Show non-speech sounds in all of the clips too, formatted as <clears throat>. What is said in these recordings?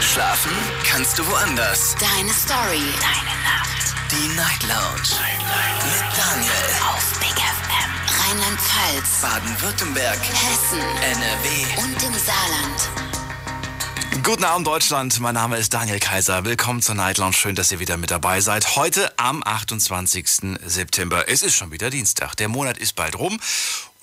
Schlafen kannst du woanders. Deine Story. Deine Nacht. Die Night Lounge. Mit Daniel. Auf Big FM. Rheinland-Pfalz. Baden-Württemberg. Hessen. NRW. Und im Saarland. Guten Abend Deutschland, mein Name ist Daniel Kaiser. Willkommen zur Night Lounge. Schön, dass ihr wieder mit dabei seid. Heute am 28. September. Es ist schon wieder Dienstag. Der Monat ist bald rum.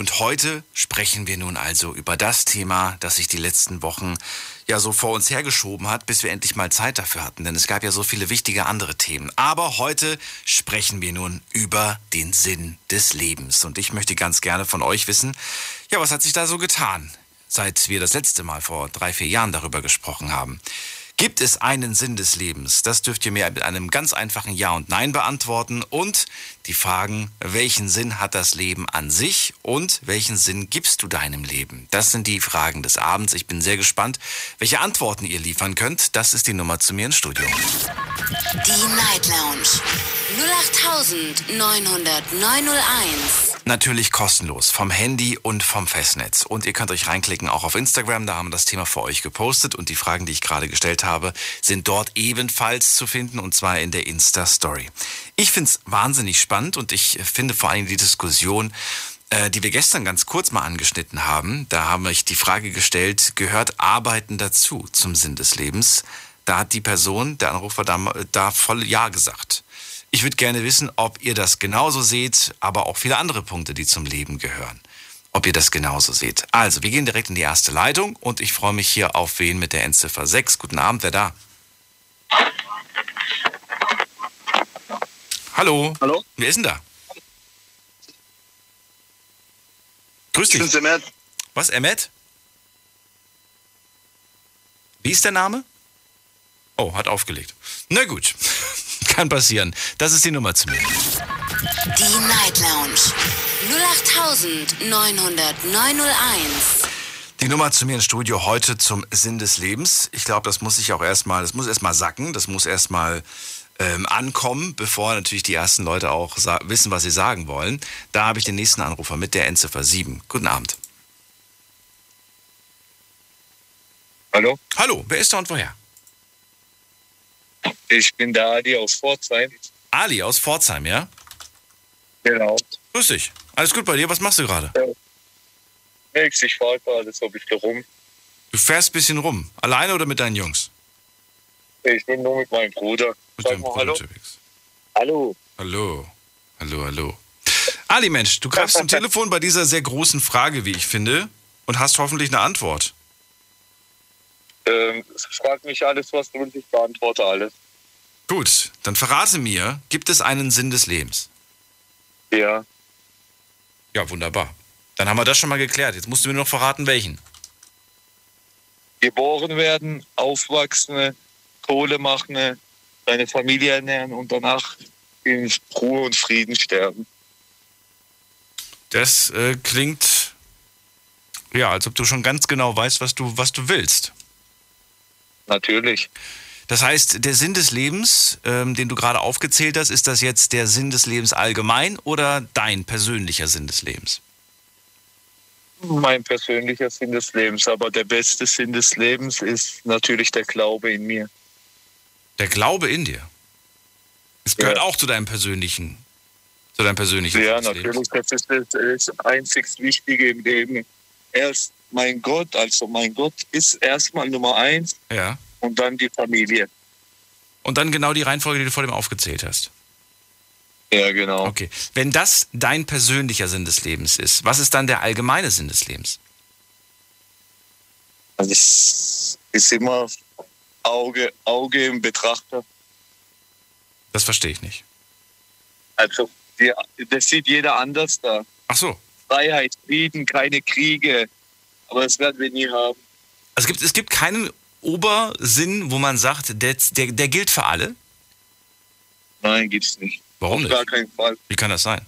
Und heute sprechen wir nun also über das Thema, das sich die letzten Wochen ja so vor uns hergeschoben hat, bis wir endlich mal Zeit dafür hatten. Denn es gab ja so viele wichtige andere Themen. Aber heute sprechen wir nun über den Sinn des Lebens. Und ich möchte ganz gerne von euch wissen, ja, was hat sich da so getan? seit wir das letzte Mal vor drei, vier Jahren darüber gesprochen haben. Gibt es einen Sinn des Lebens? Das dürft ihr mir mit einem ganz einfachen Ja und Nein beantworten. Und die Fragen, welchen Sinn hat das Leben an sich und welchen Sinn gibst du deinem Leben? Das sind die Fragen des Abends. Ich bin sehr gespannt, welche Antworten ihr liefern könnt. Das ist die Nummer zu mir ins Studio. Die Night Lounge. 08901. Natürlich kostenlos vom Handy und vom Festnetz. Und ihr könnt euch reinklicken auch auf Instagram, da haben wir das Thema für euch gepostet und die Fragen, die ich gerade gestellt habe, sind dort ebenfalls zu finden und zwar in der Insta-Story. Ich finde es wahnsinnig spannend und ich finde vor allem die Diskussion, äh, die wir gestern ganz kurz mal angeschnitten haben, da haben wir die Frage gestellt, gehört Arbeiten dazu zum Sinn des Lebens? Da hat die Person, der Anrufer, da, da voll Ja gesagt. Ich würde gerne wissen, ob ihr das genauso seht, aber auch viele andere Punkte, die zum Leben gehören. Ob ihr das genauso seht. Also, wir gehen direkt in die erste Leitung und ich freue mich hier auf wen mit der Endziffer 6. Guten Abend, wer da? Hallo? Hallo? Wer ist denn da? Grüß Ich dich. bin's, Emmet. Was, Emmet? Wie ist der Name? Oh, hat aufgelegt. Na gut, kann passieren. Das ist die Nummer zu mir. Die Night Lounge. 08901. Die Nummer zu mir ins Studio heute zum Sinn des Lebens. Ich glaube, das muss ich auch erstmal, das muss erstmal sacken, das muss erstmal ähm, ankommen, bevor natürlich die ersten Leute auch wissen, was sie sagen wollen. Da habe ich den nächsten Anrufer mit der Endziffer 7. Guten Abend. Hallo? Hallo, wer ist da und woher? Ich bin der Adi aus Pforzheim. Ali aus Pforzheim, ja? Genau. Grüß dich. Alles gut bei dir? Was machst du gerade? Nix, ich fahre gerade so ein bisschen rum. Du fährst ein bisschen rum. Alleine oder mit deinen Jungs? Ich bin nur mit meinem Bruder. Mit deinem Bruder Hallo. unterwegs. Hallo. Hallo. Hallo, hallo. Ali, Mensch, du greifst <laughs> zum Telefon bei dieser sehr großen Frage, wie ich finde, und hast hoffentlich eine Antwort. Ähm, frag mich alles, was du willst, ich beantworte alles. Gut, dann verrate mir, gibt es einen Sinn des Lebens? Ja. Ja, wunderbar. Dann haben wir das schon mal geklärt. Jetzt musst du mir noch verraten, welchen. Geboren werden, aufwachsen, Kohle machen, deine Familie ernähren und danach in Ruhe und Frieden sterben. Das äh, klingt, ja, als ob du schon ganz genau weißt, was du, was du willst. Natürlich. Das heißt, der Sinn des Lebens, ähm, den du gerade aufgezählt hast, ist das jetzt der Sinn des Lebens allgemein oder dein persönlicher Sinn des Lebens? Mein persönlicher Sinn des Lebens. Aber der beste Sinn des Lebens ist natürlich der Glaube in mir. Der Glaube in dir. Es gehört Ja. auch zu deinem persönlichen, zu deinem persönlichen Ja, natürlich. Das ist das, das einzig Wichtige im Leben. Erst mein Gott, also mein Gott ist erstmal Nummer eins Ja. und dann die Familie. Und dann genau die Reihenfolge, die du vor dem aufgezählt hast. Ja, genau. Okay. Wenn das dein persönlicher Sinn des Lebens ist, was ist dann der allgemeine Sinn des Lebens? Also es ist immer Auge, Auge im Betrachter. Das verstehe ich nicht. Also das sieht jeder anders da. Ach so. Freiheit, Frieden, keine Kriege. Aber das werden wir nie haben. Also es gibt, es gibt keinen Obersinn, wo man sagt, der, der, der gilt für alle? Nein, gibt's nicht. Warum Auf gar nicht? keinen Fall. Wie kann das sein?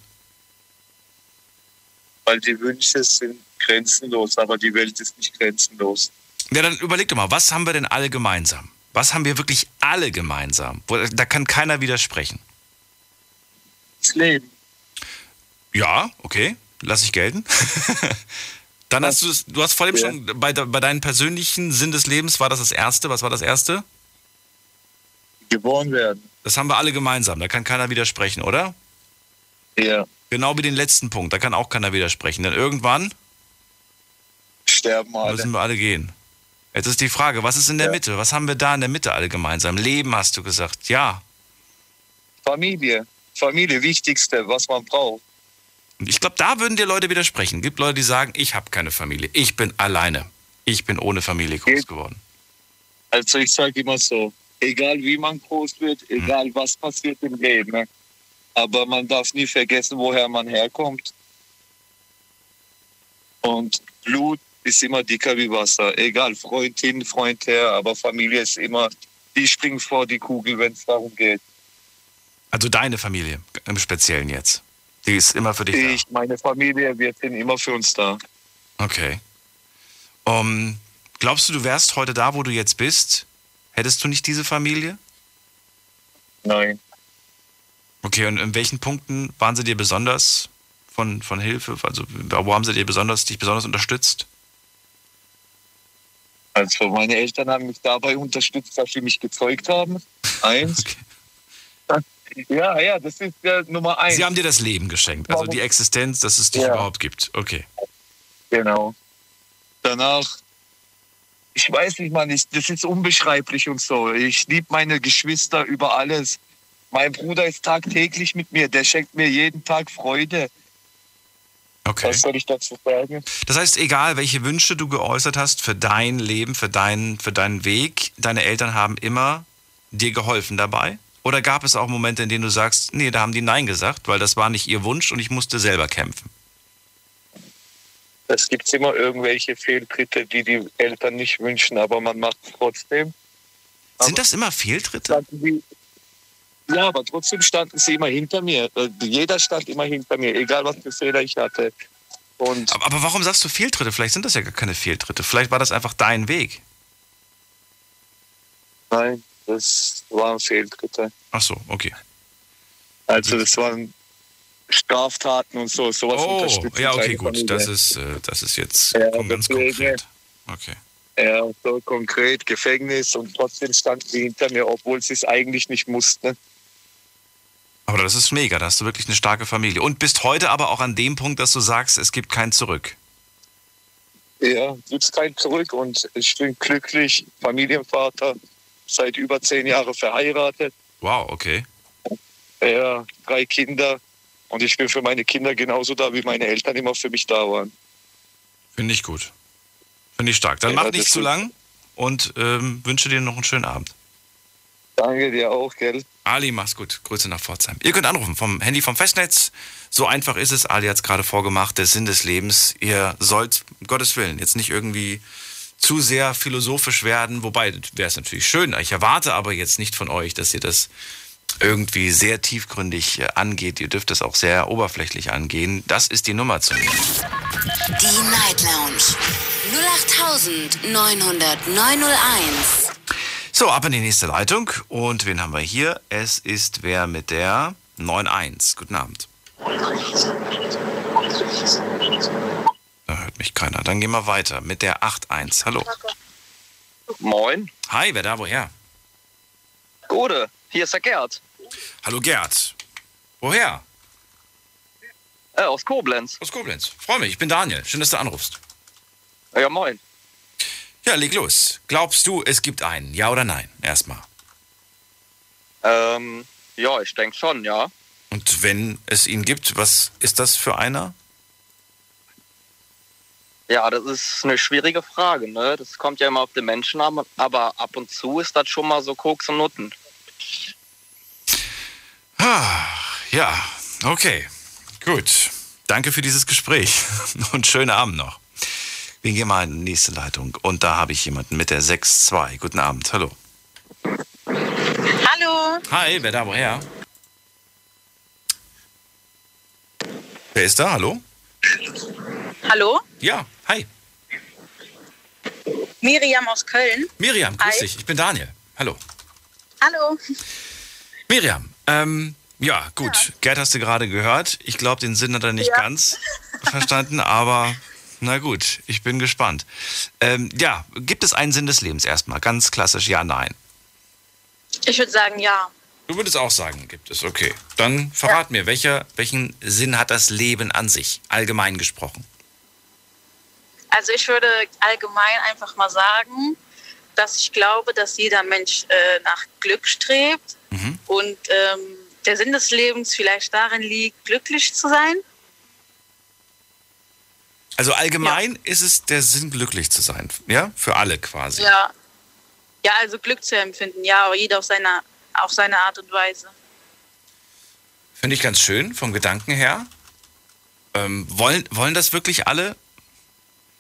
Weil die Wünsche sind grenzenlos, aber die Welt ist nicht grenzenlos. Ja, dann überleg doch mal, was haben wir denn alle gemeinsam? Was haben wir wirklich alle gemeinsam? Da kann keiner widersprechen. Das Leben. Ja, okay, lass ich gelten. <laughs> Dann hast du es, du hast vor allem Ja. schon bei, bei deinem persönlichen Sinn des Lebens war das das erste. Was war das erste? Geboren werden. Das haben wir alle gemeinsam. Da kann keiner widersprechen, oder? Ja. Genau wie den letzten Punkt. Da kann auch keiner widersprechen. Denn irgendwann Sterben alle. müssen wir alle gehen. Jetzt ist die Frage, was ist in der Ja. Mitte? Was haben wir da in der Mitte alle gemeinsam? Leben hast du gesagt. Ja. Familie. Familie, wichtigste, was man braucht. Und ich glaube, da würden dir Leute widersprechen. Gibt Leute, die sagen, ich habe keine Familie. Ich bin alleine. Ich bin ohne Familie groß geworden. Also ich sage immer so, egal wie man groß wird, egal was passiert im Leben, ne? aber man darf nie vergessen, woher man herkommt. Und Blut ist immer dicker wie Wasser. Egal, Freund hin, Freund her, aber Familie ist immer, die springt vor die Kugel, wenn es darum geht. Also deine Familie im Speziellen jetzt. Die ist immer für dich Ich, meine Familie, wir sind immer für uns da. da. Okay. Um, glaubst du, du wärst heute da, wo du jetzt bist? Hättest du nicht diese Familie? Nein. Okay, und in welchen Punkten waren sie dir besonders von, von Hilfe? Also wo haben sie dir besonders, dich besonders unterstützt? Also meine Eltern haben mich dabei unterstützt, dass sie mich gezeugt haben. Eins. <laughs> Ja, ja, das ist ja Nummer eins. Sie haben dir das Leben geschenkt, also die Existenz, dass es dich Ja. überhaupt gibt. Okay. Genau. Danach, ich weiß nicht, man, ich, das ist unbeschreiblich und so. Ich liebe meine Geschwister über alles. Mein Bruder ist tagtäglich mit mir, der schenkt mir jeden Tag Freude. Okay. Was soll ich dazu sagen? Das heißt, egal welche Wünsche du geäußert hast für dein Leben, für deinen, für deinen Weg, deine Eltern haben immer dir geholfen dabei? Oder gab es auch Momente, in denen du sagst, nee, da haben die Nein gesagt, weil das war nicht ihr Wunsch und ich musste selber kämpfen? Es gibt immer irgendwelche Fehltritte, die die Eltern nicht wünschen, aber man macht es trotzdem. Sind das immer Fehltritte? ja, aber trotzdem standen sie immer hinter mir. Äh, Jeder stand immer hinter mir, egal was für Fehler ich hatte. Und Aber, aber warum sagst du Fehltritte? Vielleicht sind das ja gar keine Fehltritte. Vielleicht war das einfach dein Weg. nein, das waren Fehltritte. Ach so, okay. Also das waren Straftaten und so. Sowas Oh, ja, okay, gut. Familie. Das ist, äh, das ist jetzt Ja, ganz konkret. Okay. Ja, so konkret Gefängnis und trotzdem standen sie hinter mir, obwohl sie es eigentlich nicht mussten. Aber das ist mega, da hast du wirklich eine starke Familie. Und bist heute aber auch an dem Punkt, dass du sagst, es gibt kein Zurück. Ja, gibt's kein Zurück und ich bin glücklich, Familienvater, seit über zehn Jahren verheiratet. Wow, okay. Ja, drei Kinder. Und ich bin für meine Kinder genauso da, wie meine Eltern immer für mich da waren. Finde ich gut. Finde ich stark. Dann Ja, mach nicht zu lang und ähm, wünsche dir noch einen schönen Abend. Danke dir auch, gell? Ali, mach's gut. Grüße nach Pforzheim. Ihr könnt anrufen vom Handy vom Festnetz. So einfach ist es. Ali hat es gerade vorgemacht. Der Sinn des Lebens. Ihr sollt, um Gottes Willen, jetzt nicht irgendwie zu sehr philosophisch werden. Wobei, wäre es natürlich schön. Ich erwarte aber jetzt nicht von euch, dass ihr das irgendwie sehr tiefgründig äh, angeht. Ihr dürft es auch sehr oberflächlich angehen. Das ist die Nummer zu mir. Die Night Lounge 0890901. So, ab in die nächste Leitung. Und wen haben wir hier? Es ist wer mit der 91. Guten Abend. Hört mich keiner. Dann gehen wir weiter mit der 81. Hallo. Moin. Hi, wer da woher? Gute, hier ist der Gerd. Hallo Gerd. Woher? Äh, aus Koblenz. Aus Koblenz. Freue mich, ich bin Daniel. Schön, dass du anrufst. Ja, moin. Ja, leg los. Glaubst du, es gibt einen? Ja oder nein? Erstmal. Ähm, ja, ich denke schon, ja. Und wenn es ihn gibt, was ist das für einer? Ja, das ist eine schwierige Frage, ne? Das kommt ja immer auf den Menschen an, aber ab und zu ist das schon mal so Koks und Nutten. Ah, ja, okay. Gut. Danke für dieses Gespräch <laughs> und schönen Abend noch. Wir gehen mal in die nächste Leitung und da habe ich jemanden mit der 6-2. Guten Abend, hallo. Hallo, Hi, wer da woher? Wer ist da? Hallo? Hallo, Ja, hi. Miriam aus Köln. Miriam, grüß Hi. dich. Ich bin Daniel. Hallo. Hallo. Miriam, ähm, ja, gut. Gerd hast du gerade gehört. Ich glaube, den Sinn hat er nicht Ja. ganz verstanden, aber Na gut, ich bin gespannt. Ähm, ja, gibt es einen Sinn des Lebens erstmal? Ganz klassisch, ja, nein. Ich würde sagen, ja. Du würdest auch sagen, gibt es, okay. Dann verrat mir, welcher, welchen Sinn hat das Leben an sich, allgemein gesprochen? Also ich würde allgemein einfach mal sagen, dass ich glaube, dass jeder Mensch äh, nach Glück strebt Mhm. und ähm, der Sinn des Lebens vielleicht darin liegt, glücklich zu sein. Also allgemein ist es der Sinn, glücklich zu sein. Ja, für alle quasi. Ja. Ja, also Glück zu empfinden, ja, aber jeder auf seine, auf seine Art und Weise. Finde ich ganz schön vom Gedanken her. Ähm, wollen, wollen das wirklich alle?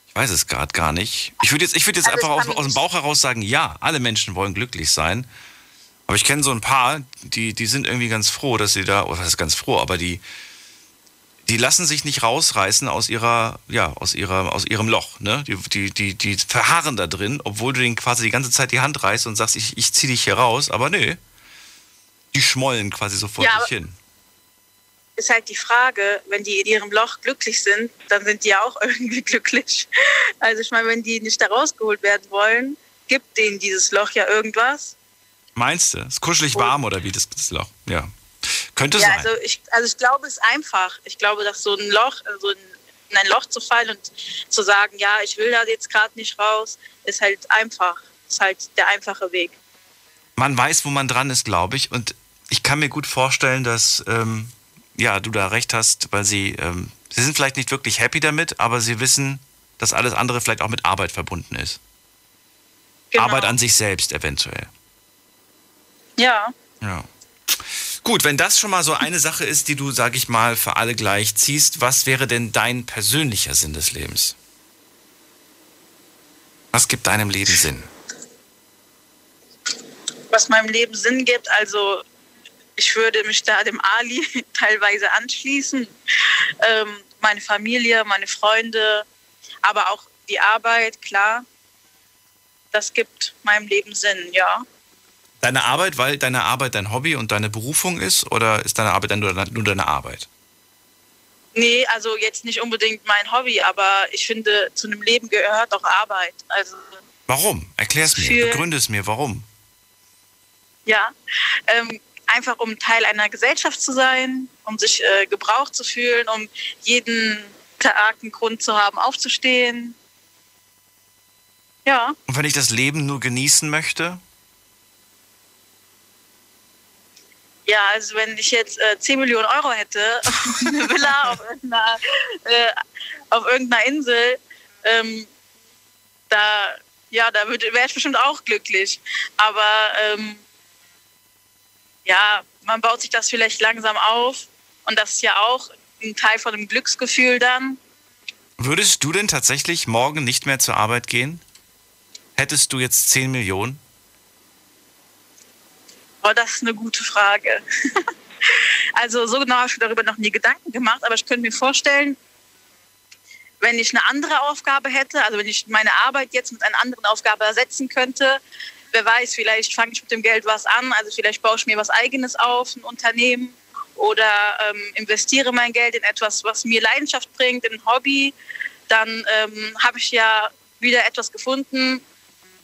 Ich weiß es gerade gar nicht. Ich würde jetzt, ich würd jetzt Also einfach aus, aus dem Bauch heraus sagen, ja, alle Menschen wollen glücklich sein. Aber ich kenne so ein paar, die, die sind irgendwie ganz froh, dass sie da, oder was ist ganz froh, aber die, die lassen sich nicht rausreißen aus ihrer, ja, aus ihrer, aus ihrem Loch, ne? Die, die, die, die verharren da drin, obwohl du denen quasi die ganze Zeit die Hand reißt und sagst, ich, ich zieh dich hier raus, aber nö. Die schmollen quasi so vor Ja, sich hin. Ist halt die Frage, wenn die in ihrem Loch glücklich sind, dann sind die ja auch <laughs> irgendwie glücklich. Also ich meine, wenn die nicht da rausgeholt werden wollen, gibt denen dieses Loch ja irgendwas. Meinst du? Ist kuschelig warm oder wie das, das Loch? Ja. Könnte Ja, sein. also ich, also ich glaube, es ist einfach. Ich glaube, dass so ein Loch, also in, in ein Loch zu fallen und zu sagen, ja, ich will da jetzt gerade nicht raus, ist halt einfach. Ist halt der einfache Weg. man weiß, wo man dran ist, glaube ich. Und ich kann mir gut vorstellen, dass ähm, ja, du da recht hast, weil sie, ähm, sie sind vielleicht nicht wirklich happy damit, aber sie wissen, dass alles andere vielleicht auch mit Arbeit verbunden ist. Genau. Arbeit an sich selbst eventuell. Ja. Ja. Gut, wenn das schon mal so eine Sache ist, die du, sag ich mal, für alle gleich ziehst, was wäre denn dein persönlicher Sinn des Lebens? Was gibt deinem Leben Sinn? was meinem Leben Sinn gibt. Also ich würde mich da dem Ali <laughs> teilweise anschließen. Ähm, meine Familie, meine Freunde, aber auch die Arbeit, klar. Das gibt meinem Leben Sinn, ja. Deine Arbeit, weil deine Arbeit dein Hobby und deine Berufung ist, oder ist deine Arbeit dann nur, nur deine Arbeit? Nee, also jetzt nicht unbedingt mein Hobby, aber ich finde, zu einem Leben gehört auch Arbeit. Also Warum? Erklär's mir, Für- begründe es mir, warum? ja, ähm, einfach um Teil einer Gesellschaft zu sein, um sich äh, gebraucht zu fühlen, um jeden Tag einen Grund zu haben, aufzustehen. Ja, Und wenn ich das Leben nur genießen möchte? ja, also wenn ich jetzt äh, 10 Millionen Euro hätte eine Villa auf irgendeiner, äh, auf irgendeiner Insel, ähm, da, ja, da wäre ich bestimmt auch glücklich. Aber ähm, ja, man baut sich das vielleicht langsam auf und das ist ja auch ein Teil von dem Glücksgefühl dann. Würdest du denn tatsächlich morgen nicht mehr zur Arbeit gehen? Hättest du jetzt 10 Millionen? Oh, das ist eine gute Frage. <laughs> also so genau habe ich darüber noch nie Gedanken gemacht, aber ich könnte mir vorstellen, wenn ich eine andere Aufgabe hätte, also wenn ich meine Arbeit jetzt mit einer anderen Aufgabe ersetzen könnte, wer weiß, vielleicht fange ich mit dem Geld was an, also vielleicht baue ich mir was eigenes auf, ein Unternehmen oder ähm, investiere mein Geld in etwas, was mir Leidenschaft bringt, in ein Hobby, dann ähm, habe ich ja wieder etwas gefunden,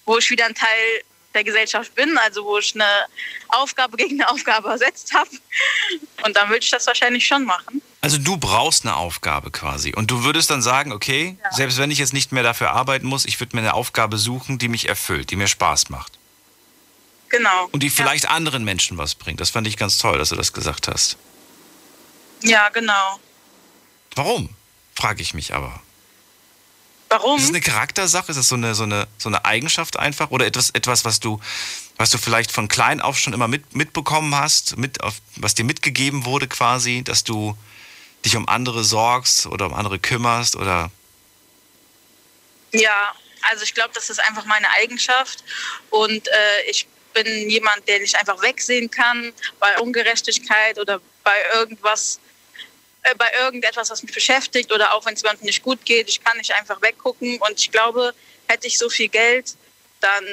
wo ich wieder ein Teil der Gesellschaft bin, also wo ich eine Aufgabe gegen eine Aufgabe ersetzt habe. Und dann würde ich das wahrscheinlich schon machen. Also du brauchst eine Aufgabe quasi. Und du würdest dann sagen, okay, selbst wenn ich jetzt nicht mehr dafür arbeiten muss, ich würde mir eine Aufgabe suchen, die mich erfüllt, die mir Spaß macht. Genau. Und die vielleicht anderen Menschen was bringt. Das fand ich ganz toll, dass du das gesagt hast. Ja, ja genau. Warum? Frage ich mich aber. Warum? Ist es eine Charaktersache? Ist es so eine, so eine, so eine Eigenschaft einfach? Oder etwas, etwas was, du, was du vielleicht von klein auf schon immer mit, mitbekommen hast, mit auf, was dir mitgegeben wurde quasi, dass du dich um andere sorgst oder um andere kümmerst oder Ja, also ich glaube, das ist einfach meine Eigenschaft. Und äh, ich bin jemand, der nicht einfach wegsehen kann bei Ungerechtigkeit oder bei irgendwas, äh, bei irgendetwas, was mich beschäftigt oder auch wenn es jemandem nicht gut geht. Ich kann nicht einfach weggucken. Und ich glaube, hätte ich so viel Geld, dann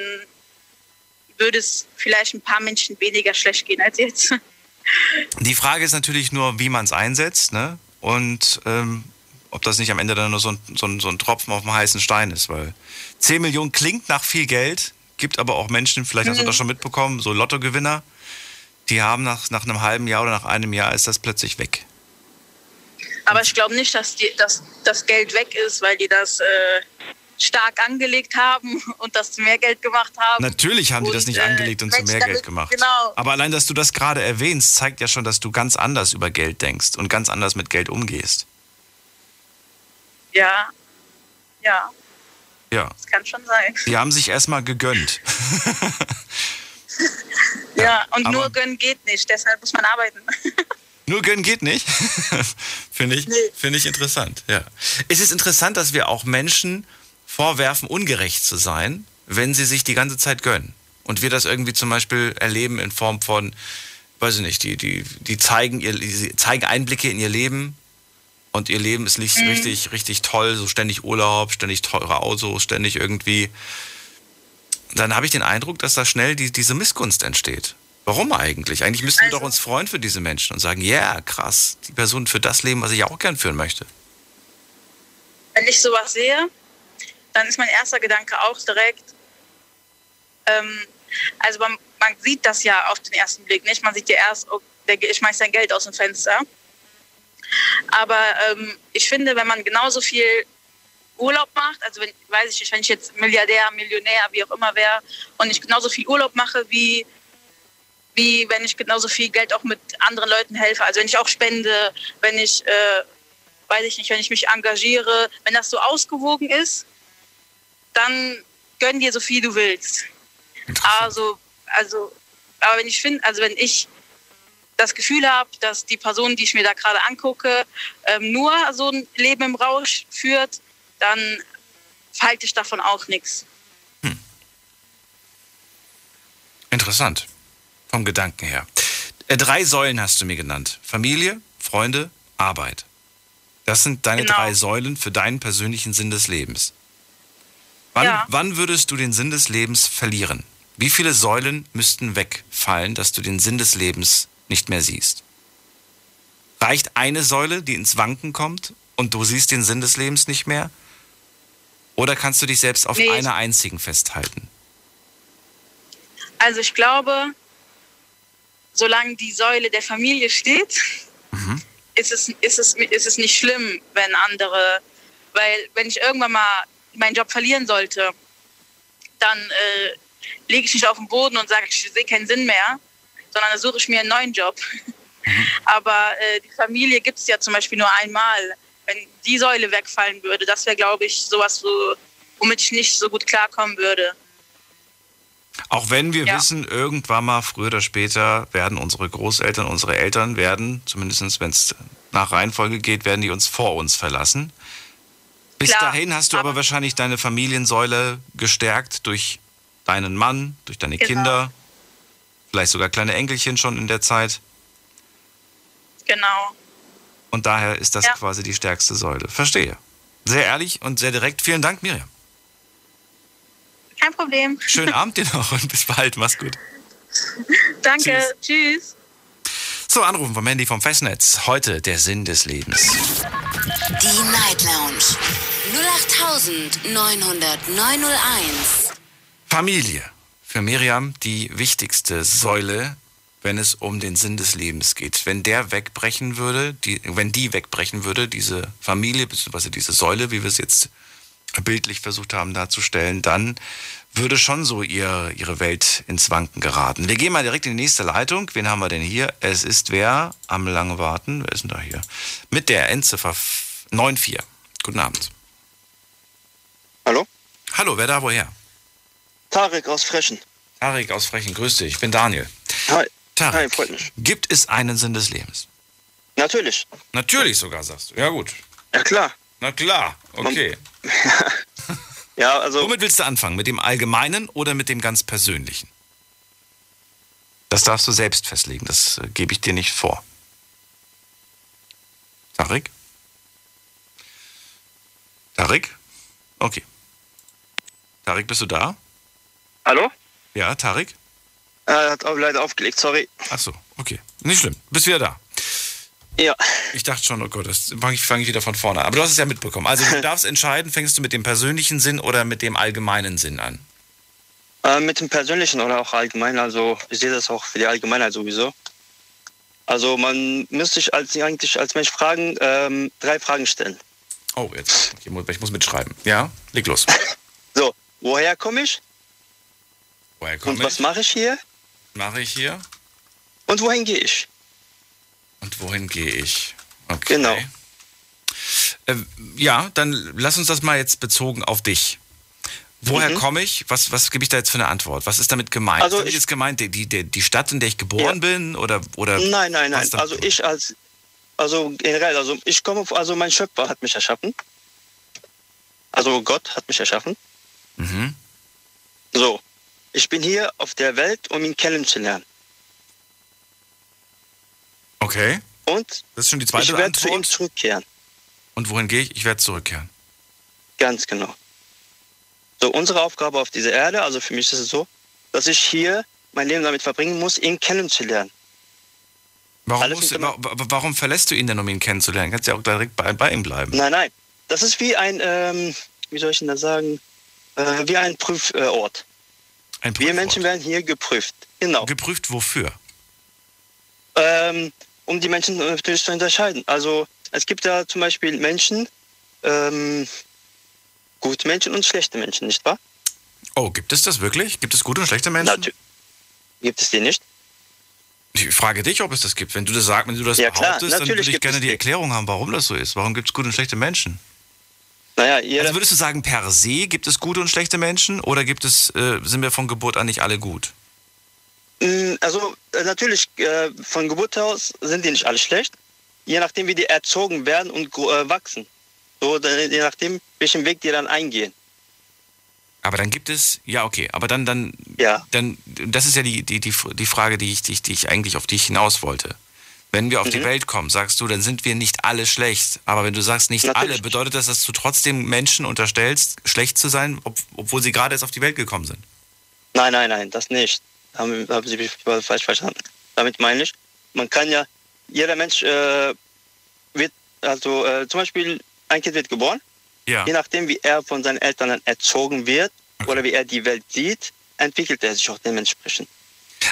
würde es vielleicht ein paar Menschen weniger schlecht gehen als jetzt. <laughs> Die Frage ist natürlich nur, wie man es einsetzt, ne? Und ähm, ob das nicht am Ende dann nur so ein, so ein, so ein Tropfen auf dem heißen Stein ist, weil 10 Millionen klingt nach viel Geld, gibt aber auch Menschen, vielleicht hast du das schon mitbekommen, so Lottogewinner, die haben nach, nach einem halben Jahr oder nach einem Jahr ist das plötzlich weg. Aber ich glaube nicht, dass, die, dass das Geld weg ist, weil die das äh, stark angelegt haben <laughs> und das zu mehr Geld gemacht haben. Natürlich haben die das Und, nicht äh, angelegt und zu mehr Geld gemacht. Genau. Aber allein, dass du das gerade erwähnst, zeigt ja schon, dass du ganz anders über Geld denkst und ganz anders mit Geld umgehst. Ja. Ja, Ja. das kann schon sein. Die haben sich erstmal gegönnt. <laughs> Ja, und aber- nur gönnen geht nicht, deshalb muss man arbeiten. <laughs> Nur gönnen geht nicht. <laughs> Finde ich, Nee. finde ich interessant, ja. Es ist interessant, dass wir auch Menschen vorwerfen, ungerecht zu sein, wenn sie sich die ganze Zeit gönnen. Und wir das irgendwie zum Beispiel erleben in Form von, weiß ich nicht, die, die, die zeigen, ihr, die zeigen Einblicke in ihr Leben und ihr Leben ist nicht richtig, richtig toll, so ständig Urlaub, ständig teure Autos, ständig irgendwie. Dann habe ich den Eindruck, dass da schnell die, diese Missgunst entsteht. Warum eigentlich? Eigentlich müssten wir Also- doch uns freuen für diese Menschen und sagen, ja, yeah, krass, die Person für das Leben, was ich auch gern führen möchte. Wenn ich sowas sehe, dann ist mein erster Gedanke auch direkt, ähm, also man, man sieht das ja auf den ersten Blick nicht. Man sieht ja erst, oh, der schmeißt sein Geld aus dem Fenster. Aber ähm, ich finde, wenn man genauso viel Urlaub macht, also wenn, weiß ich nicht, wenn ich jetzt Milliardär, Millionär, wie auch immer wäre, und ich genauso viel Urlaub mache, wie, wie wenn ich genauso viel Geld auch mit anderen Leuten helfe, also wenn ich auch spende, wenn ich, äh, weiß ich nicht, wenn ich mich engagiere, wenn das so ausgewogen ist, dann gönn dir so viel du willst. Also, also, aber wenn ich finde, also wenn ich das Gefühl habe, dass die Person, die ich mir da gerade angucke, ähm, nur so ein Leben im Rausch führt, dann halte ich davon auch nichts. Interessant. Vom Gedanken her. Äh, drei Säulen hast du mir genannt. Familie, Freunde, Arbeit. Das sind deine Genau. drei Säulen für deinen persönlichen Sinn des Lebens. Wann, Ja. wann würdest du den Sinn des Lebens verlieren? Wie viele Säulen müssten wegfallen, dass du den Sinn des Lebens nicht mehr siehst? Reicht eine Säule, die ins Wanken kommt und du siehst den Sinn des Lebens nicht mehr? Oder kannst du dich selbst auf Nee, einer einzigen festhalten? Also ich glaube, solange die Säule der Familie steht, ist, es, ist, es, ist es nicht schlimm, wenn andere, weil wenn ich irgendwann mal meinen Job verlieren sollte, dann äh, lege ich nicht auf den Boden und sage, ich sehe keinen Sinn mehr, sondern dann suche ich mir einen neuen Job. <laughs> Aber äh, die Familie gibt es ja zum Beispiel nur einmal. Wenn die Säule wegfallen würde, das wäre, glaube ich, sowas, so, womit ich nicht so gut klarkommen würde. Auch wenn wir Ja. wissen, irgendwann mal, früher oder später, werden unsere Großeltern, unsere Eltern werden, zumindest wenn es nach Reihenfolge geht, werden die uns vor uns verlassen. Bis Klar, dahin hast du aber, aber- wahrscheinlich deine Familiensäule gestärkt durch deinen Mann, durch deine Genau. Kinder, vielleicht sogar kleine Enkelchen schon in der Zeit. Genau. Und daher ist das Ja. quasi die stärkste Säule. Verstehe. Sehr ehrlich und sehr direkt. Vielen Dank, Miriam. Kein Problem. Schönen <laughs> Abend dir noch und bis bald. Mach's gut. Danke. Tschüss. So, Anrufen vom Handy vom Festnetz. Heute der Sinn des Lebens. Die Night Lounge 0890901. Familie. Für Miriam die wichtigste Säule, wenn es um den Sinn des Lebens geht. Wenn der wegbrechen würde, die, wenn die wegbrechen würde, diese Familie, beziehungsweise diese Säule, wie wir es jetzt bildlich versucht haben darzustellen, dann würde schon so ihr, ihre Welt ins Wanken geraten. Wir gehen mal direkt in die nächste Leitung. Wen haben wir denn hier? Es ist wer? Am lange warten. Wer ist denn da hier? Mit der Endziffer 94. Guten Abend. Hallo? Hallo, wer da woher? Tarek aus Frechen. Tarek aus Frechen, grüß dich. Ich bin Daniel. Hi. Tarek, Hi, freut mich. gibt es einen Sinn des Lebens? Natürlich. Natürlich sogar, sagst du. Ja gut. Ja klar. Na klar, okay. <laughs> Ja, also Womit willst du anfangen? Mit dem Allgemeinen oder mit dem ganz Persönlichen? Das darfst du selbst festlegen, das äh, gebe ich dir nicht vor. Tarek? Tarek? Okay. Tarek, bist du da? Hallo? Ja, Tarek? Er hat auch leider aufgelegt, sorry. Ach so, okay. Nicht schlimm. Bist wieder da. Ja, Ich dachte schon, oh Gott, das fange ich, fang ich wieder von vorne an. Aber du hast es ja mitbekommen. Also du <laughs> darfst entscheiden, fängst du mit dem persönlichen Sinn oder mit dem allgemeinen Sinn an? äh, mit dem Persönlichen oder auch allgemein, also ich sehe das auch für die Allgemeinheit sowieso. Also man müsste sich als, eigentlich als Mensch fragen, ähm, drei Fragen stellen. Oh, jetzt. Ich muss, ich muss mitschreiben. Ja, leg los. <laughs> So, woher komme ich Woher und komme was ich? mache ich hier Mache ich hier? und wohin gehe ich? Und wohin gehe ich? Okay. Genau. Äh, ja, dann lass uns das mal jetzt bezogen auf dich. Woher Mhm. komme ich? Was, was gebe ich da jetzt für eine Antwort? Was ist damit gemeint? Also ist ich- jetzt gemeint die, die, die Stadt, in der ich geboren bin? Oder, oder Nein, nein, was nein. Also ich als, also generell, also ich komme, also mein Schöpfer hat mich erschaffen. Also Gott hat mich erschaffen. Mhm. So, ich bin hier auf der Welt, um ihn kennenzulernen. Okay. Und Das ist schon die ich zweite werde zu ihm zurückkehren. Und wohin gehe ich? Ich werde zurückkehren. Ganz genau. So, unsere Aufgabe auf dieser Erde, also für mich ist es so, dass ich hier mein Leben damit verbringen muss, ihn kennenzulernen. Warum, musst wa- warum verlässt du ihn denn, um ihn kennenzulernen? Kannst ja auch direkt bei, bei ihm bleiben. Nein, nein. Das ist wie ein, ähm, wie soll ich denn das sagen, äh, wie ein Prüfort. Ein Wir. Menschen werden hier geprüft. Genau. Geprüft wofür? ähm, um die Menschen natürlich zu unterscheiden. Also es gibt ja zum Beispiel Menschen, ähm, gute Menschen und schlechte Menschen, nicht wahr? Oh, gibt es das wirklich? Gibt es gute und schlechte Menschen? Natu- Gibt es die nicht? Ich frage dich, ob es das gibt. Wenn du das sagst, wenn du das Ja, klar, behauptest, dann natürlich würde ich gerne die. Erklärung haben, warum das so ist. Warum gibt es gute und schlechte Menschen? Naja, Also würdest du sagen, per se gibt es gute und schlechte Menschen oder gibt es, äh, sind wir von Geburt an nicht alle gut? Mm, also äh, natürlich äh, von Geburt aus sind die nicht alle schlecht, je nachdem wie die erzogen werden und äh, wachsen. So, je nachdem welchen Weg die dann eingehen. Aber dann gibt es, ja okay, aber dann, dann, Ja. dann, das ist ja die, die, die, die Frage, die ich, die, die ich eigentlich auf dich hinaus wollte. Wenn wir auf die Mhm. Welt kommen, sagst du, dann sind wir nicht alle schlecht. Aber wenn du sagst nicht Natürlich alle, bedeutet das, dass du trotzdem Menschen unterstellst, schlecht zu sein, ob, obwohl sie gerade erst auf die Welt gekommen sind? Nein, nein, nein, das nicht. Haben, haben Sie mich falsch verstanden. Damit meine ich, man kann ja, jeder Mensch äh, wird, also äh, zum Beispiel ein Kind wird geboren, Ja. je nachdem wie er von seinen Eltern erzogen wird Okay. oder wie er die Welt sieht, entwickelt er sich auch dementsprechend.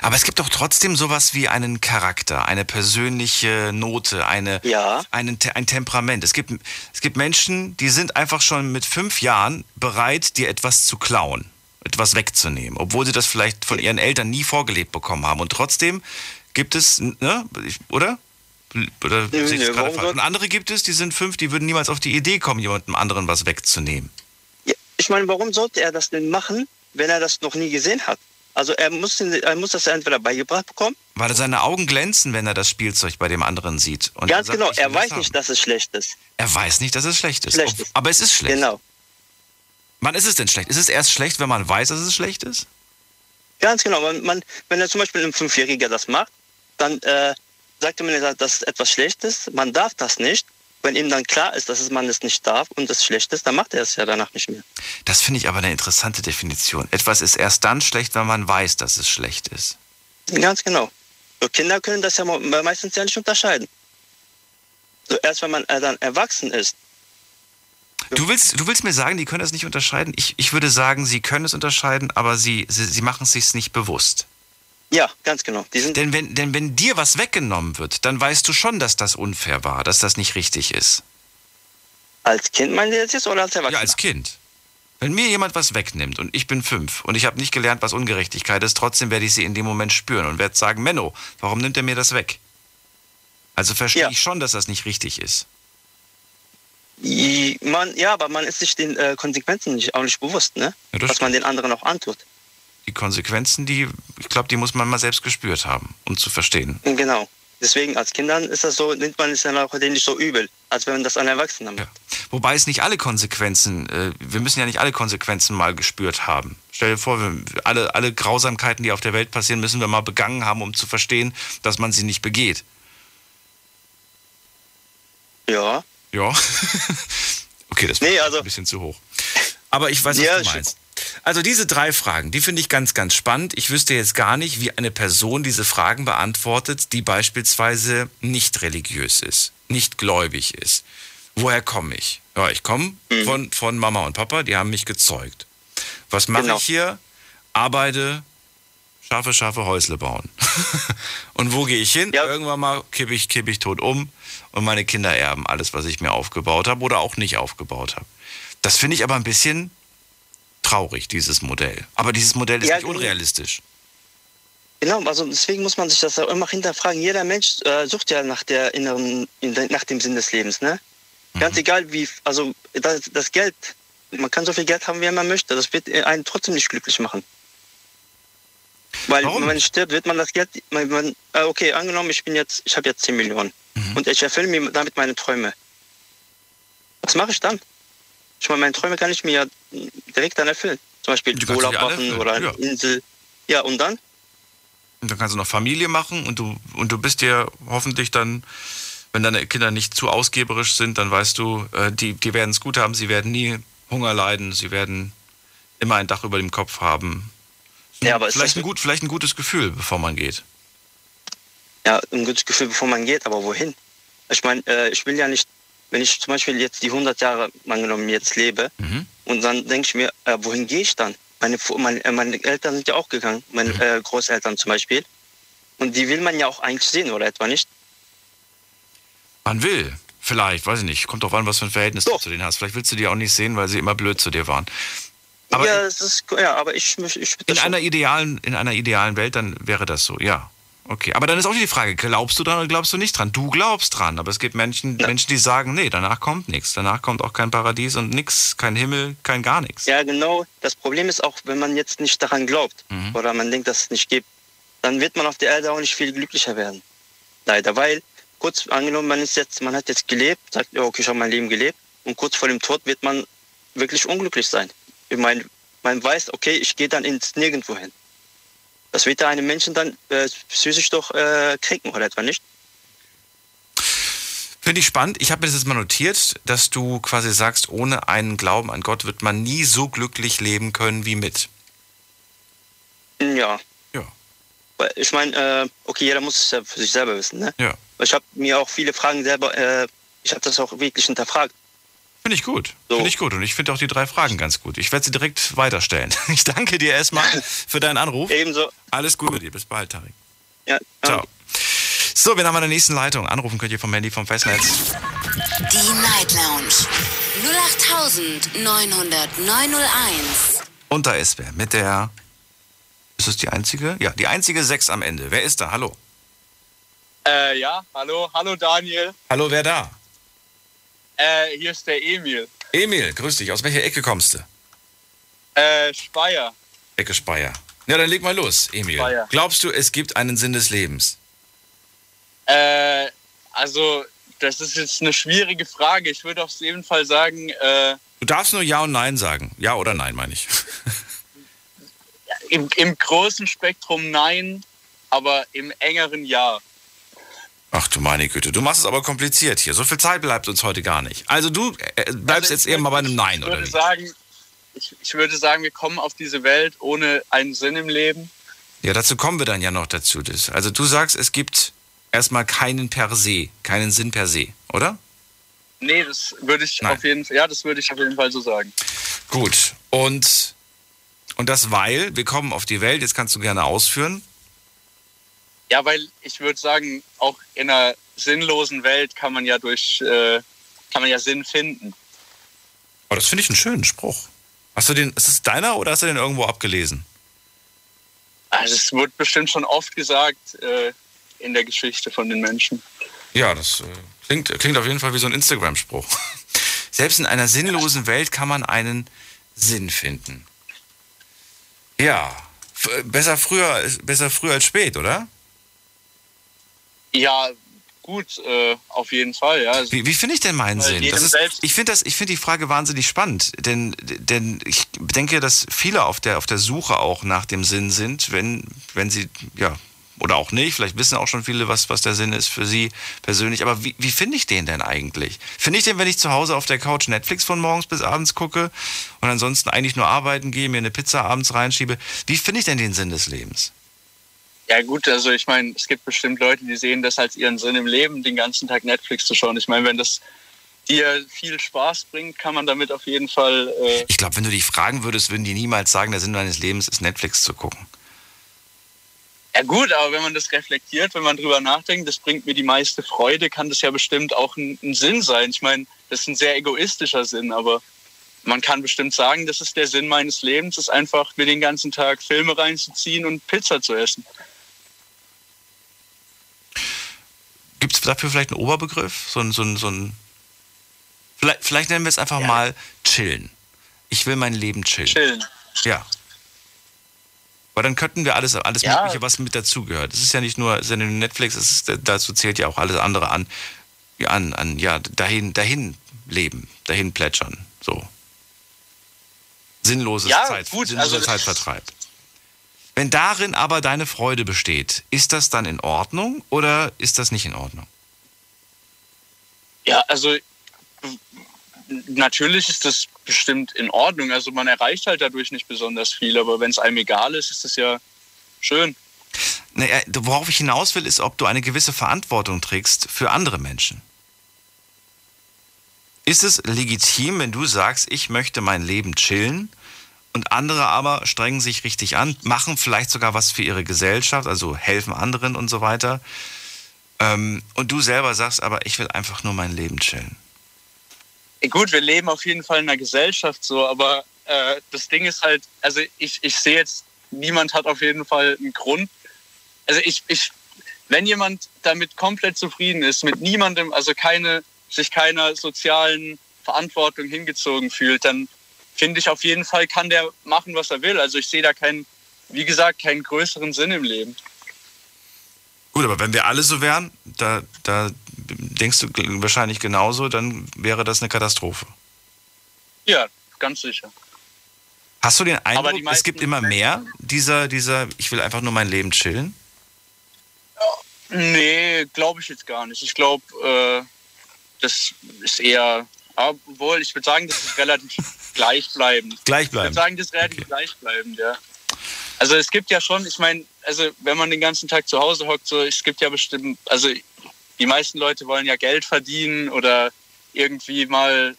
Aber es gibt doch trotzdem sowas wie einen Charakter, eine persönliche Note, eine, Ja. einen, ein Temperament. Es gibt, es gibt Menschen, die sind einfach schon mit fünf Jahren bereit, dir etwas zu klauen, etwas wegzunehmen, obwohl sie das vielleicht von ihren Eltern nie vorgelebt bekommen haben. Und trotzdem gibt es, ne, oder? Oder falsch? soll- Und andere gibt es, die sind fünf, die würden niemals auf die Idee kommen, jemandem anderen was wegzunehmen. Ja, ich meine, warum sollte er das denn machen, wenn er das noch nie gesehen hat? Also er muss, er muss das entweder beigebracht bekommen. Weil seine Augen glänzen, wenn er das Spielzeug bei dem anderen sieht. Und Ganz sagt, genau, er weiß haben. nicht, dass es schlecht ist. Er weiß nicht, dass es schlecht ist. Schlecht ist. Aber es ist schlecht. Genau, Wann ist es denn schlecht? Ist es erst schlecht, wenn man weiß, dass es schlecht ist? ganz genau. Man, man, wenn er zum Beispiel ein Fünfjähriger das macht, dann äh, sagt man, das ist etwas Schlechtes, man darf das nicht. Wenn ihm dann klar ist, dass man es nicht darf und es schlecht ist, dann macht er es ja danach nicht mehr. Das finde ich aber eine interessante Definition. Etwas ist erst dann schlecht, wenn man weiß, dass es schlecht ist. Ganz genau. Kinder können das ja meistens ja nicht unterscheiden. So, erst wenn man äh, dann erwachsen ist, Du willst, du willst mir sagen, die können das nicht unterscheiden? Ich, ich würde sagen, sie können es unterscheiden, aber sie, sie, sie machen es sich nicht bewusst. Ja, ganz genau. Denn wenn, denn wenn dir was weggenommen wird, dann weißt du schon, dass das unfair war, dass das nicht richtig ist. als Kind, meinen Sie jetzt oder als Erwachsener? Ja, als Kind. Wenn mir jemand was wegnimmt und ich bin fünf und ich habe nicht gelernt, was Ungerechtigkeit ist, trotzdem werde ich sie in dem Moment spüren und werde sagen, Menno, warum nimmt er mir das weg? Also verstehe Ja. ich schon, dass das nicht richtig ist. Man, ja, aber man ist sich den äh, Konsequenzen nicht, auch nicht bewusst, ne? Ja, das was man den anderen auch antut. Die Konsequenzen, die, ich glaube, die muss man mal selbst gespürt haben, um zu verstehen. Genau. Deswegen als Kindern ist das so, nimmt man es dann auch nicht so übel, als wenn man das an Erwachsenen macht. Ja. Wobei es nicht alle Konsequenzen, äh, wir müssen ja nicht alle Konsequenzen mal gespürt haben. Stell dir vor, wir, alle, alle Grausamkeiten, die auf der Welt passieren, müssen wir mal begangen haben, um zu verstehen, dass man sie nicht begeht. Ja. Ja. <laughs> okay, das Nee, also- ein bisschen zu hoch. Aber ich weiß, was Ja, du meinst. Also diese drei Fragen, die finde ich ganz, ganz spannend. Ich wüsste jetzt gar nicht, wie eine Person diese Fragen beantwortet, die beispielsweise nicht religiös ist, nicht gläubig ist. Woher komme ich? Ja, ich komme Mhm. von, von Mama und Papa, die haben mich gezeugt. Was mache Genau. ich hier? Arbeite, scharfe, scharfe Häusle bauen. <laughs> und wo gehe ich hin? Ja. Irgendwann mal kippe ich, kipp ich tot um und meine Kinder erben alles, was ich mir aufgebaut habe oder auch nicht aufgebaut habe. Das finde ich aber ein bisschen traurig, dieses Modell. Aber dieses Modell ist Ja, nicht unrealistisch. Genau, also deswegen muss man sich das auch immer hinterfragen. Jeder Mensch äh, sucht ja nach der inneren, nach dem Sinn des Lebens, ne? Mhm. Ganz egal wie, also das, das Geld, man kann so viel Geld haben, wie man möchte, das wird einen trotzdem nicht glücklich machen. Weil Warum? wenn man stirbt, wird man das Geld, man, man, äh, okay, angenommen, ich bin jetzt, ich habe jetzt 10 Millionen Mhm. und ich erfülle mir damit meine Träume. Was mache ich dann? Ich meine, meine Träume kann ich mir ja direkt dann erfüllen. Zum Beispiel Urlaub machen oder eine ja. Insel. Ja, und dann? Und dann kannst du noch Familie machen und du, und du bist dir hoffentlich dann, wenn deine Kinder nicht zu ausgeberisch sind, dann weißt du, äh, die, die werden es gut haben, sie werden nie Hunger leiden, sie werden immer ein Dach über dem Kopf haben. Ja, aber vielleicht, ein gut, vielleicht ein gutes Gefühl, bevor man geht. ja, ein gutes Gefühl, bevor man geht, aber wohin? Ich meine, äh, ich will ja nicht, wenn ich zum Beispiel jetzt die 100 Jahre angenommen jetzt lebe Mhm. und dann denke ich mir, äh, wohin gehe ich dann? Meine, meine, äh, meine Eltern sind ja auch gegangen, meine Mhm. äh, Großeltern zum Beispiel. Und die will man ja auch eigentlich sehen, oder etwa nicht? Man will. Vielleicht, weiß ich nicht. Kommt drauf an, was für ein Verhältnis du Doch. zu denen hast. Vielleicht willst du die auch nicht sehen, weil sie immer blöd zu dir waren. Aber ja, ist, ja, aber ich, ich, ich In einer idealen, in einer idealen Welt, dann wäre das so, ja. Okay, aber dann ist auch die Frage, glaubst du dran oder glaubst du nicht dran? Du glaubst dran, aber es gibt Menschen, Ja. Menschen, die sagen, nee, danach kommt nichts. Danach kommt auch kein Paradies und nichts, kein Himmel, kein gar nichts. Ja, genau. Das Problem ist auch, wenn man jetzt nicht daran glaubt Mhm. oder man denkt, dass es nicht gibt, dann wird man auf der Erde auch nicht viel glücklicher werden. Leider, weil kurz angenommen, man ist jetzt, man hat jetzt gelebt, sagt, ja, okay, ich habe mein Leben gelebt und kurz vor dem Tod wird man wirklich unglücklich sein. Ich meine, man weiß, okay, ich gehe dann ins Nirgendwo hin. Das wird ja einem Menschen dann äh, psychisch doch äh, kränken, oder etwa nicht? Finde ich spannend. Ich habe mir das jetzt mal notiert, dass du quasi sagst, ohne einen Glauben an Gott wird man nie so glücklich leben können wie mit. Ja. Ja. Ich meine, äh, okay, jeder muss es ja für sich selber wissen, ne? Ja. Ich habe mir auch viele Fragen selber, äh, ich habe das auch wirklich hinterfragt. Finde ich gut. So. Finde ich gut. Und ich finde auch die drei Fragen ganz gut. Ich werde sie direkt weiterstellen. <laughs> Ich danke dir erstmal für deinen Anruf. Ebenso. Alles Gute dir. Bis bald, Tarek. Ja, Ciao. So, wir haben an der nächsten Leitung. Anrufen könnt ihr vom Handy vom Festnetz. Die Night Lounge 0890901. Und da ist wer? Mit der. Ist es die einzige? Ja, die einzige 6 am Ende. Wer ist da? Hallo. Äh, ja, hallo, hallo Daniel. Hallo, wer da? Äh, hier ist der Emil. Emil, grüß dich. Aus welcher Ecke kommst du? Äh, Speyer. Ecke Speyer. Ja, dann leg mal los, Emil. Speyer. Glaubst du, es gibt einen Sinn des Lebens? Äh, also, das ist jetzt eine schwierige Frage. Ich würde auf jeden Fall sagen, äh, Du darfst nur Ja und Nein sagen. Ja oder Nein, meine ich. <laughs> im, im großen Spektrum nein, aber im engeren ja. Ach du meine Güte, du machst es aber kompliziert hier. So viel Zeit bleibt uns heute gar nicht. Also du äh, bleibst Also jetzt eher mal bei einem Nein, ich oder würde wie? sagen, ich, ich würde sagen, wir kommen auf diese Welt ohne einen Sinn im Leben. Ja, dazu kommen wir dann ja noch dazu. Das- Also du sagst, es gibt erstmal keinen per se, keinen Sinn per se, oder? Nee, das würde ich Nein. auf jeden Fall, ja, das würde ich auf jeden Fall so sagen. Gut. Und, und das weil, wir kommen auf die Welt, jetzt kannst du gerne ausführen. Ja, weil ich würde sagen, auch in einer sinnlosen Welt kann man ja durch, äh, kann man ja Sinn finden. Oh, das finde ich einen schönen Spruch. Hast du den, ist es deiner oder hast du den irgendwo abgelesen? Also es wird bestimmt schon oft gesagt äh, in der Geschichte von den Menschen. Ja, das äh, klingt, klingt auf jeden Fall wie so ein Instagram-Spruch. <laughs> Selbst in einer sinnlosen Welt kann man einen Sinn finden. Ja, äh, besser früher, besser früh als spät, oder? Ja, gut, äh, auf jeden Fall. Ja. Also, Wie, wie finde ich denn meinen Sinn? ist, ich finde das, ich finde die Frage wahnsinnig spannend, denn, denn ich denke, dass viele auf der, auf der Suche auch nach dem Sinn sind, wenn, wenn sie, ja, oder auch nicht. Vielleicht wissen auch schon viele, was, was der Sinn ist für sie persönlich. Aber wie, wie finde ich den denn eigentlich? Finde ich den, wenn ich zu Hause auf der Couch Netflix von morgens bis abends gucke und ansonsten eigentlich nur arbeiten gehe, mir eine Pizza abends reinschiebe? Wie finde ich denn den Sinn des Lebens? Ja gut, also ich meine, es gibt bestimmt Leute, die sehen das als ihren Sinn im Leben, den ganzen Tag Netflix zu schauen. Ich meine, wenn das dir viel Spaß bringt, kann man damit auf jeden Fall. Äh ich glaube, wenn du dich fragen würdest, würden die niemals sagen, der Sinn deines Lebens ist Netflix zu gucken. Ja gut, aber wenn man das reflektiert, wenn man drüber nachdenkt, das bringt mir die meiste Freude, kann das ja bestimmt auch ein, ein Sinn sein. Ich meine, das ist ein sehr egoistischer Sinn, aber man kann bestimmt sagen, das ist der Sinn meines Lebens, ist einfach mir den ganzen Tag Filme reinzuziehen und Pizza zu essen. Gibt es dafür vielleicht einen Oberbegriff? So ein, so ein, so ein vielleicht, vielleicht nennen wir es einfach Ja. mal chillen. Ich will mein Leben chillen. Chillen. Ja. Weil dann könnten wir alles, alles Ja. Mögliche, was mit dazugehört. Es ist ja nicht nur, nur Netflix, es ist, dazu zählt ja auch alles andere an, ja, an, an ja, dahin, dahin leben, dahin plätschern. So. Sinnloses Ja, Zeit, gut, sinnloser also- Zeitvertreib. Wenn darin aber deine Freude besteht, ist das dann in Ordnung oder ist das nicht in Ordnung? Ja, also natürlich ist das bestimmt in Ordnung. Also man erreicht halt dadurch nicht besonders viel, aber wenn es einem egal ist, ist das ja schön. Naja, worauf ich hinaus will, ist, ob du eine gewisse Verantwortung trägst für andere Menschen. Ist es legitim, wenn du sagst, ich möchte mein Leben chillen und andere aber strengen sich richtig an, machen vielleicht sogar was für ihre Gesellschaft, also helfen anderen und so weiter. Ähm, und du selber sagst aber, ich will einfach nur mein Leben chillen. Gut, wir leben auf jeden Fall in einer Gesellschaft so, aber äh, das Ding ist halt, also ich, ich sehe jetzt, niemand hat auf jeden Fall einen Grund. Also ich, ich, wenn jemand damit komplett zufrieden ist, mit niemandem, also keine, sich keiner sozialen Verantwortung hingezogen fühlt, dann finde ich auf jeden Fall, kann der machen, was er will. Also ich sehe da keinen, wie gesagt, keinen größeren Sinn im Leben. Gut, aber wenn wir alle so wären, da, da denkst du wahrscheinlich genauso, dann wäre das eine Katastrophe. Ja, ganz sicher. Hast du den Eindruck, es gibt immer mehr dieser, dieser, ich will einfach nur mein Leben chillen? Nee, glaube ich jetzt gar nicht. Ich glaube, äh, das ist eher, obwohl ich würde sagen, das ist relativ gleichbleibend. Ich würde Gleichbleibend. sagen, das ist relativ gleichbleibend, ja. Also es gibt ja schon, ich meine, also wenn man den ganzen Tag zu Hause hockt, so es gibt ja bestimmt, also die meisten Leute wollen ja Geld verdienen oder irgendwie mal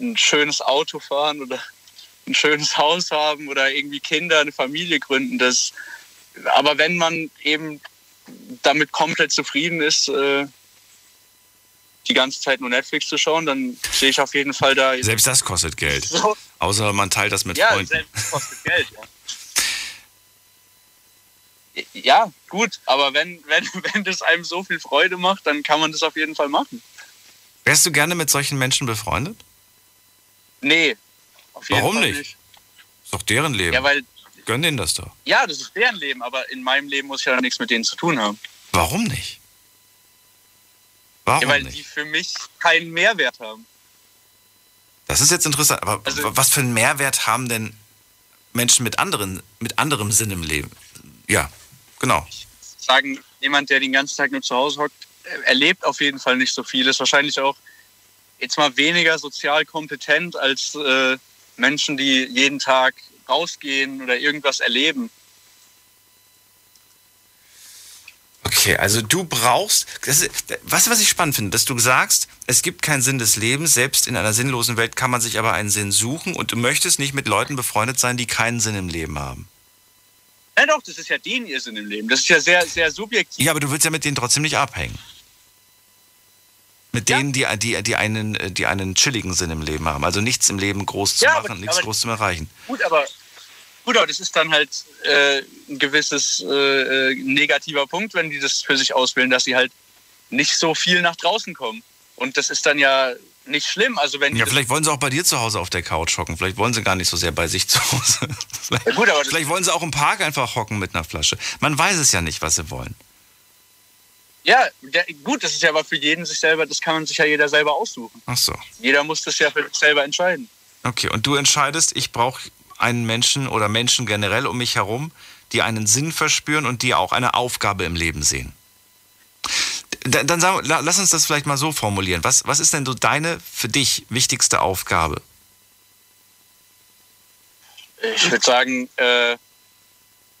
ein schönes Auto fahren oder <laughs> ein schönes Haus haben oder irgendwie Kinder, eine Familie gründen. Das, aber wenn man eben damit komplett zufrieden ist, äh, die ganze Zeit nur Netflix zu schauen, dann sehe ich auf jeden Fall da. Selbst das kostet Geld. So, Außer man teilt das mit ja, Freunden. selbst kostet <laughs> Geld. Ja. Ja, gut, aber wenn, wenn, <laughs> wenn das einem so viel Freude macht, dann kann man das auf jeden Fall machen. Wärst du gerne mit solchen Menschen befreundet? Nee, auf jeden Warum Fall nicht? nicht. Ist doch deren Leben. Ja, weil, Gönn denen das doch. ja, das ist deren Leben, aber in meinem Leben muss ich ja nichts mit denen zu tun haben. Warum nicht? Warum Ja, weil nicht? die für mich keinen Mehrwert haben. Das ist jetzt interessant. Aber Also- was für einen Mehrwert haben denn Menschen mit anderen, mit anderem Sinn im Leben? Ja, genau. sagen, jemand, der den ganzen Tag nur zu Hause hockt, äh, erlebt auf jeden Fall nicht so viel, ist wahrscheinlich auch jetzt mal weniger sozial kompetent als äh, Menschen, die jeden Tag rausgehen oder irgendwas erleben. Okay, also du brauchst, das ist, weißt du, was ich spannend finde, dass du sagst, es gibt keinen Sinn des Lebens, selbst in einer sinnlosen Welt kann man sich aber einen Sinn suchen und du möchtest nicht mit Leuten befreundet sein, die keinen Sinn im Leben haben. Ja doch, das ist ja denen ihr Sinn im Leben. Das ist ja sehr, sehr subjektiv. Ja, aber du willst ja mit denen trotzdem nicht abhängen. Mit Ja. denen, die, die, die, einen, die einen chilligen Sinn im Leben haben. Also nichts im Leben groß zu Ja, aber- machen, nichts aber- groß zu erreichen. Gut, aber gut, aber das ist dann halt äh, ein gewisses äh, äh, negativer Punkt, wenn die das für sich auswählen, dass sie halt nicht so viel nach draußen kommen. Und das ist dann ja nicht schlimm. Also wenn Ja, vielleicht wollen sie auch bei dir zu Hause auf der Couch hocken. Vielleicht wollen sie gar nicht so sehr bei sich zu Hause. <laughs> Vielleicht, Ja, gut, aber vielleicht wollen sie auch im Park einfach hocken mit einer Flasche. Man weiß es ja nicht, was sie wollen. Ja, der, gut, das ist ja aber für jeden sich selber, das kann man sich ja jeder selber aussuchen. Ach so. Jeder muss das ja für sich selber entscheiden. Okay, und du entscheidest, ich brauche einen Menschen oder Menschen generell um mich herum, die einen Sinn verspüren und die auch eine Aufgabe im Leben sehen. Dann, dann sag, la- lass uns das vielleicht mal so formulieren. Was, was ist denn so deine für dich wichtigste Aufgabe? Ich würde sagen, äh,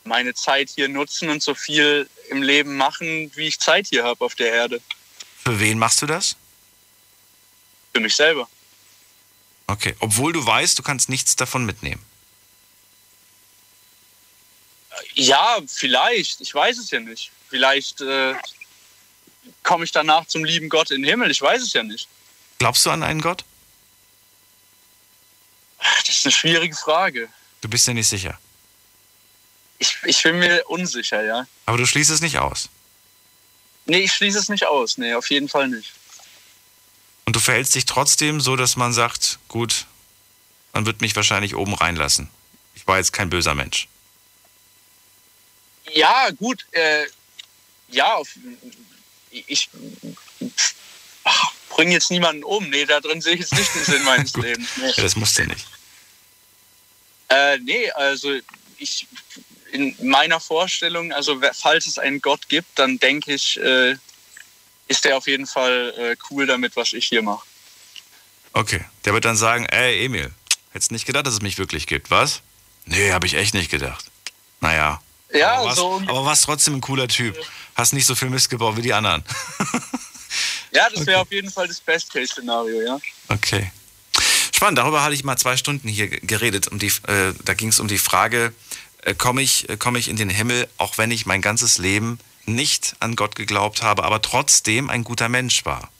meine Zeit hier nutzen und so viel im Leben machen, wie ich Zeit hier habe auf der Erde. Für wen machst du das? Für mich selber. Okay, obwohl du weißt, du kannst nichts davon mitnehmen. Ja, vielleicht. Ich weiß es ja nicht. Vielleicht äh, komme ich danach zum lieben Gott in den Himmel. Ich weiß es ja nicht. Glaubst du an einen Gott? Das ist eine schwierige Frage. Du bist dir nicht sicher. Ich, ich bin mir unsicher, ja. Aber du schließt es nicht aus. Nee, ich schließe es nicht aus. Nee, auf jeden Fall nicht. Und du verhältst dich trotzdem so, dass man sagt, gut, man wird mich wahrscheinlich oben reinlassen. Ich war jetzt kein böser Mensch. Ja, gut. Äh, ja, auf, ich bringe jetzt niemanden um. Nee, da drin sehe ich jetzt nicht den Sinn <laughs> meines. Lebens. Nee. Ja, das musst du nicht. Äh, nee, also ich in meiner Vorstellung, also falls es einen Gott gibt, dann denke ich, äh, ist der auf jeden Fall äh, cool damit, was ich hier mache. Okay, der wird dann sagen, ey Emil, hättest nicht gedacht, dass es mich wirklich gibt, was? Nee, habe ich echt nicht gedacht. Naja, Ja, aber warst, so. aber warst trotzdem ein cooler Typ. Hast nicht so viel Mist gebaut wie die anderen. <laughs> Ja, das wäre auf jeden Fall das Best-Case-Szenario, ja. Okay. Spannend, darüber hatte ich mal zwei Stunden hier ge- geredet. Um die, äh, da ging es um die Frage, äh, komme ich, äh, komm ich in den Himmel, auch wenn ich mein ganzes Leben nicht an Gott geglaubt habe, aber trotzdem ein guter Mensch war.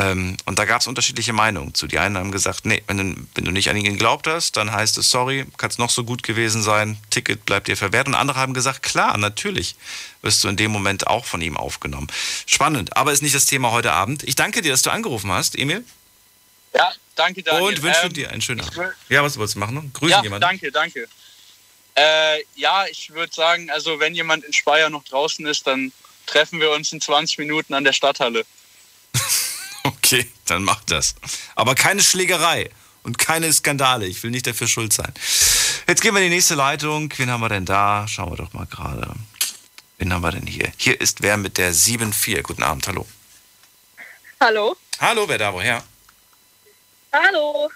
Ähm, und da gab es unterschiedliche Meinungen zu. Die einen haben gesagt, nee, wenn du, wenn du nicht an ihn geglaubt hast, dann heißt es, sorry, kannst noch so gut gewesen sein, Ticket bleibt dir verwehrt. Und andere haben gesagt, klar, natürlich wirst du in dem Moment auch von ihm aufgenommen. Spannend, aber ist nicht das Thema heute Abend. Ich danke dir, dass du angerufen hast, Emil. Ja, danke, Daniel. Und wünsche Ähm, dir einen schönen Abend. will- Ja, was wolltest du machen? noch? Grüßen ja, jemanden? danke, danke. Äh, ja, ich würde sagen, also wenn jemand in Speyer noch draußen ist, dann treffen wir uns in 20 Minuten an der Stadthalle. <laughs> Okay, dann mach das. Aber keine Schlägerei und keine Skandale. Ich will nicht dafür schuld sein. Jetzt gehen wir in die nächste Leitung. Wen haben wir denn da? Schauen wir doch mal gerade. Wen haben wir denn hier? Hier ist wer mit der 7-4. Guten Abend, hallo. Hallo. Hallo, wer da? Woher? Hallo.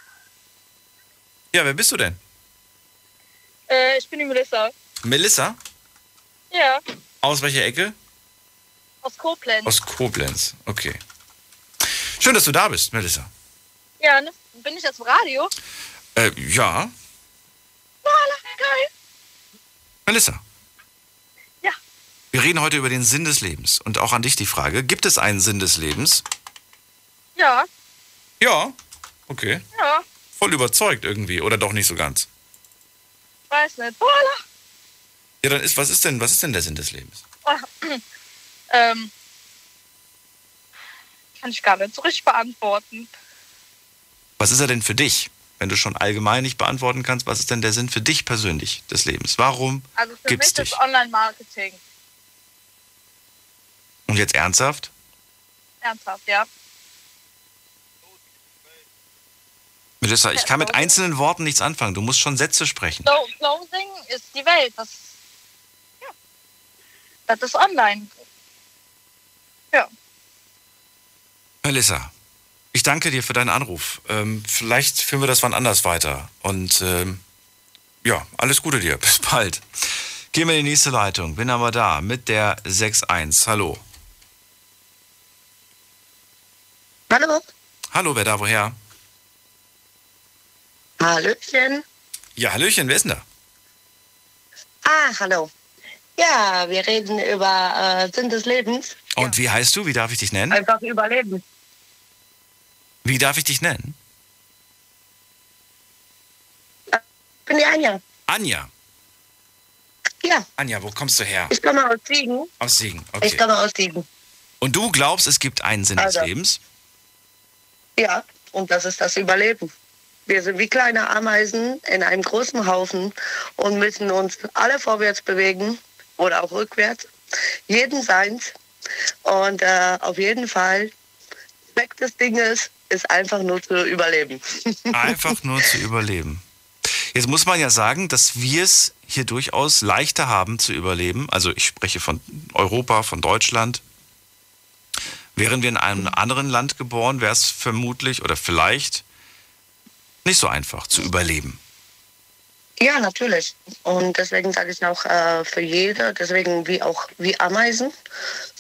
Ja, wer bist du denn? Äh, ich bin die Melissa. Melissa? Ja, Aus welcher Ecke? aus Koblenz. Aus Koblenz. Okay. Schön, dass du da bist, Melissa. ja, ne? bin ich jetzt im Radio? Äh, ja. Geil. Melissa. Ja. Wir reden heute über den Sinn des Lebens. Und auch an dich die Frage, gibt es einen Sinn des Lebens? Ja, Ja. Okay. ja, Voll überzeugt irgendwie. Oder doch nicht so ganz. weiß nicht. Voila. Ja, dann ist, was ist denn, was ist denn der Sinn des Lebens? <clears throat> ähm, kann ich gar nicht so richtig beantworten. Was ist er denn für dich? Wenn du schon allgemein nicht beantworten kannst, was ist denn der Sinn für dich persönlich des Lebens? Warum Also für gibt's mich dich? ist Online-Marketing. Und jetzt ernsthaft? Ernsthaft, ja. Melissa, ich kann mit einzelnen Worten nichts anfangen. Du musst schon Sätze sprechen. Clo- Clothing ist die Welt. Das, ja. das ist online. Melissa, ich danke dir für deinen Anruf. Ähm, vielleicht führen wir das wann anders weiter. Und ähm, ja, alles Gute dir. <laughs> Bis bald. Gehen wir in die nächste Leitung. Bin aber da mit der 6.1. Hallo. Hallo. Hallo, wer da, woher? Hallöchen. Ja, Hallöchen, wer ist denn da? Ah, hallo. Ja, wir reden über äh, Sinn des Lebens. Und wie heißt du? Wie darf ich dich nennen? Einfach überleben. Wie darf ich dich nennen? Ich bin die Anja. Anja. Ja, Anja, wo kommst du her? ich komme aus Siegen. Aus Siegen. Ich Okay. komme aus Siegen. Und du glaubst, es gibt einen Sinn des Also. Lebens? Ja, und das ist das Überleben. Wir sind wie kleine Ameisen in einem großen Haufen und müssen uns alle vorwärts bewegen oder auch rückwärts. Jeden seins. Und äh, auf jeden Fall, Zweck des Dinges ist einfach nur zu überleben. <laughs> Einfach nur zu überleben. Jetzt muss man ja sagen, dass wir es hier durchaus leichter haben zu überleben. Also ich spreche von Europa, von Deutschland. Wären wir in einem anderen Land geboren, wäre es vermutlich oder vielleicht nicht so einfach zu überleben. Ja, natürlich. Und deswegen sage ich auch äh, für jede, deswegen wie auch wie Ameisen,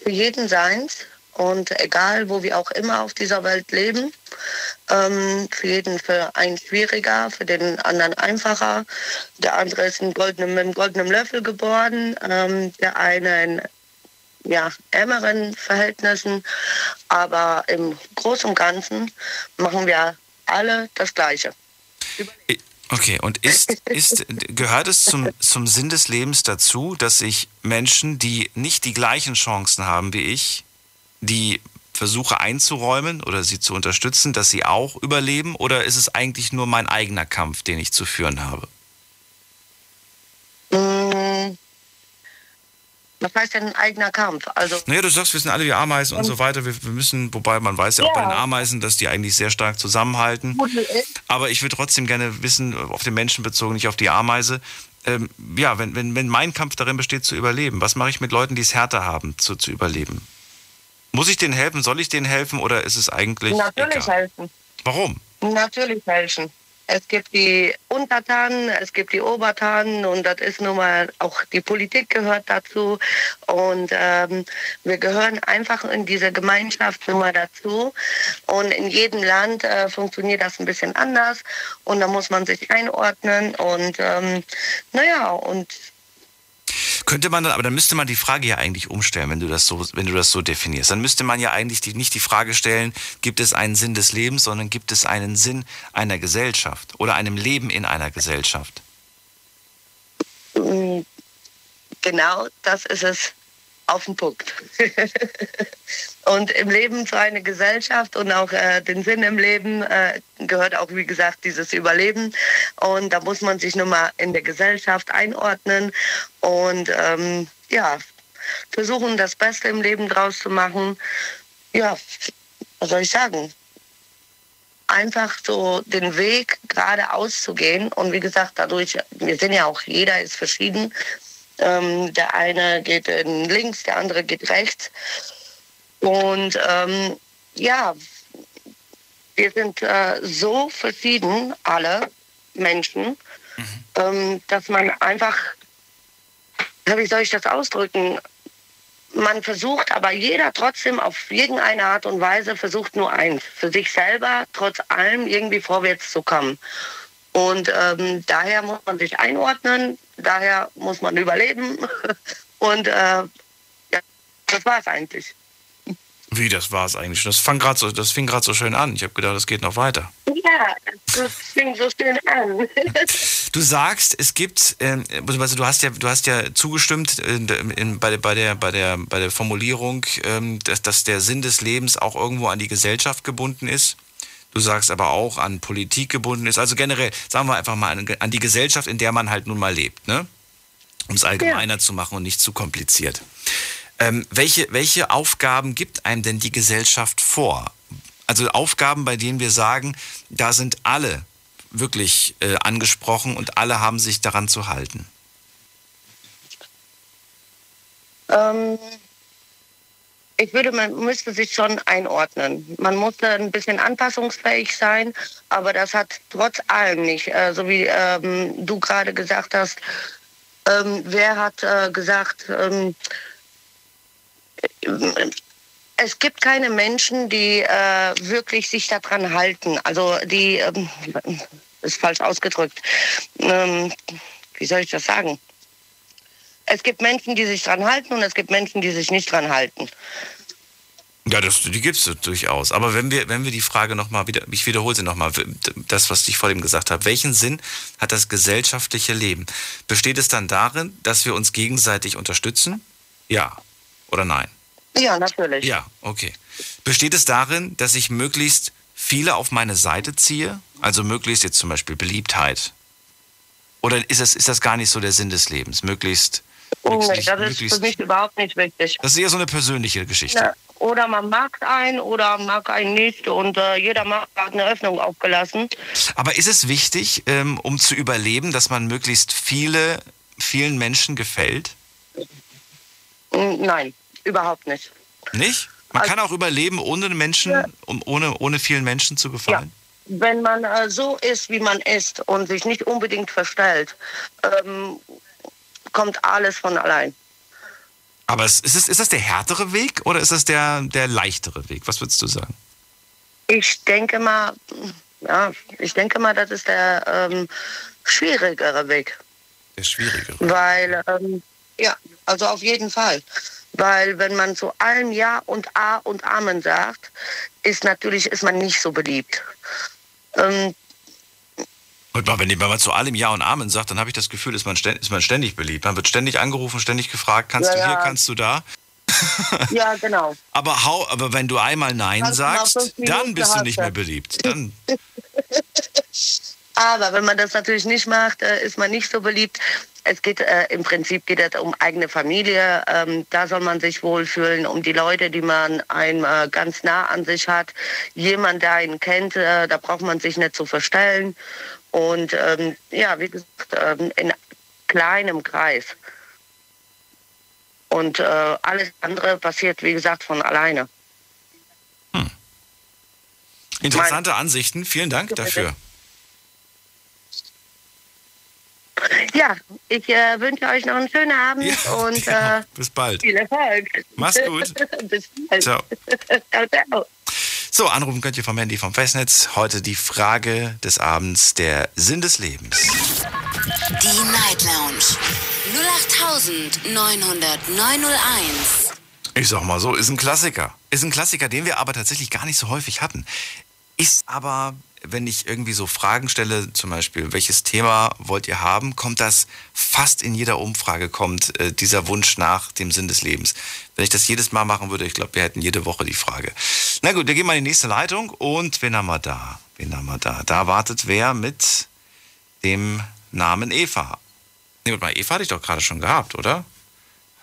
für jeden seins. Und egal, wo wir auch immer auf dieser Welt leben, ähm, für jeden für einen schwieriger, für den anderen einfacher. Der andere ist mit einem goldenen Löffel geboren, ähm, der eine in ja, ärmeren Verhältnissen. Aber im Großen und Ganzen machen wir alle das Gleiche. Okay, und ist, ist, gehört es zum, zum Sinn des Lebens dazu, dass sich Menschen, die nicht die gleichen Chancen haben wie ich, die versuche einzuräumen oder sie zu unterstützen, dass sie auch überleben? Oder ist es eigentlich nur mein eigener Kampf, den ich zu führen habe? Mm, Was heißt denn ein eigener Kampf? Also, Naja, du sagst, wir sind alle wie Ameisen und so weiter. Wir, wir müssen, wobei man weiß ja auch Ja. bei den Ameisen, dass die eigentlich sehr stark zusammenhalten. Aber ich würde trotzdem gerne wissen, auf den Menschen bezogen, nicht auf die Ameise. Ähm, ja, wenn, wenn, wenn mein Kampf darin besteht, zu überleben, was mache ich mit Leuten, die es härter haben, zu, zu überleben? Muss ich denen helfen? Soll ich denen helfen? Oder ist es eigentlich natürlich egal? helfen. Warum? Natürlich helfen. Es gibt die Untertanen, es gibt die Obertanen und das ist nun mal auch die Politik gehört dazu. Und ähm, wir gehören einfach in diese Gemeinschaft nun mal dazu. Und in jedem Land äh, funktioniert das ein bisschen anders. Und da muss man sich einordnen. Und ähm, naja, und Könnte man dann, aber dann müsste man die Frage ja eigentlich umstellen, wenn du das so, wenn du das so definierst. Dann müsste man ja eigentlich die, nicht die Frage stellen, gibt es einen Sinn des Lebens, sondern gibt es einen Sinn einer Gesellschaft oder einem Leben in einer Gesellschaft. Genau, das ist es auf den Punkt. <laughs> und im Leben zu einer Gesellschaft und auch äh, den Sinn im Leben äh, gehört auch, wie gesagt, dieses Überleben. Und da muss man sich nun mal in der Gesellschaft einordnen und ähm, ja, versuchen, das Beste im Leben draus zu machen. Ja, was soll ich sagen? einfach so den Weg geradeaus zu gehen. Und wie gesagt, dadurch, wir sind ja auch, jeder ist verschieden. Ähm, der eine geht in links, der andere geht rechts. Und ähm, ja, wir sind äh, so verschieden, alle Menschen, ähm, dass man einfach, wie soll ich das ausdrücken? man versucht aber jeder trotzdem auf irgendeine Art und Weise versucht nur eins, für sich selber trotz allem irgendwie vorwärts zu kommen. Und ähm, daher muss man sich einordnen, daher muss man überleben. <laughs> Und äh, ja, das war es eigentlich. Wie, das war es eigentlich. Das, fang grad so, das fing gerade so schön an. Ich habe gedacht, es geht noch weiter. Ja, das fing so schön an. <laughs> Du sagst, es gibt, ähm, also du hast ja, du hast ja zugestimmt in, in, bei, der- bei, der, bei, der, bei der Formulierung, ähm, dass, dass der Sinn des Lebens auch irgendwo an die Gesellschaft gebunden ist. Du sagst aber auch an Politik gebunden ist. Also generell, sagen wir einfach mal an, an die Gesellschaft, in der man halt nun mal lebt, ne? Um es allgemeiner zu machen und nicht zu kompliziert. Ähm, welche, welche Aufgaben gibt einem denn die Gesellschaft vor? Also Aufgaben, bei denen wir sagen, da sind alle wirklich äh, angesprochen und alle haben sich daran zu halten. Ähm, ich würde, man müsste sich schon einordnen. Man musste ein bisschen anpassungsfähig sein, aber das hat trotz allem nicht, äh, so wie ähm, du gerade gesagt hast, ähm, wer hat äh, gesagt, ähm, es gibt keine Menschen, die äh, wirklich sich daran halten. Also die, ähm, ist falsch ausgedrückt. Ähm, wie soll ich das sagen? Es gibt Menschen, die sich dran halten und es gibt Menschen, die sich nicht dran halten. Ja, das, die gibt es durchaus. Aber wenn wir, wenn wir die Frage nochmal wieder, ich wiederhole sie nochmal, das, was ich vor dem gesagt habe, welchen Sinn hat das gesellschaftliche Leben? Besteht es dann darin, dass wir uns gegenseitig unterstützen? Ja oder nein? Ja, natürlich. Ja, okay. Besteht es darin, dass ich möglichst viele auf meine Seite ziehe? Also möglichst jetzt zum Beispiel Beliebtheit? Oder ist das, ist das gar nicht so der Sinn des Lebens? Möglichst. Oh, möglichst- das ist für mich überhaupt nicht wichtig. das ist eher so eine persönliche Geschichte. Ja, oder man mag einen oder mag einen nicht und äh, jeder mag, hat eine Öffnung aufgelassen. Aber ist es wichtig, ähm, um zu überleben, dass man möglichst viele vielen Menschen gefällt? Nein, überhaupt nicht. Nicht? Man Also- kann auch überleben, ohne Menschen, um, ohne, ohne vielen Menschen zu gefallen? Wenn man äh, so ist, wie man ist und sich nicht unbedingt verstellt, ähm, kommt alles von allein. Aber ist, es, ist das der härtere Weg oder ist das der, der leichtere Weg? Was würdest du sagen? Ich denke mal, ja, ich denke mal, das ist der ähm, schwierigere Weg. Der schwierigere. Weil, ähm, ja, also auf jeden Fall. Weil wenn man zu allem Ja und A und Amen sagt, ist natürlich ist man nicht so beliebt. Ähm, Und wenn, man zu allem Ja und Amen sagt, dann habe ich das Gefühl, ist man, ständig, ist man ständig beliebt. Man wird ständig angerufen, ständig gefragt, kannst Ja, du hier, ja. kannst du da? <laughs> ja, genau. Aber, hau, aber wenn du einmal Nein mal sagst, dann bist du nicht mehr beliebt. Dann, <laughs> Aber wenn man das natürlich nicht macht, äh, ist man nicht so beliebt. Es geht äh, im Prinzip geht es um eigene Familie. Ähm, da soll man sich wohlfühlen, um die Leute, die man einem äh, ganz nah an sich hat. Jemand, der einen kennt, äh, da braucht man sich nicht zu verstellen. Und ähm, ja, wie gesagt, ähm, in kleinem Kreis. Und äh, alles andere passiert, wie gesagt, von alleine. interessante Ansichten. Vielen Dank dafür. Ja, ich äh, wünsche euch noch einen schönen Abend <laughs> und äh, Bis bald. viel Erfolg. Mach's gut. <laughs> Bis bald. Ciao. <laughs> ciao, ciao. So, anrufen könnt ihr vom Handy vom Festnetz. Heute die Frage des Abends, der Sinn des Lebens. Die Night Lounge 08901. Ich sag mal so, ist ein Klassiker. Ist ein Klassiker, den wir aber tatsächlich gar nicht so häufig hatten. Ist aber, wenn ich irgendwie so Fragen stelle, zum Beispiel, welches Thema wollt ihr haben, kommt das fast in jeder Umfrage, kommt äh, dieser Wunsch nach dem Sinn des Lebens. Wenn ich das jedes Mal machen würde, ich glaube, wir hätten jede Woche die Frage. Na gut, wir gehen mal in die nächste Leitung und wen haben wir da? Wen haben wir da? Da wartet wer mit dem Namen Eva. Nee, warte mal, Eva hatte ich doch gerade schon gehabt, oder?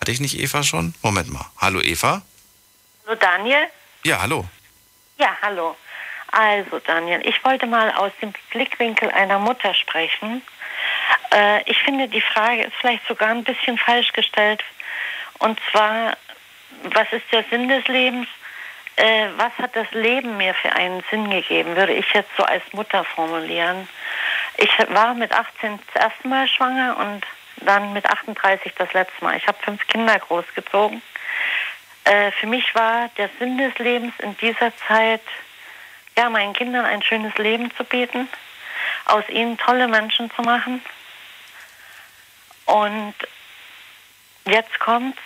Hatte ich nicht Eva schon? Moment mal. Hallo Eva? Hallo Daniel? Ja, hallo. Ja, hallo. Also Daniel, ich wollte mal aus dem Blickwinkel einer Mutter sprechen. Äh, ich finde, die Frage ist vielleicht sogar ein bisschen falsch gestellt. Und zwar, was ist der Sinn des Lebens? Äh, was hat das Leben mir für einen Sinn gegeben, würde ich jetzt so als Mutter formulieren. Ich war mit 18 das erste Mal schwanger und dann mit 38 das letzte Mal. Ich habe fünf Kinder großgezogen. Äh, für mich war der Sinn des Lebens in dieser Zeit, ja, meinen Kindern ein schönes Leben zu bieten, aus ihnen tolle Menschen zu machen. Und jetzt kommt,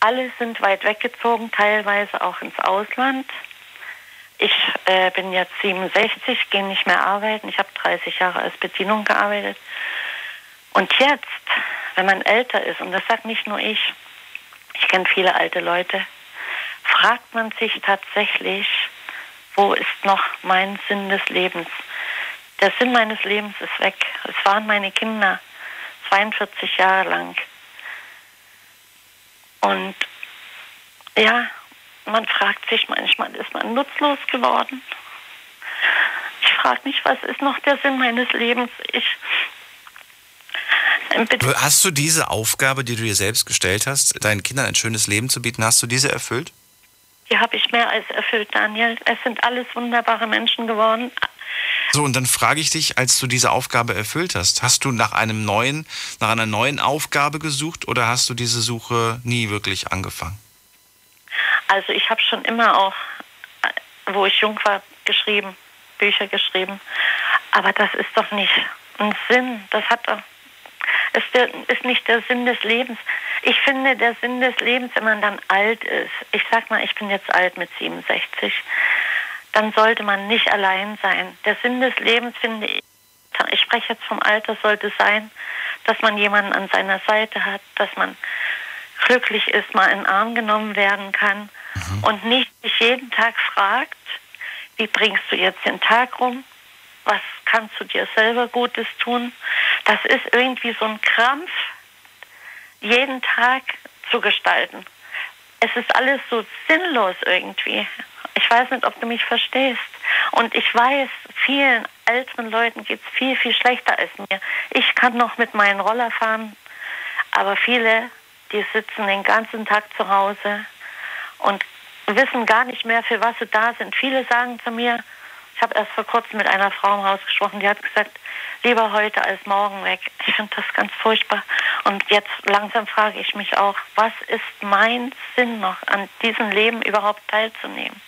alle sind weit weggezogen, teilweise auch ins Ausland. Ich äh, bin jetzt 67, gehe nicht mehr arbeiten. Ich habe 30 Jahre als Bedienung gearbeitet. Und jetzt, wenn man älter ist, und das sagt nicht nur ich, ich kenne viele alte Leute, fragt man sich tatsächlich, wo ist noch mein Sinn des Lebens? Der Sinn meines Lebens ist weg. Es waren meine Kinder 42 Jahre lang. Und ja, man fragt sich manchmal, ist man nutzlos geworden? Ich frage mich, was ist noch der Sinn meines Lebens? Ich Du- Hast du diese Aufgabe, die du dir selbst gestellt hast, deinen Kindern ein schönes Leben zu bieten, hast du diese erfüllt? Die habe ich mehr als erfüllt, Daniel. Es sind alles wunderbare Menschen geworden. So, und dann frage ich dich, als du diese Aufgabe erfüllt hast, hast du nach einem neuen, nach einer neuen Aufgabe gesucht oder hast du diese Suche nie wirklich angefangen? Also ich habe schon immer auch, wo ich jung war, geschrieben, Bücher geschrieben. Aber das ist doch nicht ein Sinn. Das hat doch, ist, der, ist nicht der Sinn des Lebens. Ich finde, der Sinn des Lebens, wenn man dann alt ist, ich sag mal, ich bin jetzt alt mit 67, dann sollte man nicht allein sein. Der Sinn des Lebens, finde ich, ich spreche jetzt vom Alter, sollte sein, dass man jemanden an seiner Seite hat, dass man glücklich ist, mal in den Arm genommen werden kann und nicht sich jeden Tag fragt, wie bringst du jetzt den Tag rum? Was kannst du dir selber Gutes tun? Das ist irgendwie so ein Krampf, jeden Tag zu gestalten. Es ist alles so sinnlos irgendwie. Ich weiß nicht, ob du mich verstehst. Und ich weiß, vielen älteren Leuten geht es viel, viel schlechter als mir. Ich kann noch mit meinen Roller fahren, Aber viele, die sitzen den ganzen Tag zu Hause und wissen gar nicht mehr, für was sie da sind. Viele sagen zu mir, habe erst vor kurzem mit einer Frau im Haus gesprochen, die hat gesagt, lieber heute als morgen weg. Ich finde das ganz furchtbar. Und jetzt langsam frage ich mich auch, was ist mein Sinn noch, an diesem Leben überhaupt teilzunehmen?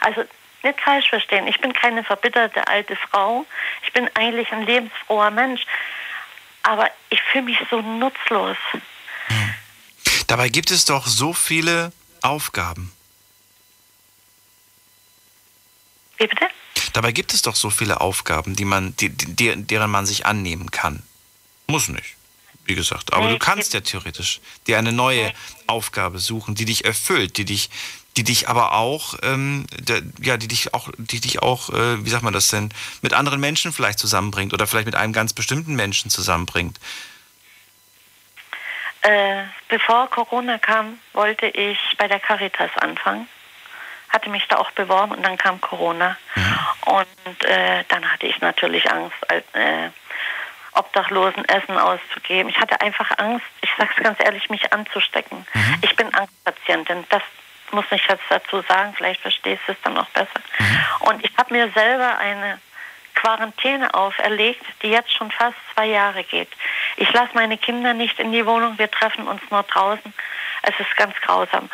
Also nicht falsch verstehen, ich bin keine verbitterte alte Frau. Ich bin eigentlich ein lebensfroher Mensch. Aber ich fühle mich so nutzlos. Dabei gibt es doch so viele Aufgaben. Wie bitte? Dabei gibt es doch so viele Aufgaben, die man, die, die, deren man sich annehmen kann. Muss nicht, wie gesagt. Aber du kannst ja theoretisch dir eine neue Aufgabe suchen, die dich erfüllt, die dich, die dich aber auch, ähm, der, ja, die dich auch, die dich auch, äh, wie sagt man das denn, mit anderen Menschen vielleicht zusammenbringt oder vielleicht mit einem ganz bestimmten Menschen zusammenbringt. Äh, bevor Corona kam, wollte ich bei der Caritas anfangen. Hatte mich da auch beworben und dann kam Corona. Und äh, dann hatte ich natürlich Angst, äh, Obdachlosen Essen auszugeben. Ich hatte einfach Angst, ich sag's ganz ehrlich, mich anzustecken. Ich bin Angstpatientin. Das muss ich jetzt dazu sagen. Vielleicht verstehst du es dann noch besser. Und ich habe mir selber eine Quarantäne auferlegt, die jetzt schon fast zwei Jahre geht. Ich lasse meine Kinder nicht in die Wohnung, wir treffen uns nur draußen. Es ist ganz grausam.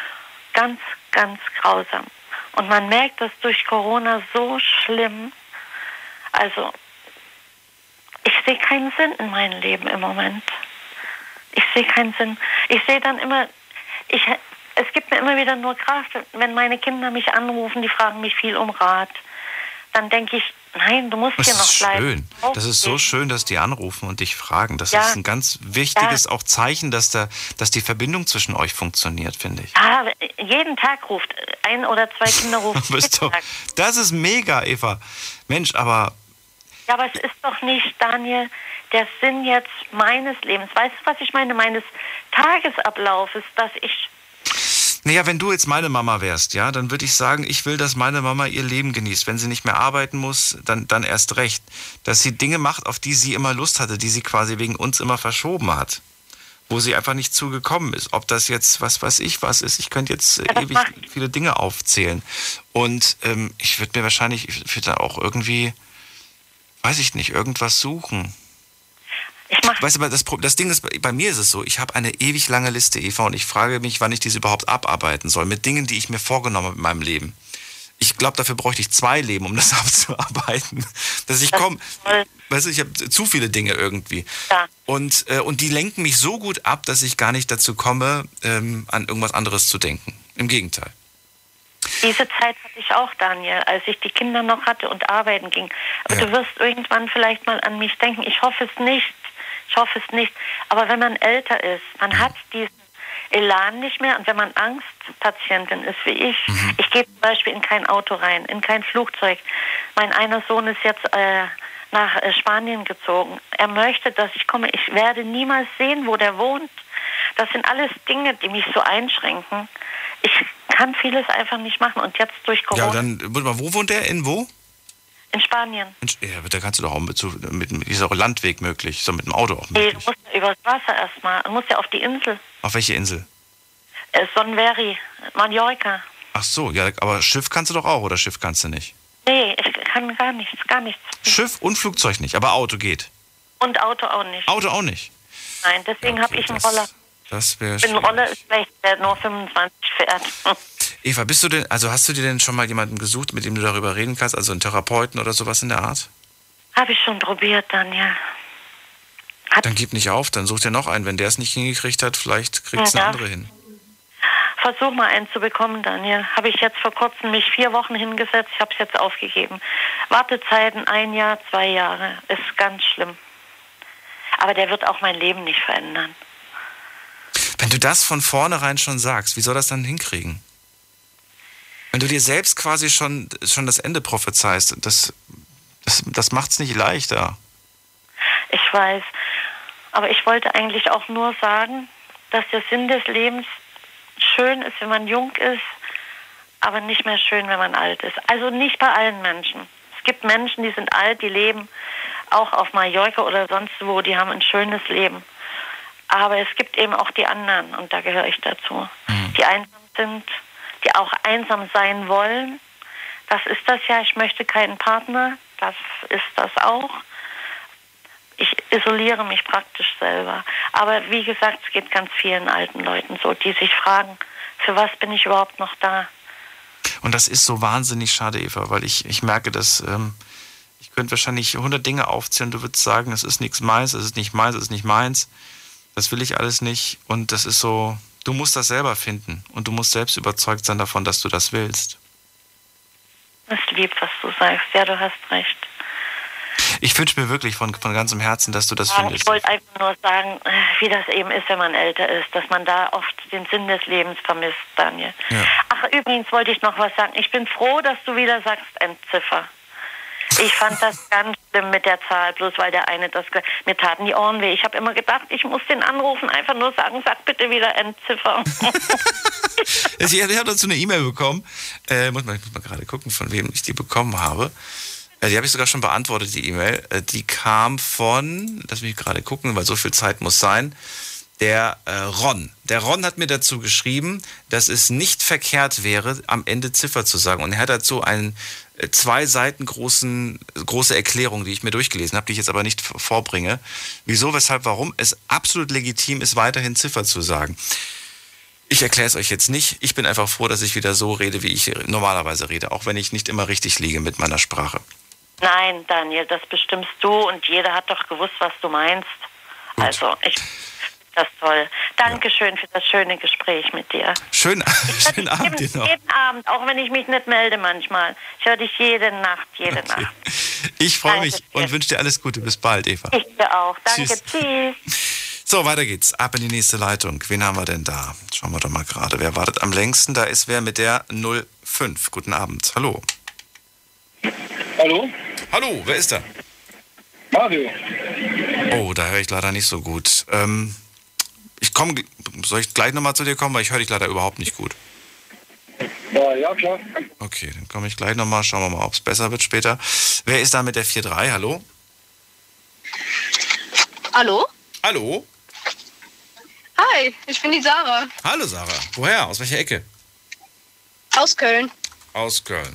Ganz, ganz grausam. Und man merkt das durch Corona so schlimm. Also, ich sehe keinen Sinn in meinem Leben im Moment. Ich sehe keinen Sinn. Ich sehe dann immer, ich, es gibt mir immer wieder nur Kraft, wenn meine Kinder mich anrufen, die fragen mich viel um Rat. Dann denke ich, nein, du musst Das hier noch ist bleiben. schön. Das ist so schön, dass die anrufen und dich fragen. Das Ja. ist ein ganz wichtiges auch Zeichen, dass, da, dass die Verbindung zwischen euch funktioniert, finde ich. Ja, jeden Tag ruft ein oder zwei Kinder <laughs> rufen. Doch, das ist mega, Eva. Mensch, aber Ja, aber es ist doch nicht, Daniel, der Sinn jetzt meines Lebens. Weißt du, was ich meine? Meines Tagesablaufes, dass ich Naja, wenn du jetzt meine Mama wärst, ja, dann würde ich sagen, ich will, dass meine Mama ihr Leben genießt. Wenn sie nicht mehr arbeiten muss, dann, dann erst recht. Dass sie Dinge macht, auf die sie immer Lust hatte, die sie quasi wegen uns immer verschoben hat. Wo sie einfach nicht zugekommen ist. Ob das jetzt, was weiß ich, was ist. Ich könnte jetzt äh, ewig viele Dinge aufzählen. Und ähm, ich würde mir wahrscheinlich, ich würde da auch irgendwie, weiß ich nicht, irgendwas suchen. Weißt du, das, das Ding ist, bei mir ist es so, ich habe eine ewig lange Liste, Eva, und ich frage mich, wann ich diese überhaupt abarbeiten soll, mit Dingen, die ich mir vorgenommen habe in meinem Leben. Ich glaube, dafür bräuchte ich zwei Leben, um <laughs> das abzuarbeiten. Dass ich komme, weißt du, ich habe zu viele Dinge irgendwie. Und, äh, und die lenken mich so gut ab, dass ich gar nicht dazu komme, ähm, an irgendwas anderes zu denken. Im Gegenteil. Diese Zeit hatte ich auch, Daniel, als ich die Kinder noch hatte und arbeiten ging. Aber du wirst irgendwann vielleicht mal an mich denken. Ich hoffe es nicht. Ich hoffe es nicht. Aber wenn man älter ist, man hat diesen Elan nicht mehr. Und wenn man Angstpatientin ist wie ich, ich gehe zum Beispiel in kein Auto rein, in kein Flugzeug. Mein einer Sohn ist jetzt äh, nach äh, Spanien gezogen. Er möchte, dass ich komme. Ich werde niemals sehen, wo der wohnt. Das sind alles Dinge, die mich so einschränken. Ich kann vieles einfach nicht machen. Und jetzt durch Corona Ja, dann, wo wohnt der? In wo? In Spanien. Ja, da kannst du doch auch mit, mit, mit dieser Landweg möglich, so mit dem Auto auch. Nee, du musst ja übers Wasser erstmal. Du musst ja auf die Insel. Auf welche Insel? Äh, Sonveri, Mallorca. Ach so, ja, aber Schiff kannst du doch auch, oder Schiff kannst du nicht? Nee, ich kann gar nichts, gar nichts. Schiff und Flugzeug nicht, aber Auto geht. Und Auto auch nicht. Auto auch nicht. Nein, deswegen habe ich einen Roller. Das wäre Ich bin Roller ist schlecht, der nur 25 fährt. Eva, bist du denn, also hast du dir denn schon mal jemanden gesucht, mit dem du darüber reden kannst, also einen Therapeuten oder sowas in der Art? habe ich schon probiert, Daniel. Dann gib nicht auf, dann such dir noch einen. Wenn der es nicht hingekriegt hat, vielleicht kriegt es Ja. eine andere hin. Versuch mal einen zu bekommen, Daniel. Habe ich jetzt vor kurzem mich vier Wochen hingesetzt, ich habe es jetzt aufgegeben. Wartezeiten ein Jahr, zwei Jahre. Ist ganz schlimm. Aber der wird auch mein Leben nicht verändern. Wenn du das von vornherein schon sagst, wie soll das dann hinkriegen? Wenn du dir selbst quasi schon, schon das Ende prophezeist, das, das, das macht es nicht leichter. Ich weiß. Aber ich wollte eigentlich auch nur sagen, dass der Sinn des Lebens schön ist, wenn man jung ist, aber nicht mehr schön, wenn man alt ist. Also nicht bei allen Menschen. Es gibt Menschen, die sind alt, die leben auch auf Mallorca oder sonst wo, die haben ein schönes Leben. Aber es gibt eben auch die anderen und da gehöre ich dazu, die einsam sind, die auch einsam sein wollen. Das ist das ja, ich möchte keinen Partner, das ist das auch. Ich isoliere mich praktisch selber. Aber wie gesagt, es geht ganz vielen alten Leuten so, die sich fragen, für was bin ich überhaupt noch da? Und das ist so wahnsinnig schade, Eva, weil ich, ich merke, dass ähm, ich könnte wahrscheinlich 100 Dinge aufzählen. Du würdest sagen, es ist nichts meins, es ist nicht meins, es ist nicht meins. Das will ich alles nicht. Und das ist so, du musst das selber finden. Und du musst selbst überzeugt sein davon, dass du das willst. Das ist lieb, was du sagst. Ja, du hast recht. Ich wünsche mir wirklich von, von ganzem Herzen, dass du das Ja, findest. ich wollte einfach nur sagen, äh, wie das eben ist, wenn man älter ist, dass man da oft den Sinn des Lebens vermisst, Daniel. Ja. Ach, übrigens wollte ich noch was sagen. Ich bin froh, dass du wieder sagst Endziffer. Ich fand das ganz schlimm mit der Zahl, bloß weil der eine das. Mir taten die Ohren weh. Ich habe immer gedacht, ich muss den anrufen, einfach nur sagen, sag bitte wieder Endziffer. <laughs> Ich, ich habe dazu eine E-Mail bekommen. Äh, muss, mal, ich muss mal gerade gucken, von wem ich die bekommen habe. Äh, die habe ich sogar schon beantwortet, die E-Mail. Äh, die kam von, lass mich gerade gucken, weil so viel Zeit muss sein. Der äh, Ron. Der Ron hat mir dazu geschrieben, dass es nicht verkehrt wäre, am Ende Ziffer zu sagen. Und er hat dazu einen zwei Seiten großen, große Erklärung, die ich mir durchgelesen habe, die ich jetzt aber nicht vorbringe. Wieso, weshalb, warum es absolut legitim ist, weiterhin Ziffer zu sagen. Ich erkläre es euch jetzt nicht. Ich bin einfach froh, dass ich wieder so rede, wie ich normalerweise rede, auch wenn ich nicht immer richtig liege mit meiner Sprache. Nein, Daniel, das bestimmst du und jeder hat doch gewusst, was du meinst. Also, ich das toll. Dankeschön für das schöne Gespräch mit dir. Schön, schönen <laughs> Abend dir jeden, noch. jeden Abend, auch wenn ich mich nicht melde manchmal. Ich höre dich jede Nacht, jede Nacht. Ich freue mich Danke und wünsche dir alles Gute. Bis bald, Eva. Ich dir auch. Danke, Tschüss. tschüss. <laughs> So, weiter geht's. Ab in die nächste Leitung. Wen haben wir denn da? Schauen wir doch mal gerade. Wer wartet am längsten? Da ist wer mit der 05. Guten Abend. Hallo. Hallo? Hallo, wer ist da? Mario. Oh, da höre ich leider nicht so gut. Ähm, ich komme, soll ich gleich nochmal zu dir kommen, weil ich höre dich leider überhaupt nicht gut. Ja, ja, klar. Okay, dann komme ich gleich nochmal. Schauen wir mal, ob es besser wird später. Wer ist da mit der 4.3? Hallo? Hallo? Hallo? Hi, ich bin die Sarah Hallo Sarah. Woher? Aus welcher Ecke? aus Köln. Aus Köln.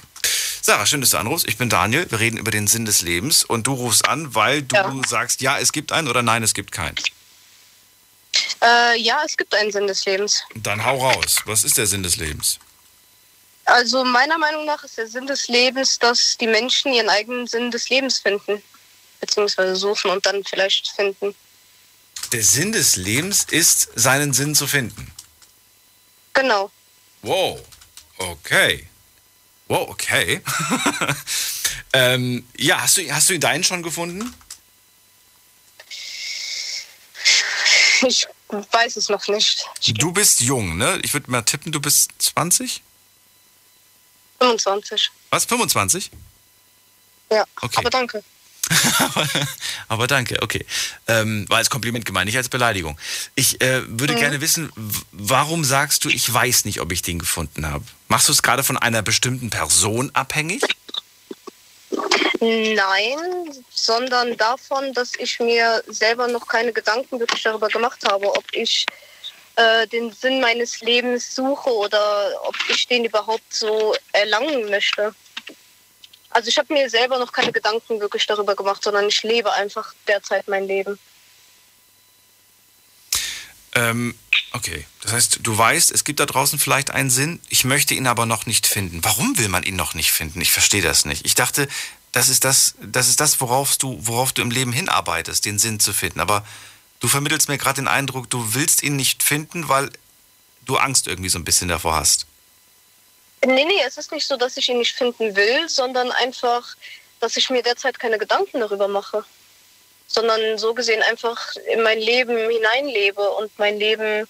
Sarah, schön, dass du anrufst. Ich bin Daniel. Wir reden über den Sinn des Lebens und du rufst an, weil du sagst, ja, es gibt einen oder nein, es gibt keinen. Äh, ja, es gibt einen Sinn des Lebens. Dann hau raus. Was ist der Sinn des Lebens? Also meiner Meinung nach ist der Sinn des Lebens, dass die Menschen ihren eigenen Sinn des Lebens finden. Beziehungsweise suchen und dann vielleicht finden. Der Sinn des Lebens ist, seinen Sinn zu finden. Genau. Wow. Okay. Wow, okay. <laughs> ähm, ja, hast du, hast du deinen schon gefunden? Ich weiß es noch nicht. Du bist jung, ne? Ich würde mal tippen, du bist 20? 25. Was, 25? Ja, Okay. aber danke. <laughs> Aber danke, okay. Ähm, war als Kompliment gemeint, nicht als Beleidigung. Ich äh, würde Mhm. gerne wissen, warum sagst du, ich weiß nicht, ob ich den gefunden habe? Machst du es gerade von einer bestimmten Person abhängig? Nein, sondern davon, dass ich mir selber noch keine Gedanken wirklich darüber gemacht habe, ob ich äh, den Sinn meines Lebens suche oder ob ich den überhaupt so erlangen möchte. Also ich habe mir selber noch keine Gedanken wirklich darüber gemacht, sondern ich lebe einfach derzeit mein Leben. Ähm, okay. Das heißt, du weißt, es gibt da draußen vielleicht einen Sinn, ich möchte ihn aber noch nicht finden. Warum will man ihn noch nicht finden? Ich verstehe das nicht. Ich dachte, das ist das, das ist das, worauf du, worauf du im Leben hinarbeitest, den Sinn zu finden. Aber du vermittelst mir gerade den Eindruck, du willst ihn nicht finden, weil du Angst irgendwie so ein bisschen davor hast. Nee, nee, es ist nicht so, dass ich ihn nicht finden will, sondern einfach, dass ich mir derzeit keine Gedanken darüber mache. Sondern so gesehen einfach in mein Leben hineinlebe und mein Leben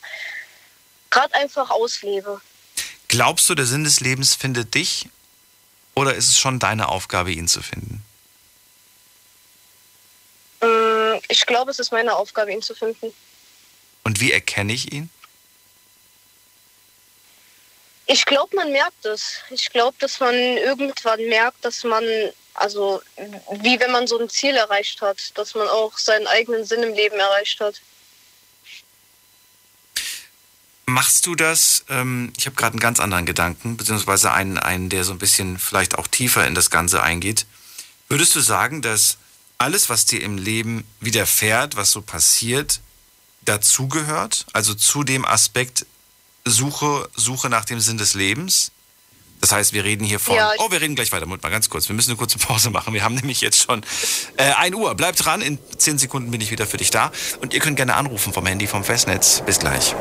gerade einfach auslebe. Glaubst du, der Sinn des Lebens findet dich? Oder ist es schon deine Aufgabe, ihn zu finden? Mm, Ich glaube, es ist meine Aufgabe, ihn zu finden. Und wie erkenne ich ihn? Ich glaube, man merkt es. Ich glaube, dass man irgendwann merkt, dass man, also wie wenn man so ein Ziel erreicht hat, dass man auch seinen eigenen Sinn im Leben erreicht hat. Machst du das? Ähm, ich habe gerade einen ganz anderen Gedanken, beziehungsweise einen, einen, der so ein bisschen vielleicht auch tiefer in das Ganze eingeht. Würdest du sagen, dass alles, was dir im Leben widerfährt, was so passiert, dazugehört? Also zu dem Aspekt Suche, Suche nach dem Sinn des Lebens? Das heißt, wir reden hier von. Ja. oh, wir reden gleich weiter. Moment mal ganz kurz. Wir müssen eine kurze Pause machen. Wir haben nämlich jetzt schon äh, 1 Uhr. Bleibt dran. In 10 Sekunden bin ich wieder für dich da. Und ihr könnt gerne anrufen vom Handy, vom Festnetz. Bis gleich.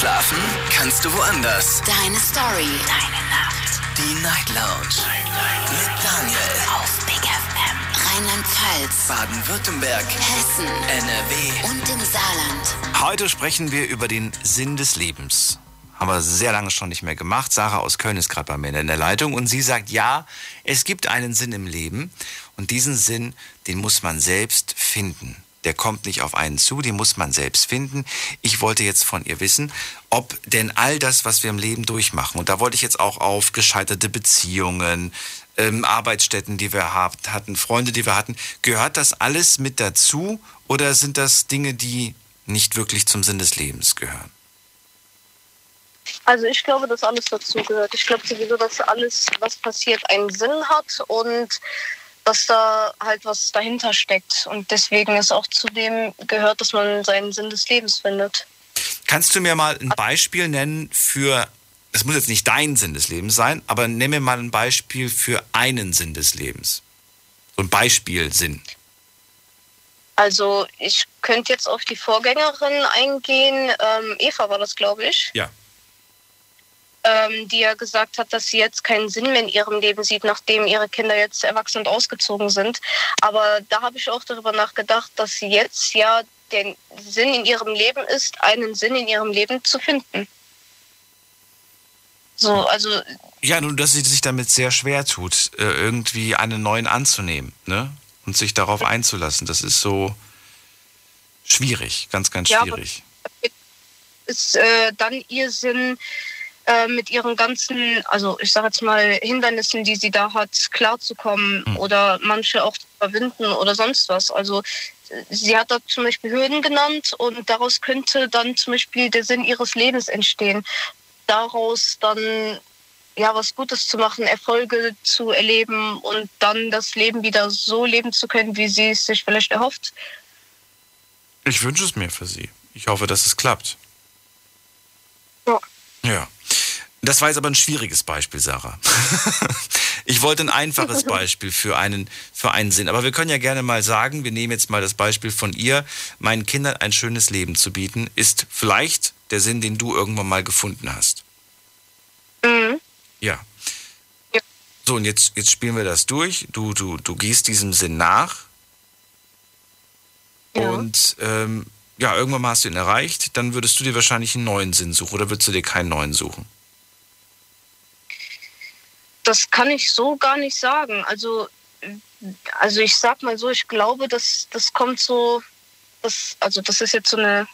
Schlafen kannst du woanders. Deine Story. Deine Nacht. Die Night Lounge. Mit Daniel. Auf Big FM. Rheinland-Pfalz. Baden-Württemberg. Hessen. NRW. Und im Saarland. Heute sprechen wir über den Sinn des Lebens. Haben wir sehr lange schon nicht mehr gemacht. Sarah aus Köln ist gerade bei mir in der Leitung und sie sagt, ja, es gibt einen Sinn im Leben und diesen Sinn, den muss man selbst finden. Der kommt nicht auf einen zu, den muss man selbst finden. Ich wollte jetzt von ihr wissen, ob denn all das, was wir im Leben durchmachen, und da wollte ich jetzt auch auf gescheiterte Beziehungen, ähm, Arbeitsstätten, die wir habt, hatten, Freunde, die wir hatten, gehört das alles mit dazu oder sind das Dinge, die nicht wirklich zum Sinn des Lebens gehören? Also ich glaube, dass alles dazugehört. Ich glaube sowieso, dass alles, was passiert, einen Sinn hat und dass da halt was dahinter steckt. Und deswegen ist auch zu dem gehört, dass man seinen Sinn des Lebens findet. Kannst du mir mal ein Beispiel nennen für, es muss jetzt nicht dein Sinn des Lebens sein, aber nenn mir mal ein Beispiel für einen Sinn des Lebens. So ein Beispielsinn. Also ich könnte jetzt auf die Vorgängerin eingehen. Ähm, Eva war das, glaube ich. Ja. Ähm, die ja gesagt hat, dass sie jetzt keinen Sinn mehr in ihrem Leben sieht, nachdem ihre Kinder jetzt erwachsen und ausgezogen sind. Aber da habe ich auch darüber nachgedacht, dass sie jetzt ja den Sinn in ihrem Leben ist, einen Sinn in ihrem Leben zu finden. So, also Ja, nur dass sie sich damit sehr schwer tut, äh, irgendwie einen neuen anzunehmen, ne? Und sich darauf einzulassen. Das ist so schwierig, ganz, ganz Ja, schwierig. ist äh, dann ihr Sinn äh, mit ihren ganzen, also ich sage jetzt mal Hindernissen, die sie da hat, klarzukommen oder manche auch zu überwinden oder sonst was. Also sie hat da zum Beispiel Hürden genannt und daraus könnte dann zum Beispiel der Sinn ihres Lebens entstehen. Daraus dann ja was Gutes zu machen, Erfolge zu erleben und dann das Leben wieder so leben zu können, wie sie es sich vielleicht erhofft. Ich wünsche es mir für sie. Ich hoffe, dass es klappt. Ja. Ja. Das war jetzt aber ein schwieriges Beispiel, Sarah. <laughs> ich wollte ein einfaches <laughs> Beispiel für einen, für einen Sinn. Aber wir können ja gerne mal sagen, wir nehmen jetzt mal das Beispiel von ihr, meinen Kindern ein schönes Leben zu bieten, ist vielleicht der Sinn, den du irgendwann mal gefunden hast. Mhm. Ja. So, und jetzt, jetzt spielen wir das durch. Du, du, du gehst diesem Sinn nach. Und ähm, ja, irgendwann mal hast du ihn erreicht. Dann würdest du dir wahrscheinlich einen neuen Sinn suchen oder würdest du dir keinen neuen suchen? Das kann ich so gar nicht sagen. Also, also ich sag mal so, ich glaube, dass das kommt so, das, also das ist jetzt so eine,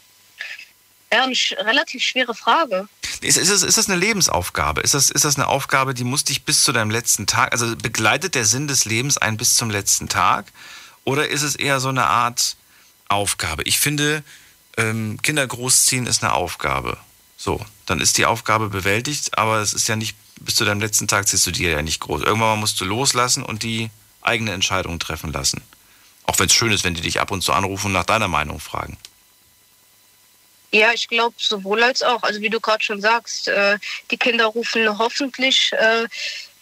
ja, eine sch- relativ schwere Frage. Ist, ist, das, ist das eine Lebensaufgabe? Ist das, ist das eine Aufgabe, die muss dich bis zu deinem letzten Tag, also begleitet der Sinn des Lebens einen bis zum letzten Tag? Oder ist es eher so eine Art Aufgabe? Ich finde, ähm, Kinder großziehen ist eine Aufgabe. So, dann ist die Aufgabe bewältigt, aber es ist ja nicht, bis zu deinem letzten Tag ziehst du dir ja nicht groß. Irgendwann musst du loslassen und die eigene Entscheidung treffen lassen. Auch wenn es schön ist, wenn die dich ab und zu anrufen und nach deiner Meinung fragen. Ja, ich glaube sowohl als auch. Also wie du gerade schon sagst, äh, die Kinder rufen hoffentlich äh,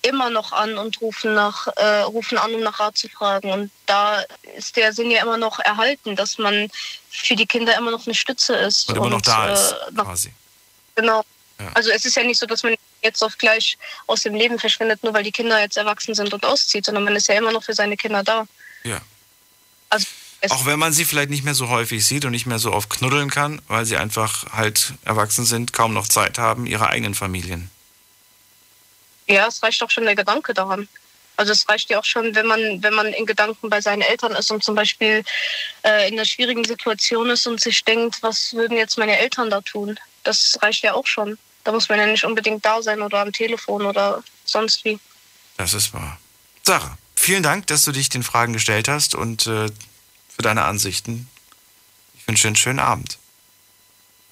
immer noch an und rufen nach, äh, rufen an, um nach Rat zu fragen. Und da ist der Sinn ja immer noch erhalten, dass man für die Kinder immer noch eine Stütze ist. Und immer noch da ist, äh, nach, quasi. Genau. Ja. Also es ist ja nicht so, dass man jetzt auf gleich aus dem Leben verschwindet, nur weil die Kinder jetzt erwachsen sind und auszieht, sondern man ist ja immer noch für seine Kinder da. Ja. Also Auch wenn man sie vielleicht nicht mehr so häufig sieht und nicht mehr so oft knuddeln kann, weil sie einfach halt erwachsen sind, kaum noch Zeit haben, ihre eigenen Familien. Ja, es reicht auch schon der Gedanke daran. Also es reicht ja auch schon, wenn man, wenn man in Gedanken bei seinen Eltern ist und zum Beispiel äh, in einer schwierigen Situation ist und sich denkt, was würden jetzt meine Eltern da tun? Das reicht ja auch schon. Da muss man ja nicht unbedingt da sein oder am Telefon oder sonst wie. Das ist wahr. Sarah, vielen Dank, dass du dich den Fragen gestellt hast und äh, für deine Ansichten. Ich wünsche dir einen schönen Abend.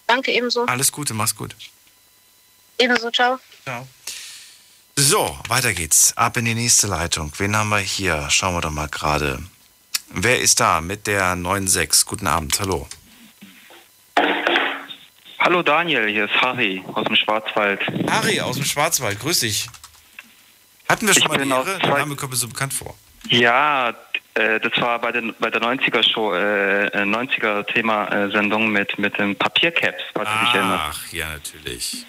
Danke ebenso. Alles Gute, mach's gut. Ebenso, ciao. Ciao. So, weiter geht's. Ab in die nächste Leitung. Wen haben wir hier? Schauen wir doch mal gerade. Wer ist da mit der 96? Guten Abend, hallo. Hallo Daniel, hier ist Harry aus dem Schwarzwald. Harry aus dem Schwarzwald, grüß dich. Hatten wir schon Ich mal die Ehre? Der Name kommt mir so bekannt vor. Ja, äh, das war bei, den, bei der 90er Show, äh, äh, 90er Thema äh, Sendung mit, mit den Papiercaps, falls du dich erinnerst. Ach, ja, natürlich.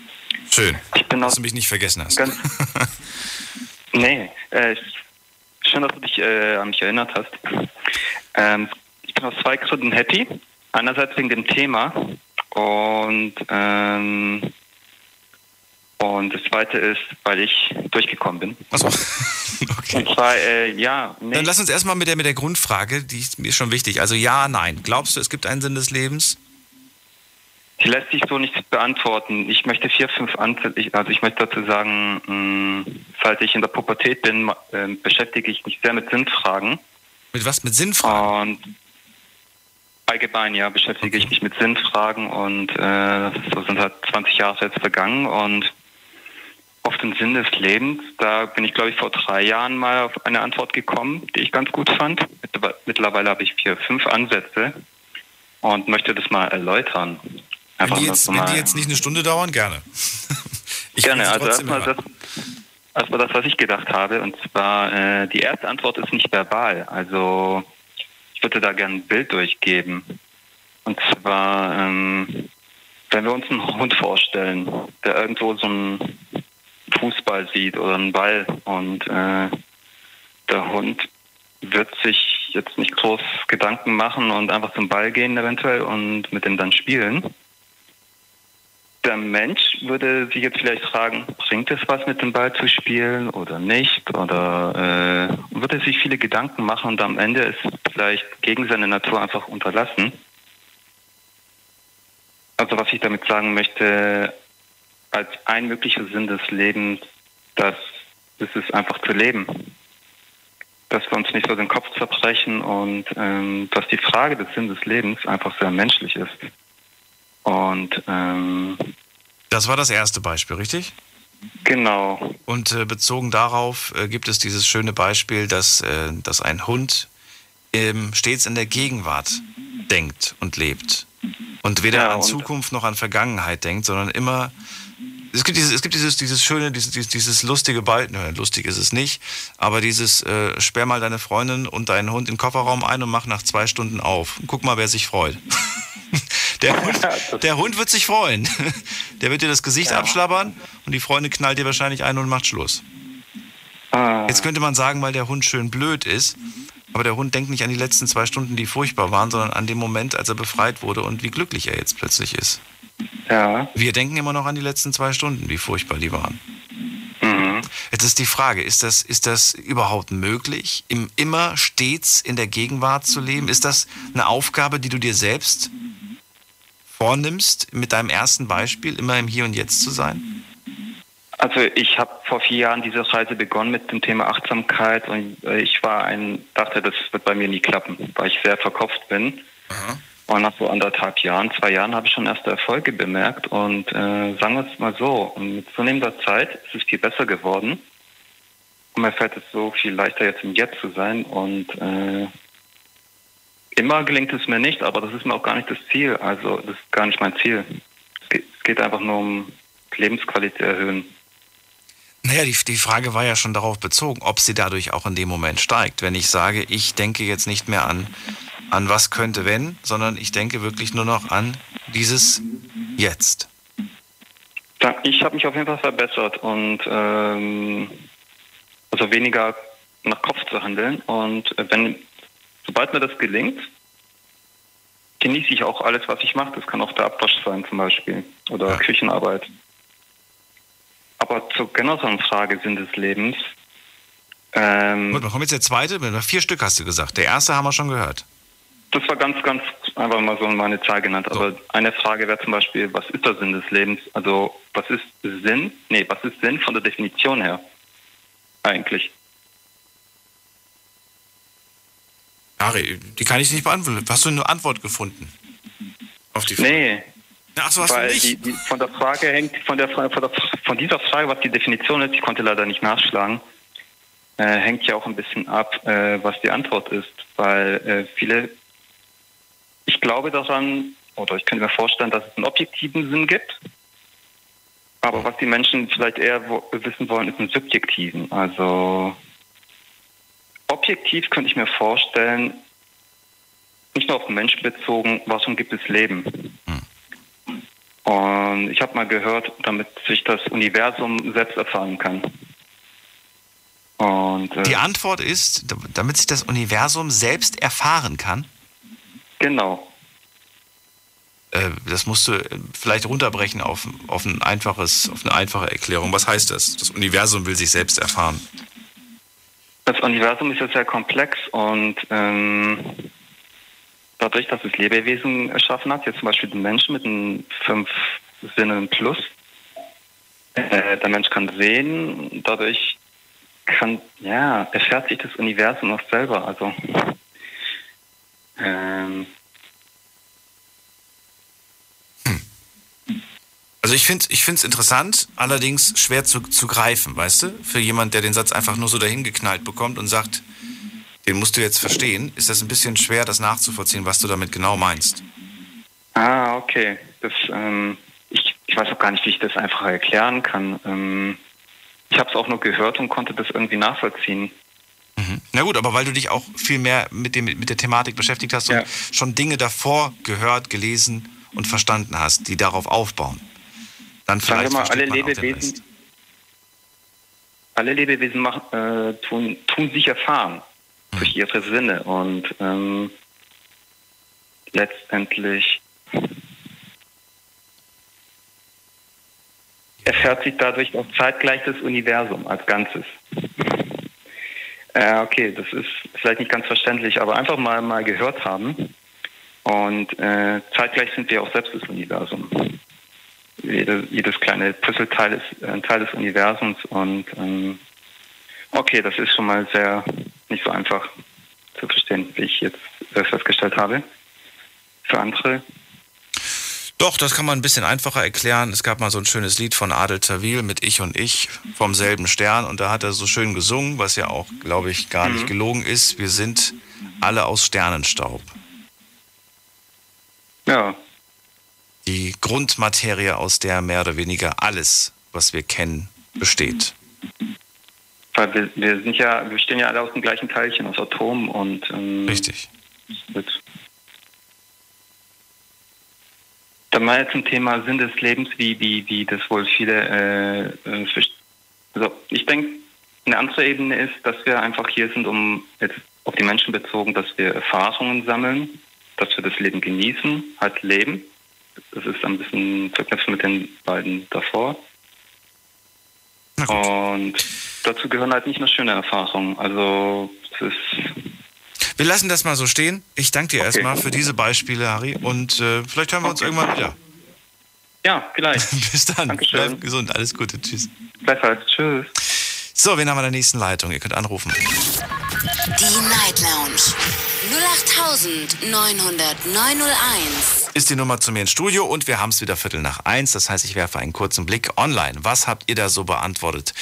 Schön, Ich bin dass du mich nicht vergessen hast. Ganz, <laughs> nee, äh, schön, dass du dich äh, an mich erinnert hast. Ähm, ich bin aus zwei Gründen happy. Einerseits wegen dem Thema und ähm, und das zweite ist, weil ich durchgekommen bin. Achso. <laughs> Und zwar, äh, ja, nee. Dann lass uns erstmal mit der, mit der Grundfrage, die ist mir schon wichtig. Also ja, nein. Glaubst du, es gibt einen Sinn des Lebens? Die lässt sich so nicht beantworten. Ich möchte vier, fünf ich- also ich möchte dazu sagen, mh, seit ich in der Pubertät bin, äh, beschäftige ich mich sehr mit Sinnfragen. Mit was? Mit Sinnfragen? Und allgemein, ja, beschäftige ich mich mit Sinnfragen und äh, so sind halt 20 Jahre jetzt vergangen und auf den Sinn des Lebens, da bin ich, glaube ich, vor drei Jahren mal auf eine Antwort gekommen, die ich ganz gut fand. Mittlerweile- habe ich vier, fünf Ansätze und möchte das mal erläutern. Wenn die, jetzt, wenn die jetzt nicht eine Stunde dauern, gerne. <laughs> Ich Gerne, also erstmal das, erstmal das, was ich gedacht habe. Und zwar, äh, die erste Antwort ist nicht verbal. Also würde da gerne ein Bild durchgeben. Und zwar, ähm, wenn wir uns einen Hund vorstellen, der irgendwo so einen Fußball sieht oder einen Ball und äh, der Hund wird sich jetzt nicht groß Gedanken machen und einfach zum Ball gehen eventuell und mit dem dann spielen. Der Mensch würde sich jetzt vielleicht fragen, bringt es was mit dem Ball zu spielen oder nicht? Oder äh, würde sich viele Gedanken machen und am Ende es vielleicht gegen seine Natur einfach unterlassen? Also was ich damit sagen möchte, als ein möglicher Sinn des Lebens, das ist es einfach zu leben. Dass wir uns nicht so den Kopf zerbrechen und ähm, dass die Frage des Sinn des Lebens einfach sehr menschlich ist. Und ähm, Das war das erste Beispiel, richtig? Genau. Und äh, bezogen darauf äh, gibt es dieses schöne Beispiel, dass, äh, dass ein Hund ähm, stets in der Gegenwart denkt und lebt. Und weder Ja, an und- Zukunft noch an Vergangenheit denkt, sondern immer. Es gibt dieses, es gibt dieses, dieses schöne, dieses, dieses, lustige Beispiel, ne, lustig ist es nicht, aber dieses, äh, sperr mal deine Freundin und deinen Hund in den Kofferraum ein und mach nach zwei Stunden auf. Guck mal, wer sich freut. <laughs> Der Hund, der Hund wird sich freuen. <laughs> Der wird dir das Gesicht abschlabbern und die Freundin knallt dir wahrscheinlich ein und macht Schluss. Ah. Jetzt könnte man sagen, weil der Hund schön blöd ist, aber der Hund denkt nicht an die letzten zwei Stunden, die furchtbar waren, sondern an den Moment, als er befreit wurde und wie glücklich er jetzt plötzlich ist. Ja. Wir denken immer noch an die letzten zwei Stunden, wie furchtbar die waren. Mhm. Jetzt ist die Frage, ist das, ist das überhaupt möglich, im, immer stets in der Gegenwart zu leben? Ist das eine Aufgabe, die du dir selbst vornimmst, mit deinem ersten Beispiel, immer im Hier und Jetzt zu sein? Also ich habe vor vier Jahren diese Reise begonnen mit dem Thema Achtsamkeit und äh, ich war ein, dachte, das wird bei mir nie klappen, weil ich sehr verkopft bin. Und nach so anderthalb Jahren, zwei Jahren habe ich schon erste Erfolge bemerkt und äh, sagen wir es mal so, mit zunehmender Zeit ist es viel besser geworden und mir fällt es so viel leichter jetzt im Jetzt zu sein und äh, immer gelingt es mir nicht, aber das ist mir auch gar nicht das Ziel, also das ist gar nicht mein Ziel. Es geht, einfach nur um Lebensqualität erhöhen. Naja, die, die Frage war ja schon darauf bezogen, ob sie dadurch auch in dem Moment steigt. Wenn ich sage, ich denke jetzt nicht mehr an, an was könnte wenn, sondern ich denke wirklich nur noch an dieses Jetzt. Ich habe mich auf jeden Fall verbessert und ähm, also weniger nach Kopf zu handeln. Und äh, wenn sobald mir das gelingt, genieße ich auch alles, was ich mache. Das kann auch der Abwasch sein zum Beispiel oder Küchenarbeit. Aber zur generellen Frage Sinn des Lebens. Ähm, Gut, dann kommt jetzt der zweite. Vier Stück hast du gesagt. Der erste haben wir schon gehört. Das war ganz, ganz einfach mal so meine Zahl genannt. Aber eine Frage wäre zum Beispiel, was ist der Sinn des Lebens? Also was ist Sinn? Nee, was ist Sinn von der Definition her? Eigentlich. Ari, die kann ich nicht beantworten. Hast du eine Antwort gefunden? Auf die Frage? Nee, Ach, so hast Weil du nicht. Die, die, von der Frage hängt, von, der, von, der, von dieser Frage, was die Definition ist, ich konnte leider nicht nachschlagen, äh, hängt ja auch ein bisschen ab, äh, was die Antwort ist. Weil äh, viele, ich glaube daran, oder ich könnte mir vorstellen, dass es einen objektiven Sinn gibt. Aber was die Menschen vielleicht eher wo, wissen wollen, ist einen subjektiven. Also objektiv könnte ich mir vorstellen, nicht nur auf den Menschen bezogen, warum gibt es Leben? Und ich habe mal gehört, damit sich das Universum selbst erfahren kann. Und äh, Die Antwort ist, da- damit sich das Universum selbst erfahren kann. Genau. Äh, das musst du äh, vielleicht runterbrechen auf, auf, ein einfaches, auf eine einfache Erklärung. Was heißt das? Das Universum will sich selbst erfahren. Das Universum ist ja sehr komplex und ähm, dadurch, dass es Lebewesen erschaffen hat, jetzt zum Beispiel den Menschen mit den fünf Sinnen plus, äh, der Mensch kann sehen, dadurch kann, ja, erfährt sich das Universum auch selber. Also, ähm, Also ich finde es interessant, allerdings schwer zu, zu greifen, weißt du? Für jemand, der den Satz einfach nur so dahin geknallt bekommt und sagt, den musst du jetzt verstehen, ist das ein bisschen schwer, das nachzuvollziehen, was du damit genau meinst. Ah, okay. Das, ähm, ich, ich weiß auch gar nicht, wie ich das einfach erklären kann. Ähm, ich habe es auch nur gehört und konnte das irgendwie nachvollziehen. Na gut, aber weil du dich auch viel mehr mit, dem, mit der Thematik beschäftigt hast und schon Dinge davor gehört, gelesen und verstanden hast, die darauf aufbauen. Dann Sagen wir vielleicht mal, alle. Lebewesen, alle Lebewesen machen, äh, tun, tun sich erfahren. Durch ihre Sinne und ähm, letztendlich erfährt sich dadurch auch zeitgleich das Universum als Ganzes. Äh, okay, das ist vielleicht nicht ganz verständlich, aber einfach mal mal gehört haben. Und äh, zeitgleich sind wir auch selbst das Universum. Jede, jedes kleine Puzzleteil ist ein Teil des Universums und ähm, okay, das ist schon mal sehr nicht so einfach zu verstehen, wie ich jetzt festgestellt habe. Für andere Doch, das kann man ein bisschen einfacher erklären. Es gab mal so ein schönes Lied von Adel Tawil mit Ich und Ich vom selben Stern und da hat er so schön gesungen, was ja auch, glaube ich, gar nicht gelogen ist. Wir sind alle aus Sternenstaub. Ja. Die Grundmaterie, aus der mehr oder weniger alles, was wir kennen, besteht. Weil wir, wir sind ja, wir stehen ja alle aus dem gleichen Teilchen, aus Atomen und ähm, Richtig. Dann mal zum Thema Sinn des Lebens, wie, wie, wie das wohl viele äh, äh, also ich denke, eine andere Ebene ist, dass wir einfach hier sind, um jetzt auf die Menschen bezogen, dass wir Erfahrungen sammeln, dass wir das Leben genießen, halt leben. Das ist ein bisschen verknüpft mit den beiden davor. Und dazu gehören halt nicht nur schöne Erfahrungen. Also es ist Wir lassen das mal so stehen. Ich danke dir erstmal für diese Beispiele, Harry. Und äh, vielleicht hören wir uns irgendwann wieder. Ja, vielleicht. <laughs> Bis dann. Bleib gesund. Alles Gute. Tschüss. Gleichfalls. Tschüss. So, wen haben wir in der nächsten Leitung? Ihr könnt anrufen. Die Night Lounge 0890901. Ist die Nummer zu mir ins Studio und wir haben es wieder Viertel nach eins. Das heißt, ich werfe einen kurzen Blick online. Was habt ihr da so beantwortet?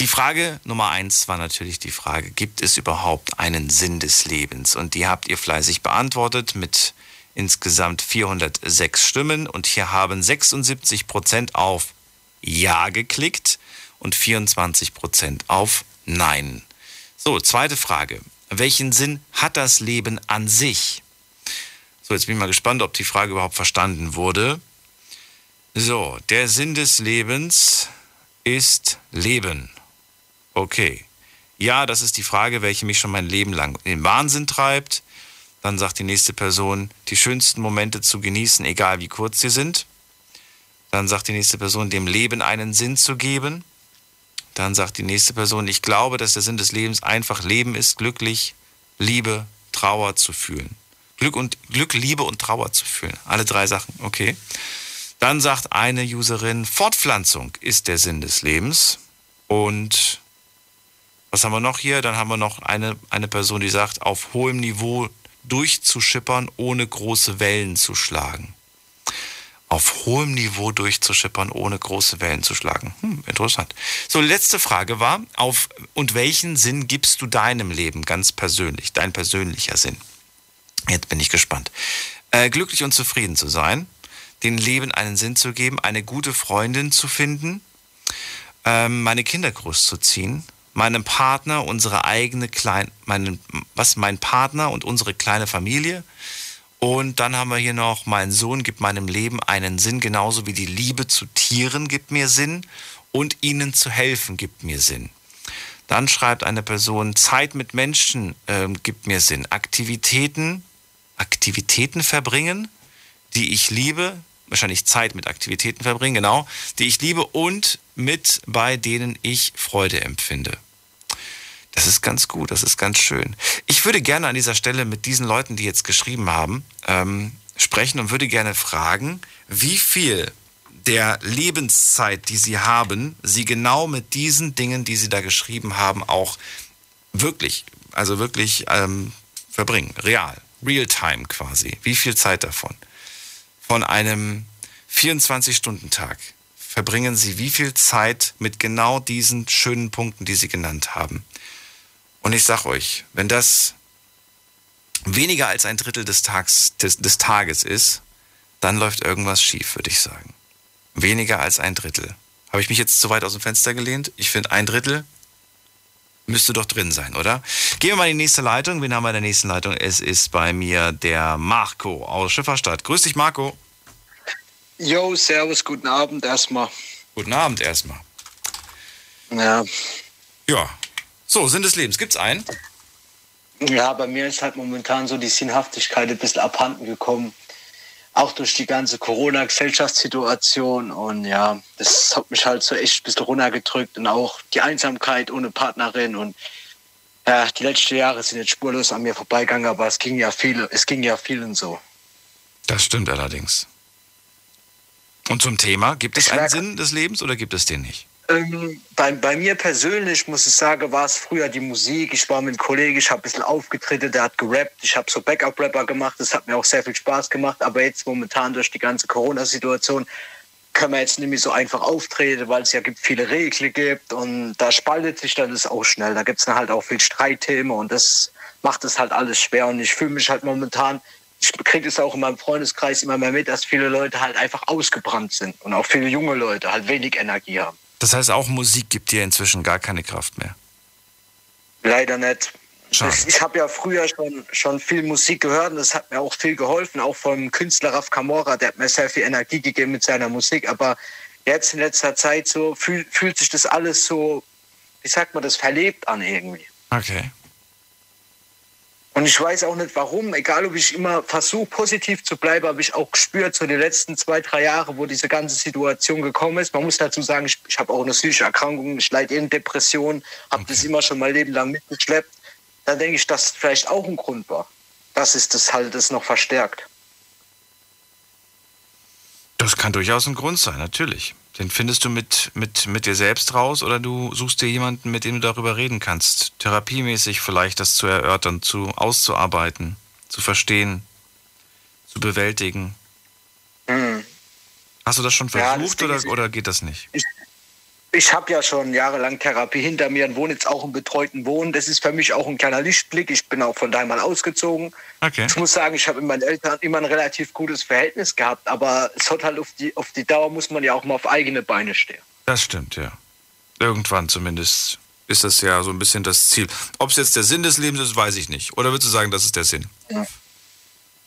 Die Frage Nummer eins war natürlich die Frage, gibt es überhaupt einen Sinn des Lebens? Und die habt ihr fleißig beantwortet mit insgesamt 406 Stimmen. Und hier haben 76 Prozent auf Ja geklickt und 24 Prozent auf Nein. So, zweite Frage. Welchen Sinn hat das Leben an sich? So, jetzt bin ich mal gespannt, ob die Frage überhaupt verstanden wurde. So, der Sinn des Lebens ist Leben. Okay. Ja, das ist die Frage, welche mich schon mein Leben lang in den Wahnsinn treibt. Dann sagt die nächste Person, die schönsten Momente zu genießen, egal wie kurz sie sind. Dann sagt die nächste Person, dem Leben einen Sinn zu geben. Dann sagt die nächste Person, ich glaube, dass der Sinn des Lebens einfach Leben ist, glücklich, Liebe, Trauer zu fühlen. Glück und Glück, Liebe und Trauer zu fühlen. Alle drei Sachen, okay. Dann sagt eine Userin, Fortpflanzung ist der Sinn des Lebens. Und was haben wir noch hier? Dann haben wir noch eine, eine Person, die sagt, auf hohem Niveau durchzuschippern, ohne große Wellen zu schlagen. auf hohem Niveau durchzuschippern, ohne große Wellen zu schlagen. Hm, interessant. So, letzte Frage war, auf und welchen Sinn gibst du deinem Leben ganz persönlich, dein persönlicher Sinn? Jetzt bin ich gespannt. Äh, glücklich und zufrieden zu sein, den Leben einen Sinn zu geben, eine gute Freundin zu finden, ähm, meine Kinder großzuziehen, meinem Partner unsere eigene kleine, meinen, was, mein Partner und unsere kleine Familie, und dann haben wir hier noch, mein Sohn gibt meinem Leben einen Sinn, genauso wie die Liebe zu Tieren gibt mir Sinn und ihnen zu helfen gibt mir Sinn. Dann schreibt eine Person, Zeit mit Menschen äh, gibt mir Sinn. Aktivitäten, Aktivitäten verbringen, die ich liebe, wahrscheinlich Zeit mit Aktivitäten verbringen, genau, die ich liebe und mit bei denen ich Freude empfinde. Das ist ganz gut, das ist ganz schön. Ich würde gerne an dieser Stelle mit diesen Leuten, die jetzt geschrieben haben, ähm, sprechen und würde gerne fragen, wie viel der Lebenszeit, die sie haben, sie genau mit diesen Dingen, die sie da geschrieben haben, auch wirklich, also wirklich ähm, verbringen. Real, real-time quasi. Wie viel Zeit davon? Von einem 24-Stunden-Tag verbringen sie wie viel Zeit mit genau diesen schönen Punkten, die sie genannt haben? Und ich sag euch, wenn das weniger als ein Drittel des, Tags, des, des Tages ist, dann läuft irgendwas schief, würde ich sagen. Weniger als ein Drittel. Habe ich mich jetzt zu weit aus dem Fenster gelehnt? Ich finde, ein Drittel müsste doch drin sein, oder? Gehen wir mal in die nächste Leitung. Wen haben wir in der nächsten Leitung? Es ist bei mir der Marco aus Schifferstadt. Grüß dich, Marco. Jo, servus, guten Abend erstmal. Guten Abend erstmal. Ja. Ja, so, Sinn des Lebens. Gibt's einen? Ja, bei mir ist halt momentan so die Sinnhaftigkeit ein bisschen abhanden gekommen. Auch durch die ganze Corona-Gesellschaftssituation. Und ja, das hat mich halt so echt ein bisschen runtergedrückt. Und auch die Einsamkeit ohne Partnerin. Und ja, die letzten Jahre sind jetzt spurlos an mir vorbeigegangen, aber es ging ja viele, es ging ja vielen so. Das stimmt allerdings. Und zum Thema, gibt es einen Sinn des Lebens oder gibt es den nicht? Ähm, bei, bei mir persönlich muss ich sagen, war es früher die Musik. Ich war mit einem Kollegen, ich habe ein bisschen aufgetreten, der hat gerappt. Ich habe so Backup-Rapper gemacht. Das hat mir auch sehr viel Spaß gemacht. Aber jetzt momentan durch die ganze Corona-Situation können wir jetzt nicht mehr so einfach auftreten, weil es ja gibt viele Regeln gibt. Und da spaltet sich dann das auch schnell. Da gibt es dann halt auch viel Streitthemen und das macht es halt alles schwer. Und ich fühle mich halt momentan ich kriege es auch in meinem Freundeskreis immer mehr mit, dass viele Leute halt einfach ausgebrannt sind und auch viele junge Leute halt wenig Energie haben. Das heißt, auch Musik gibt dir inzwischen gar keine Kraft mehr. Leider nicht. Das, ich habe ja früher schon, schon viel Musik gehört und das hat mir auch viel geholfen, auch vom Künstler Raf Kamora, der hat mir sehr viel Energie gegeben mit seiner Musik. Aber jetzt in letzter Zeit so fühl, fühlt sich das alles so, wie sagt man das, verlebt an irgendwie. Okay. Und ich weiß auch nicht warum, egal ob ich immer versuche, positiv zu bleiben, habe ich auch gespürt, so die letzten zwei, drei Jahre, wo diese ganze Situation gekommen ist. Man muss dazu sagen, ich, ich habe auch eine psychische Erkrankung, ich leide in Depression, habe okay. das immer schon mein Leben lang mitgeschleppt. Da denke ich, dass das vielleicht auch ein Grund war. dass es das halt das noch verstärkt. Das kann durchaus ein Grund sein, natürlich. Den findest du mit, mit, mit dir selbst raus oder du suchst dir jemanden, mit dem du darüber reden kannst. Therapiemäßig vielleicht das zu erörtern, zu auszuarbeiten, zu verstehen, zu bewältigen. Mhm. Hast du das schon versucht ja, das oder, oder geht das nicht? Ich, ich habe ja schon jahrelang Therapie hinter mir und wohne jetzt auch im betreuten Wohnen. Das ist für mich auch ein kleiner Lichtblick. Ich bin auch von daheim mal ausgezogen. Okay. Ich muss sagen, ich habe mit meinen Eltern immer ein relativ gutes Verhältnis gehabt, aber es hat halt auf die, auf die Dauer muss man ja auch mal auf eigene Beine stehen. Das stimmt, ja. Irgendwann zumindest ist das ja so ein bisschen das Ziel. Ob es jetzt der Sinn des Lebens ist, weiß ich nicht. Oder würdest du sagen, das ist der Sinn? Ja.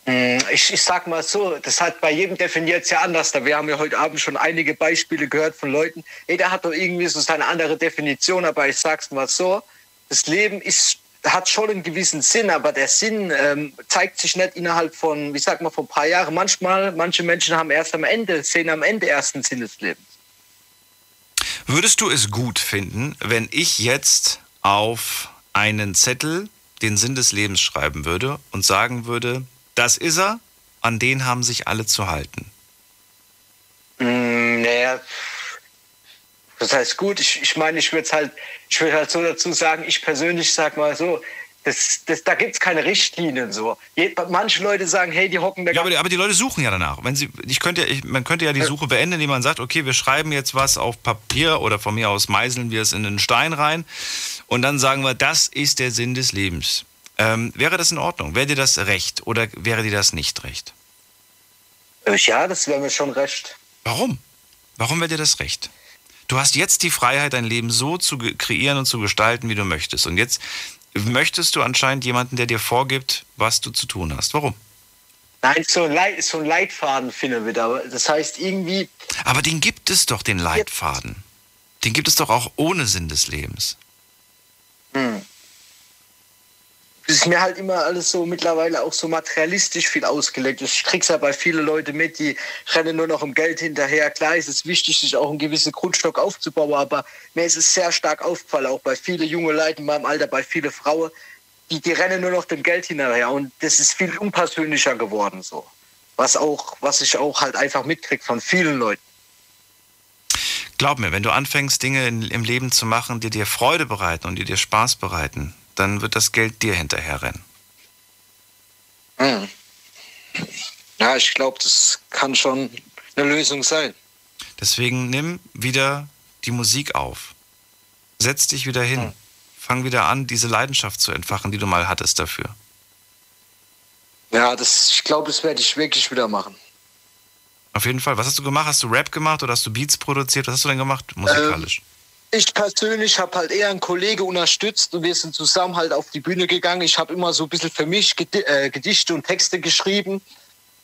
Hm, ich, ich sag mal so, das hat bei jedem definiert ja anders. Wir haben ja heute Abend schon einige Beispiele gehört von Leuten. Jeder hat doch irgendwie so seine andere Definition, aber ich sag's mal so, das Leben ist, hat schon einen gewissen Sinn, aber der Sinn ähm, zeigt sich nicht innerhalb von, wie sag mal, von ein paar Jahren. Manchmal, manche Menschen haben erst am Ende, sehen am Ende erst den Sinn des Lebens. Würdest du es gut finden, wenn ich jetzt auf einen Zettel den Sinn des Lebens schreiben würde und sagen würde, das ist er, an den haben sich alle zu halten. Mm, naja, das heißt gut, ich, ich meine, ich würde halt, ich würde halt so dazu sagen, ich persönlich sag mal so, Das, das, da gibt es keine Richtlinien so. Je, manche Leute sagen, hey, die hocken da Ja, aber, die- aber die Leute suchen ja danach. Wenn sie, ich könnte, ich, man könnte ja die Suche beenden, indem man sagt, okay, wir schreiben jetzt was auf Papier oder von mir aus meißeln wir es in den Stein rein und dann sagen wir, das ist der Sinn des Lebens. Ähm, wäre das in Ordnung? Wäre dir das recht oder wäre dir das nicht recht? Äh, Ja, das wäre mir schon recht. Warum? Warum wäre dir das recht? Du hast jetzt die Freiheit, dein Leben so zu kreieren und zu gestalten, wie du möchtest. Und jetzt möchtest du anscheinend jemanden, der dir vorgibt, was du zu tun hast. Warum? Nein, so ein, Leit, so ein Leitfaden finden wir da. Das heißt irgendwie, Aber den gibt es doch, den Leitfaden. Den gibt es doch auch ohne Sinn des Lebens. hm. Das ist mir halt immer alles so mittlerweile auch so materialistisch viel ausgelegt. Ich krieg's ja bei vielen Leuten mit, die rennen nur noch um Geld hinterher. Klar ist es wichtig, sich auch einen gewissen Grundstock aufzubauen, aber mir ist es sehr stark aufgefallen, auch bei vielen jungen Leuten in meinem Alter, bei vielen Frauen, die, die rennen nur noch dem Geld hinterher und das ist viel unpersönlicher geworden so. Was auch, was ich auch halt einfach mitkrieg von vielen Leuten. Glaub mir, wenn du anfängst, Dinge in, im Leben zu machen, die dir Freude bereiten und die dir Spaß bereiten, dann wird das Geld dir hinterherrennen. Hm. Ja, ich glaube, das kann schon eine Lösung sein. Deswegen nimm wieder die Musik auf. Setz dich wieder hin. Fang wieder an, diese Leidenschaft zu entfachen, die du mal hattest dafür. Ja, das, ich glaube, das werde ich wirklich wieder machen. Auf jeden Fall. Was hast du gemacht? Hast du Rap gemacht oder hast du Beats produziert? Was hast du denn gemacht musikalisch? Ich persönlich habe halt eher einen Kollege unterstützt und wir sind zusammen halt auf die Bühne gegangen. Ich habe immer so ein bisschen für mich äh, Gedichte und Texte geschrieben.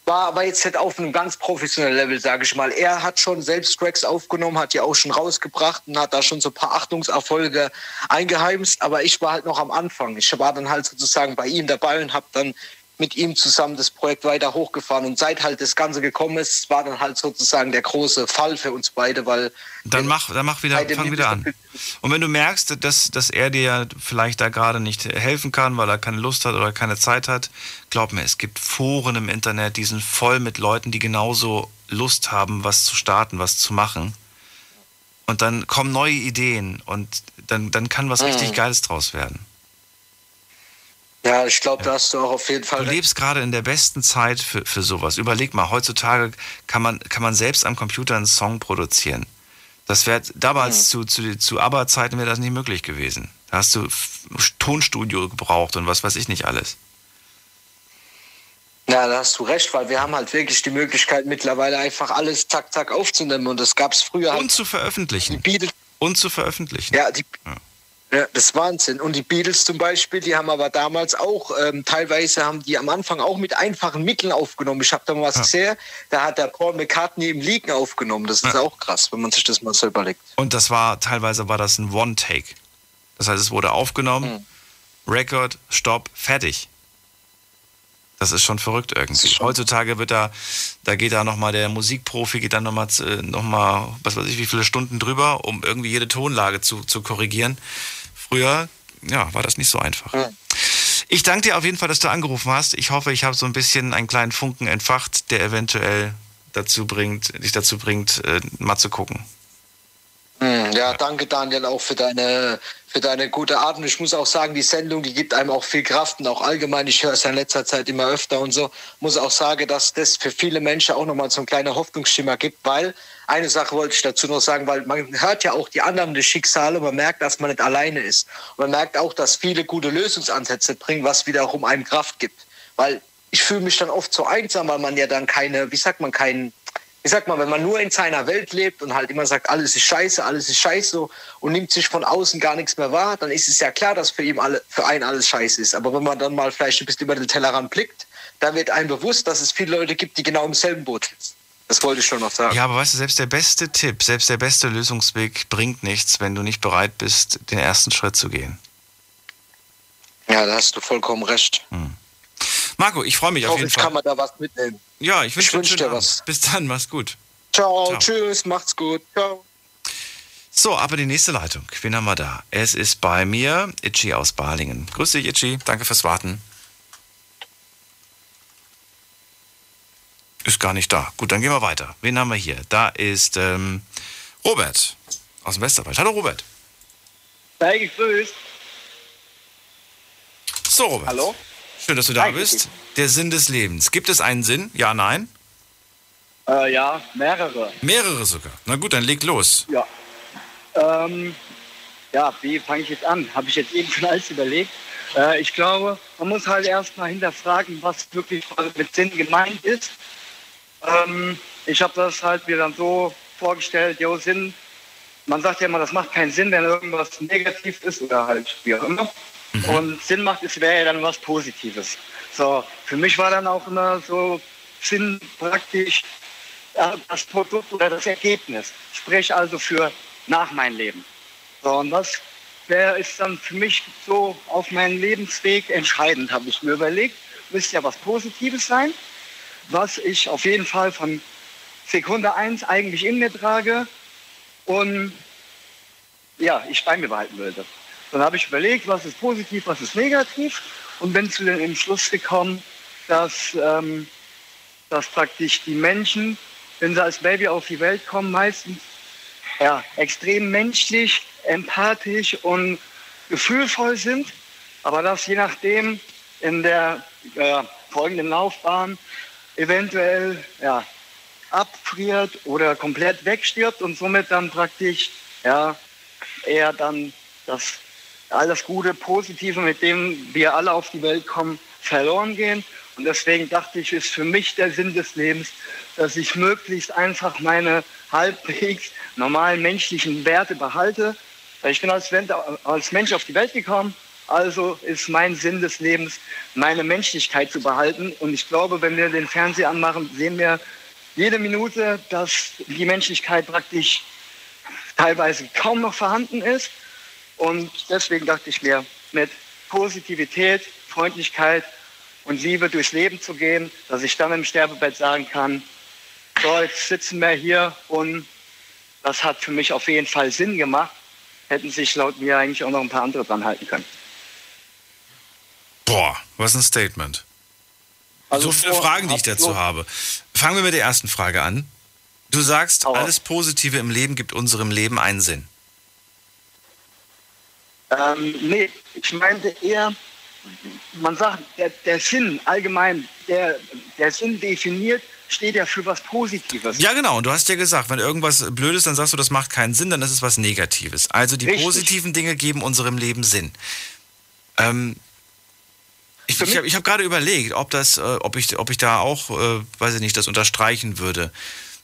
War aber jetzt nicht auf einem ganz professionellen Level, sage ich mal. Er hat schon selbst Tracks aufgenommen, hat die auch schon rausgebracht und hat da schon so ein paar Achtungserfolge eingeheimst. Aber ich war halt noch am Anfang. Ich war dann halt sozusagen bei ihm dabei und habe dann mit ihm zusammen das Projekt weiter hochgefahren. Und seit halt das Ganze gekommen ist, war dann halt sozusagen der große Fall für uns beide, weil Dann mach, dann mach wieder, fang wieder an. Und wenn du merkst, dass, dass er dir vielleicht da gerade nicht helfen kann, weil er keine Lust hat oder keine Zeit hat, glaub mir, es gibt Foren im Internet, die sind voll mit Leuten, die genauso Lust haben, was zu starten, was zu machen. Und dann kommen neue Ideen und dann, dann kann was Mhm. richtig Geiles draus werden. Ja, ich glaube, da hast du auch auf jeden Fall Du lebst gerade in der besten Zeit für, für sowas. Überleg mal, heutzutage kann man, kann man selbst am Computer einen Song produzieren. Das wäre damals zu, zu, zu ABBA-Zeiten wäre das nicht möglich gewesen. Da hast du Tonstudio gebraucht und was weiß ich nicht alles. Ja, da hast du recht, weil wir haben halt wirklich die Möglichkeit mittlerweile einfach alles zack zack aufzunehmen und das gab es früher halt. Und zu veröffentlichen. Und zu veröffentlichen. Ja, die, ja, das ist Wahnsinn. Und die Beatles zum Beispiel, die haben aber damals auch, ähm, teilweise haben die am Anfang auch mit einfachen Mitteln aufgenommen. Ich habe da mal was gesehen, da hat der Paul McCartney im Liegen aufgenommen. Das ist auch krass, wenn man sich das mal so überlegt. Und das war, teilweise war das ein One-Take. Das heißt, es wurde aufgenommen, Record, Stopp, fertig. Das ist schon verrückt irgendwie. Heutzutage wird da, da geht da nochmal der Musikprofi, geht dann nochmal, noch mal, was weiß ich, wie viele Stunden drüber, um irgendwie jede Tonlage zu, zu korrigieren. Früher, ja, war das nicht so einfach. Ich danke dir auf jeden Fall, dass du angerufen hast. Ich hoffe, ich habe so ein bisschen einen kleinen Funken entfacht, der eventuell dazu bringt, dich dazu bringt, äh, mal zu gucken. Hm, Ja, danke Daniel auch für deine, für deine gute Art. Und ich muss auch sagen, die Sendung, die gibt einem auch viel Kraft und auch allgemein, ich höre es ja in letzter Zeit immer öfter und so, muss auch sagen, dass das für viele Menschen auch nochmal so ein kleiner Hoffnungsschimmer gibt, weil eine Sache wollte ich dazu noch sagen, weil man hört ja auch die anderen die Schicksale, man merkt, dass man nicht alleine ist. Und man merkt auch, dass viele gute Lösungsansätze bringen, was wiederum einem Kraft gibt. Weil ich fühle mich dann oft so einsam, weil man ja dann keine, wie sagt man, keinen ich sag mal, wenn man nur in seiner Welt lebt und halt immer sagt, alles ist scheiße, alles ist scheiße und nimmt sich von außen gar nichts mehr wahr, dann ist es ja klar, dass für ihn alle, für einen alles scheiße ist. Aber wenn man dann mal vielleicht ein bisschen über den Tellerrand blickt, dann wird einem bewusst, dass es viele Leute gibt, die genau im selben Boot sitzen. Das wollte ich schon noch sagen. Ja, aber weißt du, selbst der beste Tipp, selbst der beste Lösungsweg bringt nichts, wenn du nicht bereit bist, den ersten Schritt zu gehen. Ja, da hast du vollkommen recht. Marco, ich freue mich auf jeden Fall. kann man da was mitnehmen. Ja, ich wünsche Ich wünsch dir schönen was. Abend. Bis dann, mach's gut. Ciao, Ciao. tschüss, macht's gut. Ciao. So, aber die nächste Leitung. Wen haben wir da? Es ist bei mir Itchy aus Balingen. Grüß dich, Itchy. Danke fürs Warten. Ist gar nicht da. Gut, dann gehen wir weiter. Wen haben wir hier? Da ist ähm, Robert aus dem Westerwald. Hallo, Robert. Sei gegrüßt. So, Robert. Hallo? Schön, dass du da Hi, bist. Der Sinn des Lebens. Gibt es einen Sinn? Ja, nein? Äh, ja, mehrere. Mehrere sogar. Na gut, dann leg los. Ja. Ähm, ja, wie fange ich jetzt an? Habe ich jetzt eben schon alles überlegt. Äh, ich glaube, man muss halt erstmal hinterfragen, was wirklich mit Sinn gemeint ist. Ähm, ich habe das halt mir dann so vorgestellt, jo, Sinn, man sagt ja immer, das macht keinen Sinn, wenn irgendwas negativ ist oder halt wie auch immer. Und Sinn macht, es wäre ja dann was Positives. So, für mich war dann auch immer so Sinn praktisch äh, das Produkt oder das Ergebnis. Sprich also für nach meinem Leben. So, und das wäre ist dann für mich so auf meinem Lebensweg entscheidend, habe ich mir überlegt. Müsste ja was Positives sein, was ich auf jeden Fall von Sekunde eins eigentlich in mir trage und ja, ich bei mir behalten würde. Dann habe ich überlegt, was ist positiv, was ist negativ. Und bin zu dem Entschluss gekommen, dass, ähm, dass praktisch die Menschen, wenn sie als Baby auf die Welt kommen, meistens ja, extrem menschlich, empathisch und gefühlvoll sind, aber dass je nachdem in der äh, folgenden Laufbahn eventuell ja, abfriert oder komplett wegstirbt und somit dann praktisch ja, eher dann das alles Gute, Positive, mit dem wir alle auf die Welt kommen, verloren gehen. Und deswegen dachte ich, ist für mich der Sinn des Lebens, dass ich möglichst einfach meine halbwegs normalen menschlichen Werte behalte. Ich bin als Mensch auf die Welt gekommen, also ist mein Sinn des Lebens, meine Menschlichkeit zu behalten. Und ich glaube, wenn wir den Fernseher anmachen, sehen wir jede Minute, dass die Menschlichkeit praktisch teilweise kaum noch vorhanden ist. Und deswegen dachte ich mir, mit Positivität, Freundlichkeit und Liebe durchs Leben zu gehen, dass ich dann im Sterbebett sagen kann, so, jetzt sitzen wir hier und das hat für mich auf jeden Fall Sinn gemacht. Hätten sich laut mir eigentlich auch noch ein paar andere dran halten können. Boah, was ein Statement. Also so viele Fragen, die ich dazu habe. Fangen wir mit der ersten Frage an. Du sagst, alles Positive im Leben gibt unserem Leben einen Sinn. Ähm, nee, ich meinte eher, man sagt, der, der Sinn allgemein, der, der Sinn definiert, steht ja für was Positives. Ja, genau. Und du hast ja gesagt, wenn irgendwas blöd ist, dann sagst du, das macht keinen Sinn, dann ist es was Negatives. Also die Richtig. positiven Dinge geben unserem Leben Sinn. Ähm, ich ich habe hab gerade überlegt, ob, das, äh, ob, ich, ob ich da auch, äh, weiß ich nicht, das unterstreichen würde.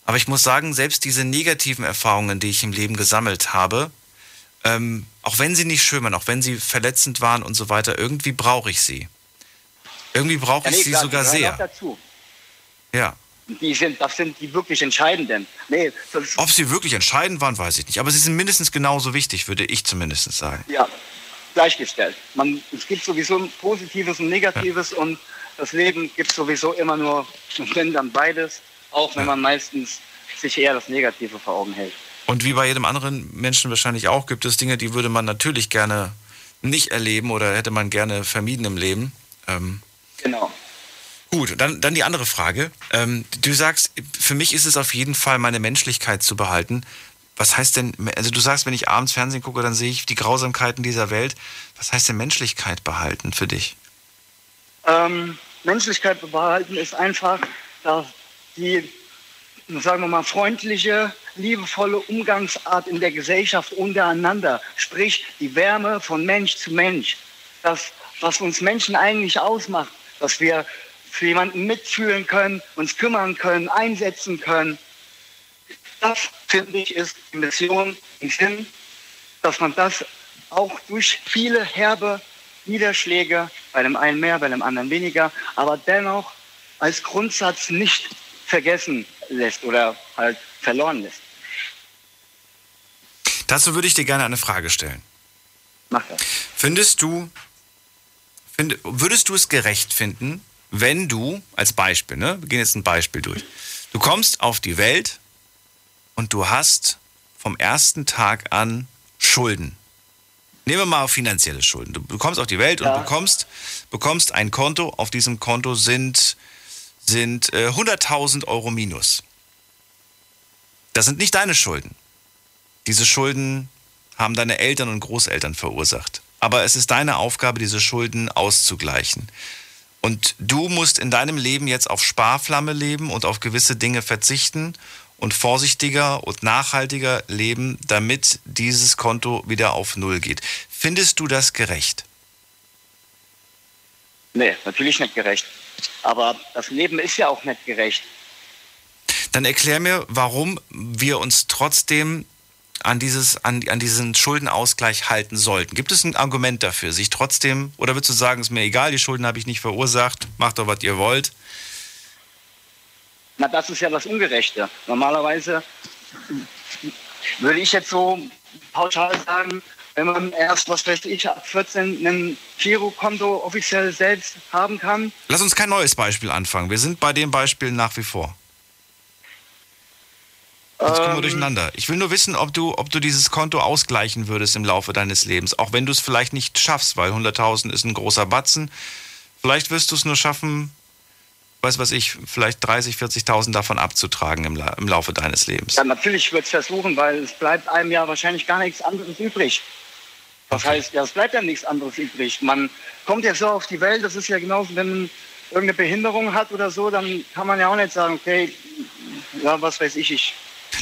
Aber ich muss sagen, selbst diese negativen Erfahrungen, die ich im Leben gesammelt habe, ähm, auch wenn sie nicht schön waren, auch wenn sie verletzend waren und so weiter, irgendwie brauche ich sie. Irgendwie brauche ich nee, sie klar, sogar sehr. dazu. Ja. Die sind, das sind die wirklich entscheidenden. Nee, Ob sie wirklich entscheidend waren, weiß ich nicht. Aber sie sind mindestens genauso wichtig, würde ich zumindest sagen. ja, gleichgestellt. Man, es gibt sowieso ein Positives und Negatives und das Leben gibt sowieso immer nur, <laughs> wenn dann beides, auch wenn man meistens sich eher das Negative vor Augen hält. Und wie bei jedem anderen Menschen wahrscheinlich auch, gibt es Dinge, die würde man natürlich gerne nicht erleben oder hätte man gerne vermieden im Leben. Ähm, Genau. gut, dann, dann die andere Frage. Ähm, du sagst, für mich ist es auf jeden Fall meine Menschlichkeit zu behalten. Was heißt denn, also du sagst, wenn ich abends Fernsehen gucke, dann sehe ich die Grausamkeiten dieser Welt. Was heißt denn Menschlichkeit behalten für dich? Ähm, Menschlichkeit behalten ist einfach, dass die, sagen wir mal, freundliche, liebevolle Umgangsart in der Gesellschaft untereinander, sprich die Wärme von Mensch zu Mensch, das, was uns Menschen eigentlich ausmacht, dass wir für jemanden mitfühlen können, uns kümmern können, einsetzen können. Das, finde ich, ist die Mission im Sinn, dass man das auch durch viele herbe Niederschläge, bei dem einen mehr, bei dem anderen weniger, aber dennoch als Grundsatz nicht vergessen lässt oder halt verloren lässt. Dazu würde ich dir gerne eine Frage stellen. Mach das. Findest du, find, würdest du es gerecht finden, wenn du, als Beispiel, ne, wir gehen jetzt ein Beispiel durch, du kommst auf die Welt und du hast vom ersten Tag an Schulden. Nehmen wir mal finanzielle Schulden. Du kommst auf die Welt und bekommst, bekommst ein Konto. Auf diesem Konto sind, sind äh, 100.000 Euro minus. Das sind nicht deine Schulden. Diese Schulden haben deine Eltern und Großeltern verursacht. aber es ist deine Aufgabe, diese Schulden auszugleichen. Und du musst in deinem Leben jetzt auf Sparflamme leben und auf gewisse Dinge verzichten und vorsichtiger und nachhaltiger leben, damit dieses Konto wieder auf Null geht. Findest du das gerecht? Nee, natürlich nicht gerecht. Aber das Leben ist ja auch nicht gerecht. Dann erklär mir, warum wir uns trotzdem an, dieses, an, an diesen Schuldenausgleich halten sollten. Gibt es ein Argument dafür, sich trotzdem, oder würdest du sagen, ist mir egal, die Schulden habe ich nicht verursacht, macht doch, was ihr wollt? Na, das ist ja das Ungerechte. Normalerweise würde ich jetzt so pauschal sagen, wenn man erst, was weiß ich, ab 14 ein Girokonto offiziell selbst haben kann. Lass uns kein neues Beispiel anfangen. Wir sind bei dem Beispiel nach wie vor. Sonst kommen wir Ähm. durcheinander. Ich will nur wissen, ob du, ob du dieses Konto ausgleichen würdest im Laufe deines Lebens. Auch wenn du es vielleicht nicht schaffst, weil 100.000 ist ein großer Batzen. Vielleicht wirst du es nur schaffen, weiß was ich, vielleicht 30.000, 40.000 davon abzutragen im, La im Laufe deines Lebens. Ja, natürlich würde es versuchen, weil es bleibt einem ja wahrscheinlich gar nichts anderes übrig. Das heißt, ja, es bleibt ja nichts anderes übrig. Man kommt ja so auf die Welt, das ist ja genauso, wenn man irgendeine Behinderung hat oder so, dann kann man ja auch nicht sagen, okay, ja, was weiß ich, ich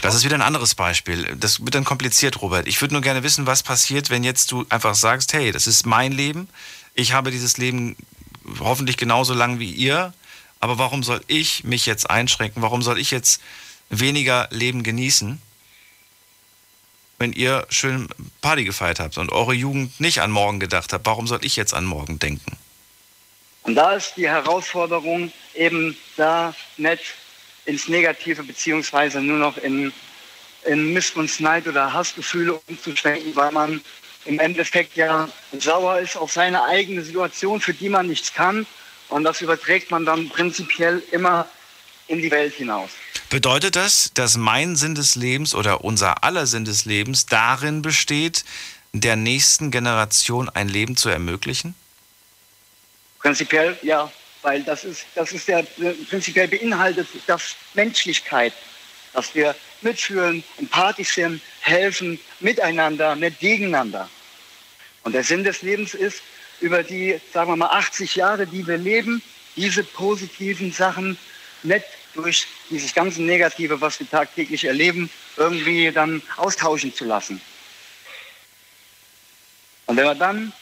Das ist wieder ein anderes Beispiel. Das wird dann kompliziert, Robert. Ich würde nur gerne wissen, was passiert, wenn jetzt du einfach sagst, hey, das ist mein Leben. Ich habe dieses Leben hoffentlich genauso lang wie ihr. Aber warum soll ich mich jetzt einschränken? Warum soll ich jetzt weniger Leben genießen, wenn ihr schön Party gefeiert habt und eure Jugend nicht an morgen gedacht habt? Warum soll ich jetzt an morgen denken? Und da ist die Herausforderung eben da nicht ins Negative beziehungsweise nur noch in, in Missgunst, Neid oder Hassgefühle umzuschwenken, weil man im Endeffekt ja sauer ist auf seine eigene Situation, für die man nichts kann. Und das überträgt man dann prinzipiell immer in die Welt hinaus. Bedeutet das, dass mein Sinn des Lebens oder unser aller Sinn des Lebens darin besteht, der nächsten Generation ein Leben zu ermöglichen? Prinzipiell ja, weil das ist, das ist der prinzipiell beinhaltet das Menschlichkeit, dass wir mitfühlen, empathisch sind, helfen, miteinander, nicht gegeneinander. Und der Sinn des Lebens ist, über die, sagen wir mal, 80 Jahre, die wir leben, diese positiven Sachen nicht durch dieses ganze Negative, was wir tagtäglich erleben, irgendwie dann austauschen zu lassen. Und wenn man dann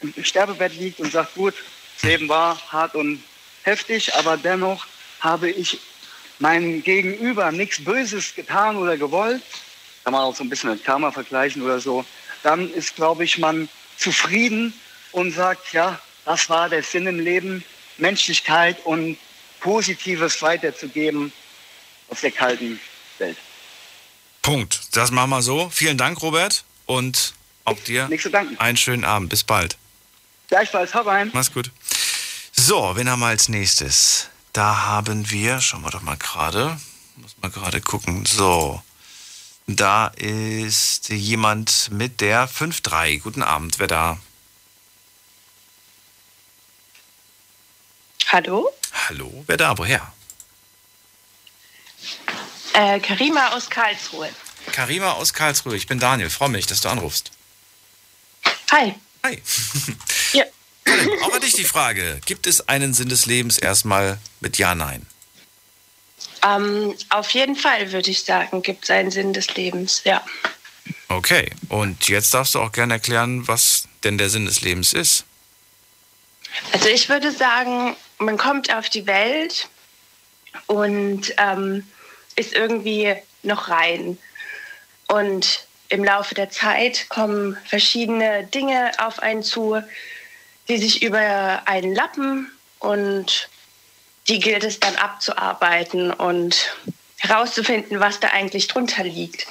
im Sterbebett liegt und sagt, gut, Leben war hart und heftig, aber dennoch habe ich meinem Gegenüber nichts Böses getan oder gewollt, kann man auch so ein bisschen mit Karma vergleichen oder so, dann ist, glaube ich, man zufrieden und sagt, ja, das war der Sinn im Leben, Menschlichkeit und Positives weiterzugeben aus der kalten Welt. Punkt. Das machen wir so. Vielen Dank, Robert. Und auch dir einen schönen Abend. Bis bald. Gleichfalls, hab ein. Mach's gut. So, wen haben wir als nächstes? Da haben wir, schauen wir doch mal gerade, muss mal gerade gucken. So, da ist jemand mit der 5-3. Guten Abend, wer da? Hallo? Hallo, wer da? Woher? Äh, Karima aus Karlsruhe. Karima aus Karlsruhe. Ich bin Daniel. Freue mich, dass du anrufst. Hi. Hi. <laughs> Ja. Auch an dich die Frage. Gibt es einen Sinn des Lebens erstmal mit Ja, Nein? Ähm, auf jeden Fall würde ich sagen, gibt es einen Sinn des Lebens, ja. Okay, und jetzt darfst du auch gerne erklären, was denn der Sinn des Lebens ist. Also ich würde sagen, man kommt auf die Welt und ähm, ist irgendwie noch rein. Und im Laufe der Zeit kommen verschiedene Dinge auf einen zu, die sich über einen lappen und die gilt es dann abzuarbeiten und herauszufinden, was da eigentlich drunter liegt.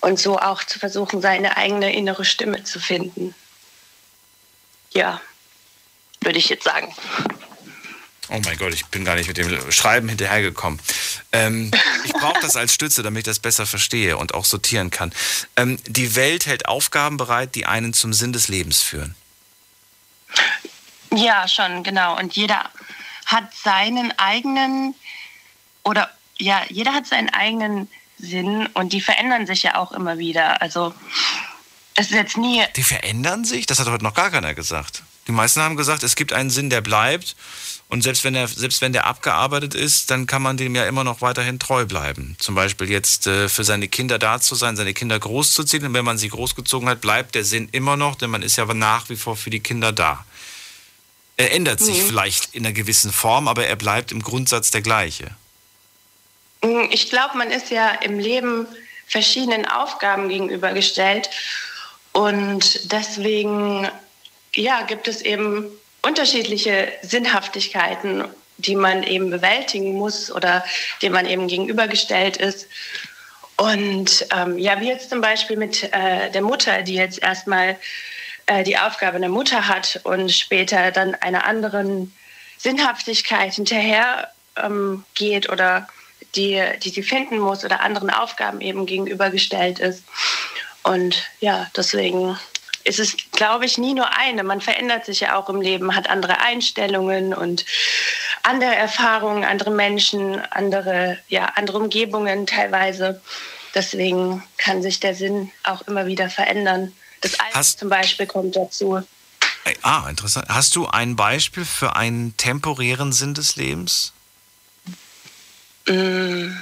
Und so auch zu versuchen, seine eigene innere Stimme zu finden. Ja, würde ich jetzt sagen. Oh mein Gott, ich bin gar nicht mit dem Schreiben hinterhergekommen. Ähm, ich brauche das als Stütze, damit ich das besser verstehe und auch sortieren kann. Ähm, die Welt hält Aufgaben bereit, die einen zum Sinn des Lebens führen. Ja, schon, genau. Und jeder hat seinen eigenen oder ja, jeder hat seinen eigenen Sinn und die verändern sich ja auch immer wieder. Also es ist jetzt nie. Die verändern sich? Das hat heute noch gar keiner gesagt. Die meisten haben gesagt, es gibt einen Sinn, der bleibt. Und selbst wenn, er, selbst wenn der abgearbeitet ist, dann kann man dem ja immer noch weiterhin treu bleiben. Zum Beispiel jetzt äh, für seine Kinder da zu sein, seine Kinder großzuziehen. Und wenn man sie großgezogen hat, bleibt der Sinn immer noch, denn man ist ja nach wie vor für die Kinder da. Er ändert sich Mhm. vielleicht in einer gewissen Form, aber er bleibt im Grundsatz der gleiche. Mm, Ich glaube, man ist ja im Leben verschiedenen Aufgaben gegenübergestellt. Und deswegen ja, gibt es eben unterschiedliche Sinnhaftigkeiten, die man eben bewältigen muss oder denen man eben gegenübergestellt ist. Und ähm, ja, wie jetzt zum Beispiel mit äh, der Mutter, die jetzt erstmal äh, die Aufgabe einer Mutter hat und später dann einer anderen Sinnhaftigkeit hinterher ähm, geht oder die, die sie finden muss oder anderen Aufgaben eben gegenübergestellt ist. Und ja, deswegen ist es, glaube ich, nie nur eine. Man verändert sich ja auch im Leben, hat andere Einstellungen und andere Erfahrungen, andere Menschen, andere, ja, andere Umgebungen teilweise. Deswegen kann sich der Sinn auch immer wieder verändern. Das Alter zum Beispiel kommt dazu. Ah, interessant. Hast du ein Beispiel für einen temporären Sinn des Lebens? Mm,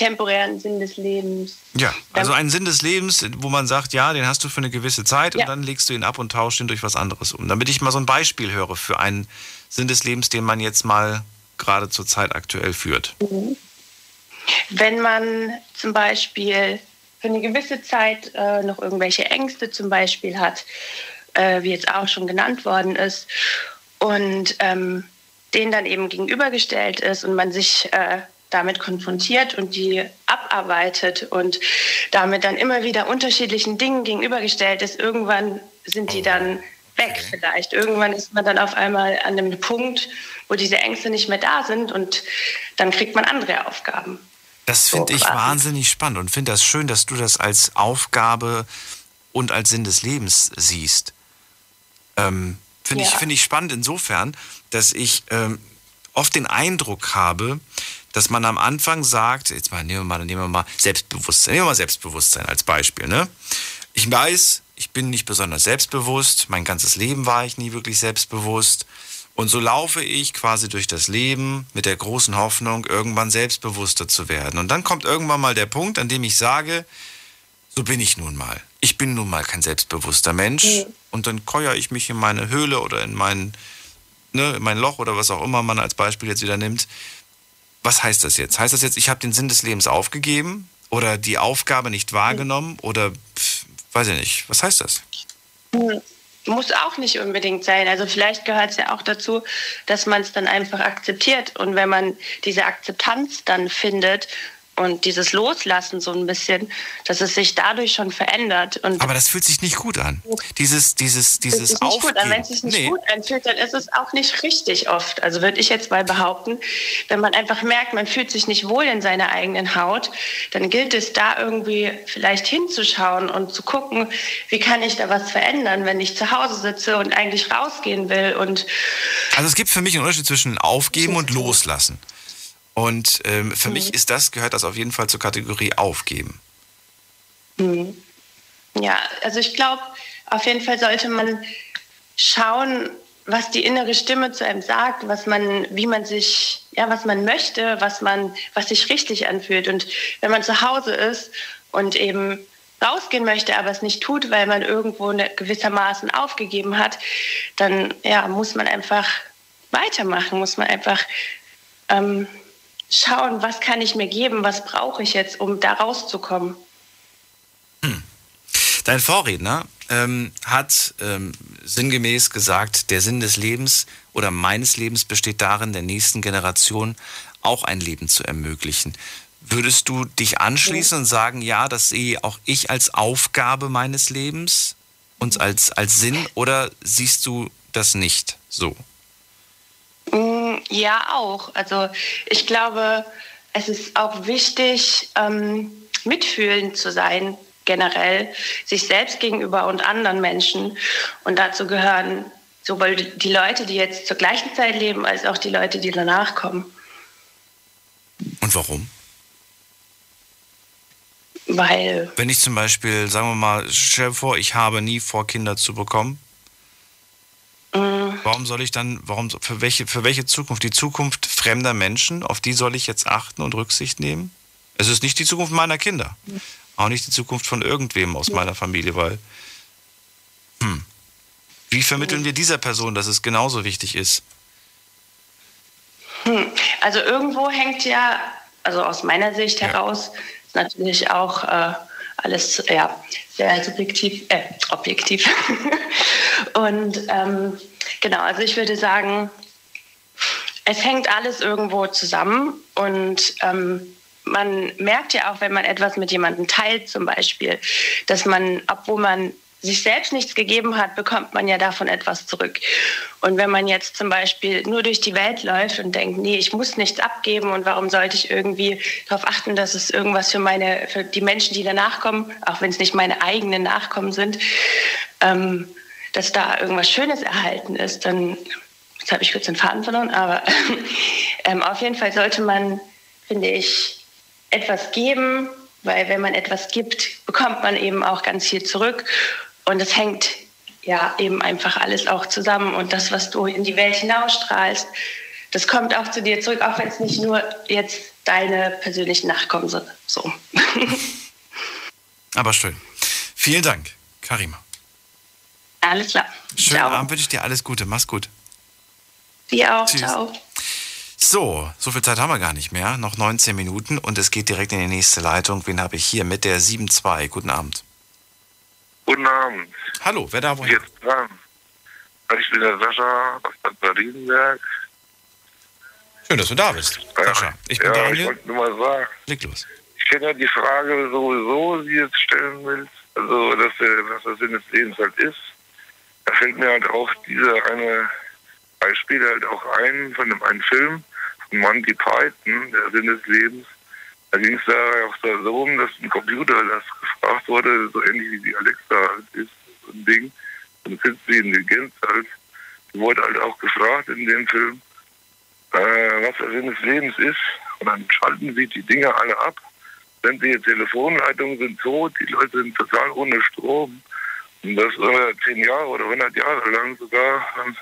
temporären Sinn des Lebens. Ja, also einen Sinn des Lebens, wo man sagt, ja, den hast du für eine gewisse Zeit und Ja. dann legst du ihn ab und tauschst ihn durch was anderes um. Damit ich mal so ein Beispiel höre für einen Sinn des Lebens, den man jetzt mal gerade zur Zeit aktuell führt. Mhm. Wenn man zum Beispiel für eine gewisse Zeit äh, noch irgendwelche Ängste zum Beispiel hat, äh, wie jetzt auch schon genannt worden ist, und ähm, denen dann eben gegenübergestellt ist und man sich äh, damit konfrontiert und die abarbeitet und damit dann immer wieder unterschiedlichen Dingen gegenübergestellt ist, irgendwann sind die dann weg vielleicht. Irgendwann ist man dann auf einmal an einem Punkt, wo diese Ängste nicht mehr da sind und dann kriegt man andere Aufgaben. Das finde ich quasi. wahnsinnig spannend und finde das schön, dass du das als Aufgabe und als Sinn des Lebens siehst. Ähm, finde ich, Ja. finde ich spannend insofern, dass ich ähm, oft den Eindruck habe, dass man am Anfang sagt, jetzt mal nehmen wir mal, nehmen wir mal Selbstbewusstsein, nehmen wir mal Selbstbewusstsein als Beispiel, ne? Ich weiß, ich bin nicht besonders selbstbewusst, mein ganzes Leben war ich nie wirklich selbstbewusst. Und so laufe ich quasi durch das Leben mit der großen Hoffnung, irgendwann selbstbewusster zu werden. Und dann kommt irgendwann mal der Punkt, an dem ich sage, so bin ich nun mal. Ich bin nun mal kein selbstbewusster Mensch. Und dann keuer ich mich in meine Höhle oder in mein, ne, in mein Loch oder was auch immer man als Beispiel jetzt wieder nimmt. Was heißt das jetzt? Heißt das jetzt, ich habe den Sinn des Lebens aufgegeben oder die Aufgabe nicht wahrgenommen oder pf, weiß ich nicht. Was heißt das? Hm, Muss auch nicht unbedingt sein. Also vielleicht gehört es ja auch dazu, dass man es dann einfach akzeptiert. Und wenn man diese Akzeptanz dann findet und dieses Loslassen so ein bisschen, dass es sich dadurch schon verändert. Und Aber das fühlt sich nicht gut an. Dieses, dieses, es dieses ist nicht gut an. Aufgeben. Wenn es sich nicht Nee. gut anfühlt, dann ist es auch nicht richtig oft. Also würde ich jetzt mal behaupten, wenn man einfach merkt, man fühlt sich nicht wohl in seiner eigenen Haut, dann gilt es da irgendwie vielleicht hinzuschauen und zu gucken, wie kann ich da was verändern, wenn ich zu Hause sitze und eigentlich rausgehen will und Also es gibt für mich einen Unterschied zwischen Aufgeben und Loslassen. Und ähm, für mich ist das, gehört das auf jeden Fall zur Kategorie Aufgeben. Hm. Ja, also ich glaube, auf jeden Fall sollte man schauen, was die innere Stimme zu einem sagt, was man, wie man sich, ja, was man möchte, was man, was sich richtig anfühlt. Und wenn man zu Hause ist und eben rausgehen möchte, aber es nicht tut, weil man irgendwo ne, gewissermaßen aufgegeben hat, dann ja, muss man einfach weitermachen, muss man einfach ähm, schauen, was kann ich mir geben, was brauche ich jetzt, um da rauszukommen. Dein Vorredner ähm, hat ähm, sinngemäß gesagt, der Sinn des Lebens oder meines Lebens besteht darin, der nächsten Generation auch ein Leben zu ermöglichen. Würdest du dich anschließen und sagen, ja, das sehe auch ich als Aufgabe meines Lebens und als, als Sinn oder siehst du das nicht so? Mm, Ja, auch. Also ich glaube, es ist auch wichtig, ähm, mitfühlend zu sein, generell, sich selbst gegenüber und anderen Menschen. Und dazu gehören sowohl die Leute, die jetzt zur gleichen Zeit leben, als auch die Leute, die danach kommen. Und warum? weil Wenn ich zum Beispiel, sagen wir mal, stell dir vor, ich habe nie vor, Kinder zu bekommen. Warum soll ich dann, warum, für welche, für welche Zukunft? Die Zukunft fremder Menschen, auf die soll ich jetzt achten und Rücksicht nehmen? Es ist nicht die Zukunft meiner Kinder. Auch nicht die Zukunft von irgendwem aus meiner Familie, weil, hm, wie vermitteln wir dieser Person, dass es genauso wichtig ist? hm, also irgendwo hängt ja, also aus meiner Sicht heraus, ist natürlich auch äh, alles ja, sehr subjektiv, äh, objektiv. <laughs> Und ähm, genau, also ich würde sagen, es hängt alles irgendwo zusammen und ähm, man merkt ja auch, wenn man etwas mit jemandem teilt, zum Beispiel, dass man, obwohl man sich selbst nichts gegeben hat, bekommt man ja davon etwas zurück. Und wenn man jetzt zum Beispiel nur durch die Welt läuft und denkt, nee, ich muss nichts abgeben und warum sollte ich irgendwie darauf achten, dass es irgendwas für meine, für die Menschen, die danach kommen, auch wenn es nicht meine eigenen Nachkommen sind, ähm, dass da irgendwas Schönes erhalten ist, dann jetzt habe ich kurz den Faden verloren, aber <laughs> ähm, auf jeden Fall sollte man, finde ich, etwas geben, weil wenn man etwas gibt, bekommt man eben auch ganz viel zurück und es hängt ja eben einfach alles auch zusammen und das, was du in die Welt hinausstrahlst, das kommt auch zu dir zurück, auch wenn es nicht nur jetzt deine persönlichen Nachkommen sind. So. <laughs> Aber schön. Vielen Dank, Karima. Alles klar. Schönen Ciao. Abend wünsche ich dir alles Gute. Mach's gut. Dir auch. Tschüss. Ciao. So, so viel Zeit haben wir gar nicht mehr. Noch 19 Minuten und es geht direkt in die nächste Leitung. Wen habe ich hier mit der 7.2? Guten Abend. Guten Abend. Hallo, wer da woher? Jetzt dran. Ich bin der Sascha aus Bad Beriesenberg. Schön, dass du da bist. Sascha, ich bin ja, ich Daniel. wollte nur mal sagen. Leg los. Ich kenne ja die Frage sowieso, die du jetzt stellen willst. Also, dass der, was der Sinn des Lebens halt ist. Fällt mir halt auch dieser eine Beispiel halt auch ein von dem einen Film von Monty Python, der Sinn des Lebens. Da ging es da auch so um, dass ein Computer das gefragt wurde, so ähnlich wie die Alexa halt ist, so ein Ding, so eine künstliche Intelligenz halt. Die wurde halt auch gefragt in dem Film, äh, was der Sinn des Lebens ist. Und dann schalten sie die Dinge alle ab. Sämtliche Telefonleitungen sind tot, die Leute sind total ohne Strom. Das äh, zehn Jahre oder 100 Jahre lang sogar. Und,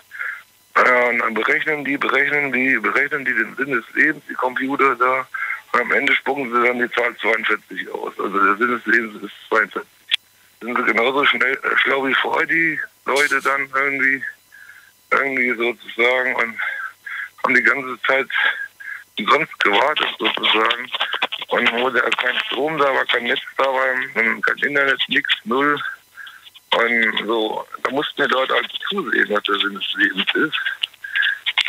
äh, und dann berechnen die, berechnen die, berechnen die den Sinn des Lebens, die Computer da. Und am Ende spucken sie dann die Zahl 42 aus. Also der Sinn des Lebens ist 42. Sind sie genauso schnell, äh, schlau wie vorher die Leute dann irgendwie, irgendwie sozusagen und haben die ganze Zeit umsonst gewartet sozusagen. Und wo der kein Strom da war, kein Netz da war, kein Internet, nichts, null. Und so, da mussten wir dort halt zusehen, was der Sinn des Lebens ist.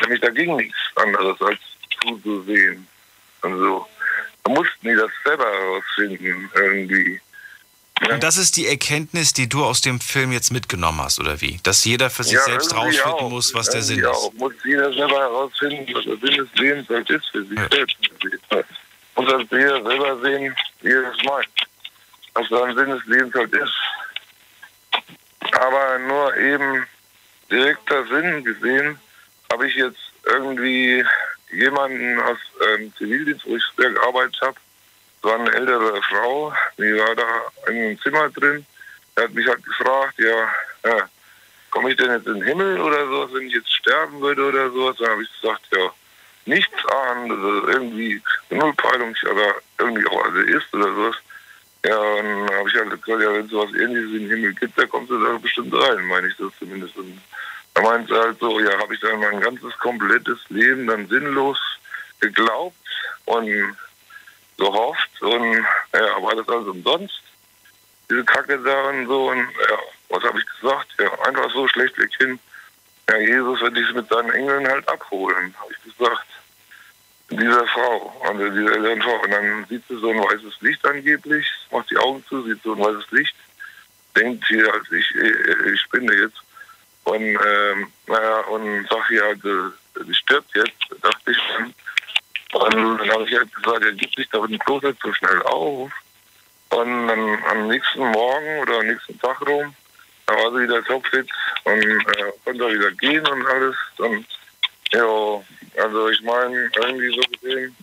Nämlich da ging nichts anderes als zuzusehen. Und so. Da mussten die das selber herausfinden, irgendwie. Und das ist die Erkenntnis, die du aus dem Film jetzt mitgenommen hast, oder wie? Dass jeder für sich Ja, selbst irgendwie rausfinden auch. muss, was der Sinn Irgendwie ist. auch. Muss jeder selber herausfinden, was der Sinn des Lebens halt ist für sich selbst. Muss das jeder selber sehen, wie er es meint. Was sein Sinn des Lebens halt ist. Aber nur eben direkter Sinn gesehen, habe ich jetzt irgendwie jemanden aus ähm, Zivildienst, wo ich früher gearbeitet habe, das war eine ältere Frau, die war da in einem Zimmer drin. Der hat mich halt gefragt, ja, ja komme ich denn jetzt in den Himmel oder sowas, wenn ich jetzt sterben würde oder sowas? Dann habe ich gesagt, ja, nichts ahnen, also irgendwie Nullpeilung oder irgendwie auch Atheist oder sowas. Ja, und dann habe ich halt gesagt, ja, wenn es sowas ähnliches wie den Himmel gibt, da kommst du da bestimmt rein, meine ich das zumindest. Und da meinte sie halt so, ja, habe ich dann mein ganzes komplettes Leben dann sinnlos geglaubt und gehofft und ja, war das alles umsonst, diese Kacke da und so und ja, was habe ich gesagt? Ja, einfach so schlechtweg hin. Ja, Jesus wird dich mit seinen Engeln halt abholen, habe ich gesagt. Dieser Frau, also dieser älteren Frau. Und dann sieht sie so ein weißes Licht angeblich, macht die Augen zu, sieht so ein weißes Licht, denkt hier, also ich, ich, ich spinne jetzt. Und, ähm, naja, und sag halt, äh, die stirbt jetzt, dachte ich dann. Und dann habe ich halt gesagt, er gibt sich da im Kloster so schnell auf. Und dann am nächsten Morgen oder am nächsten Tag rum, da war sie wieder topfit und äh, konnte wieder gehen und alles. Und ja, also ich meine, irgendwie so gesehen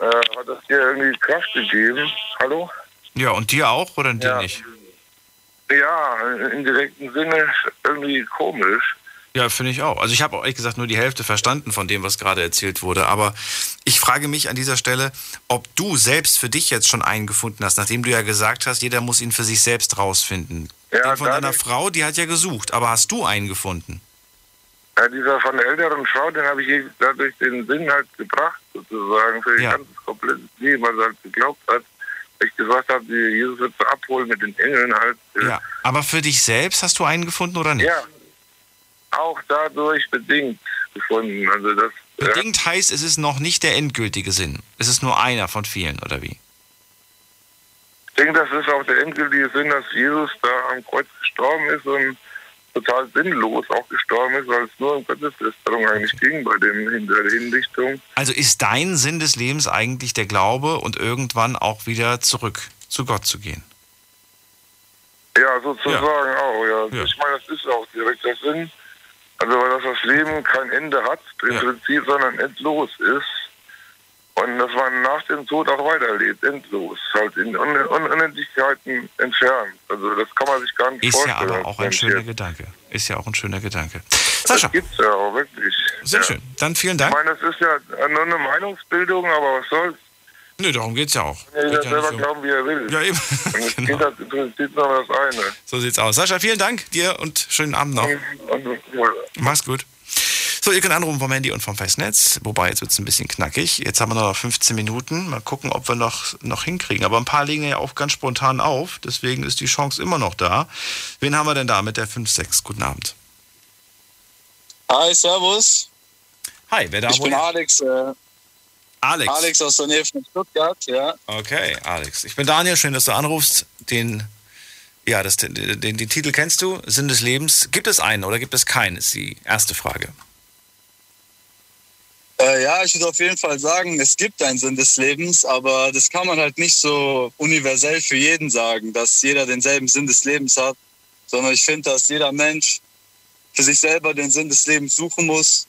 äh, hat das dir irgendwie Kraft gegeben. Hallo? Ja, und dir auch oder dir Ja. nicht? Ja, im direkten Sinne irgendwie komisch. Ja, finde ich auch. Also ich habe ehrlich gesagt nur die Hälfte verstanden von dem, was gerade erzählt wurde. Aber ich frage mich an dieser Stelle, ob du selbst für dich jetzt schon einen gefunden hast, nachdem du ja gesagt hast, jeder muss ihn für sich selbst rausfinden. Ja, Den von deiner Frau, die hat ja gesucht. Aber hast du einen gefunden? Ja, dieser von der älteren Frau, den habe ich dadurch den Sinn halt gebracht, sozusagen, für ihr Ja. ganzes komplettes Leben, weil sie halt geglaubt hat. Ich gesagt habe, Jesus wird sie abholen mit den Engeln halt. Ja. Aber für dich selbst hast du einen gefunden oder nicht? Ja, auch dadurch bedingt gefunden. Also das, Bedingt heißt, es ist noch nicht der endgültige Sinn. Es ist nur einer von vielen, oder wie? ich denke, das ist auch der endgültige Sinn, dass Jesus da am Kreuz gestorben ist und total sinnlos auch gestorben ist, weil es nur um Gotteslästerung eigentlich ging bei dem der Hinrichtung. Also ist dein Sinn des Lebens eigentlich der Glaube und irgendwann auch wieder zurück zu Gott zu gehen? Ja, sozusagen auch, ja. Ich meine, das ist auch direkt der Sinn. Also, weil das, das Leben kein Ende hat, im Prinzip, sondern endlos ist. Und dass man nach dem Tod auch weiterlebt, endlos, halt in Un Un Unendlichkeiten entfernt. Also, das kann man sich gar nicht Ist ja vorstellen. aber auch ein schöner jetzt. Gedanke. Ist ja auch ein schöner Gedanke. Das gibt's ja auch wirklich. Sehr ja. schön. Dann vielen Dank. Ich meine, das ist ja nur eine Meinungsbildung, aber was soll's? Nö, darum geht's ja auch. Kann Geht jeder ja selber um- glauben, wie er will. Ja, eben. Und es <laughs> geht halt im Prinzip nur das eine. So sieht's aus. Sascha, vielen Dank dir und schönen Abend noch. Und, ja. Mach's gut. So, ihr könnt anrufen vom Handy und vom Festnetz. Wobei, jetzt wird's ein bisschen knackig. Jetzt haben wir noch 15 Minuten. Mal gucken, ob wir noch, noch hinkriegen. Aber ein paar legen ja auch ganz spontan auf. Deswegen ist die Chance immer noch da. Wen haben wir denn da mit der 5-6? Guten Abend. Hi, servus. Hi, wer da Ich bin? Alex. Äh, Alex. Alex aus der Nähe von Stuttgart, ja. Okay, Alex. Ich bin Daniel, schön, dass du anrufst. Den, ja, das, den, den, den Titel kennst du, Sinn des Lebens. Gibt es einen oder gibt es keinen, ist die erste Frage. Äh, ja, ich würde auf jeden Fall sagen, es gibt einen Sinn des Lebens, aber das kann man halt nicht so universell für jeden sagen, dass jeder denselben Sinn des Lebens hat, sondern ich finde, dass jeder Mensch für sich selber den Sinn des Lebens suchen muss.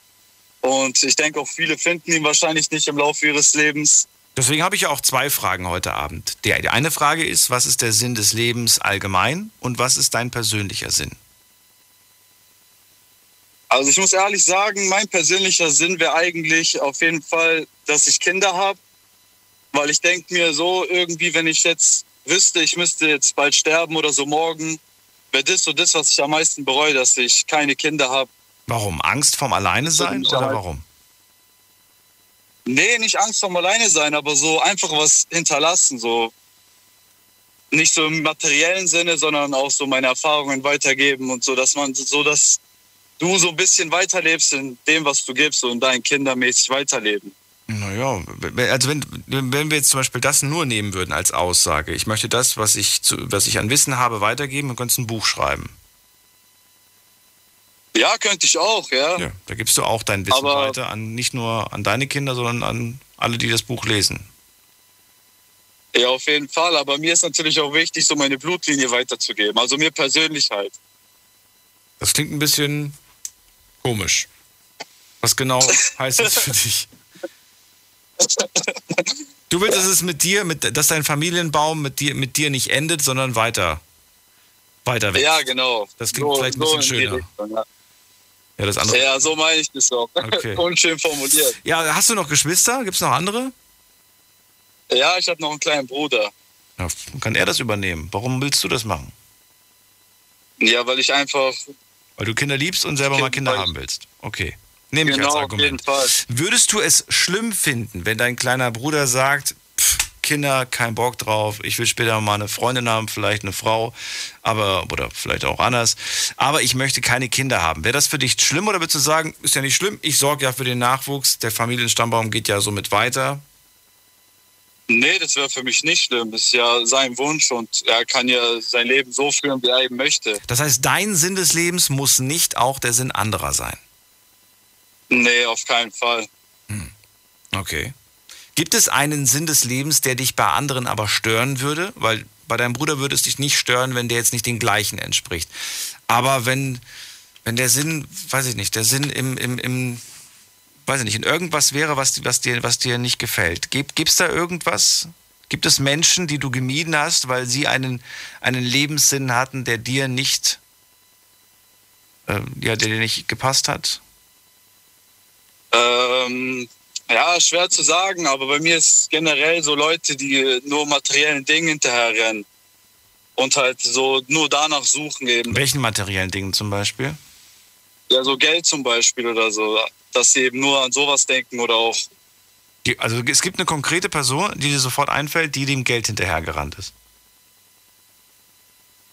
Und ich denke auch viele finden ihn wahrscheinlich nicht im Laufe ihres Lebens. Deswegen habe ich ja auch zwei Fragen heute Abend. Die, die eine Frage ist, was ist der Sinn des Lebens allgemein und was ist dein persönlicher Sinn? Also ich muss ehrlich sagen, mein persönlicher Sinn wäre eigentlich auf jeden Fall, dass ich Kinder habe. Weil ich denke mir so irgendwie, wenn ich jetzt wüsste, ich müsste jetzt bald sterben oder so morgen, wäre das so das, was ich am meisten bereue, dass ich keine Kinder habe. Warum? Angst vorm Alleine sein oder warum? Nee, nicht Angst vorm Alleine sein, aber so einfach was hinterlassen. So nicht so im materiellen Sinne, sondern auch so meine Erfahrungen weitergeben und so, dass man so, dass du so ein bisschen weiterlebst in dem, was du gibst und dein kindermäßig weiterleben. Naja, also wenn, wenn wir jetzt zum Beispiel das nur nehmen würden als Aussage, ich möchte das, was ich, zu, was ich an Wissen habe, weitergeben, dann könntest du ein Buch schreiben. Ja, könnte ich auch, ja. Ja, da gibst du auch dein Wissen Aber- weiter an nicht nur an deine Kinder, sondern an alle, die das Buch lesen. Ja, auf jeden Fall. Aber mir ist natürlich auch wichtig, so meine Blutlinie weiterzugeben. Also mir persönlich halt. Das klingt ein bisschen komisch. Was genau heißt das für dich? Du willst, dass es mit dir, mit, dass dein Familienbaum mit dir, mit dir nicht endet, sondern weiter, weiter wächst. Ja, genau. Das klingt So- vielleicht ein so bisschen schöner. Richtung, ja. Ja, das andere. Ja, so meine ich das auch. Okay. <laughs> Unschön formuliert. Ja, hast du noch Geschwister? Gibt es noch andere? Ja, ich habe noch einen kleinen Bruder. Ja, kann er das übernehmen? Warum willst du das machen? Ja, weil ich einfach. Weil du Kinder liebst und selber mal Kinder haben willst. Okay. Nehme ich genau, als auf Argument. jeden Fall. Würdest du es schlimm finden, wenn dein kleiner Bruder sagt, pff, Kinder, kein Bock drauf, ich will später mal eine Freundin haben, vielleicht eine Frau, aber, oder vielleicht auch anders, aber ich möchte keine Kinder haben. Wäre das für dich schlimm oder würdest du sagen, ist ja nicht schlimm, ich sorge ja für den Nachwuchs, der Familienstammbaum geht ja somit weiter? Nee, das wäre für mich nicht schlimm. Das ist ja sein Wunsch und er kann ja sein Leben so führen, wie er eben möchte. Das heißt, dein Sinn des Lebens muss nicht auch der Sinn anderer sein. Nee, auf keinen Fall. Okay. Gibt es einen Sinn des Lebens, der dich bei anderen aber stören würde? Weil bei deinem Bruder würde es dich nicht stören, wenn der jetzt nicht den gleichen entspricht. Aber wenn, wenn der Sinn, weiß ich nicht, der Sinn im, im, im weiß ich nicht, in irgendwas wäre, was, was, dir, was dir nicht gefällt. Gibt es da irgendwas, Gibt es Menschen, die du gemieden hast, weil sie einen, einen Lebenssinn hatten, der dir nicht, äh, ja, der dir nicht gepasst hat? Ähm, ja, schwer zu sagen, aber bei mir ist generell so Leute, die nur materiellen Dingen hinterherrennen und halt so nur danach suchen eben. Welchen materiellen Dingen zum Beispiel? Ja, so Geld zum Beispiel oder so, dass sie eben nur an sowas denken oder auch. Also es gibt eine konkrete Person, die dir sofort einfällt, die dem Geld hinterhergerannt ist.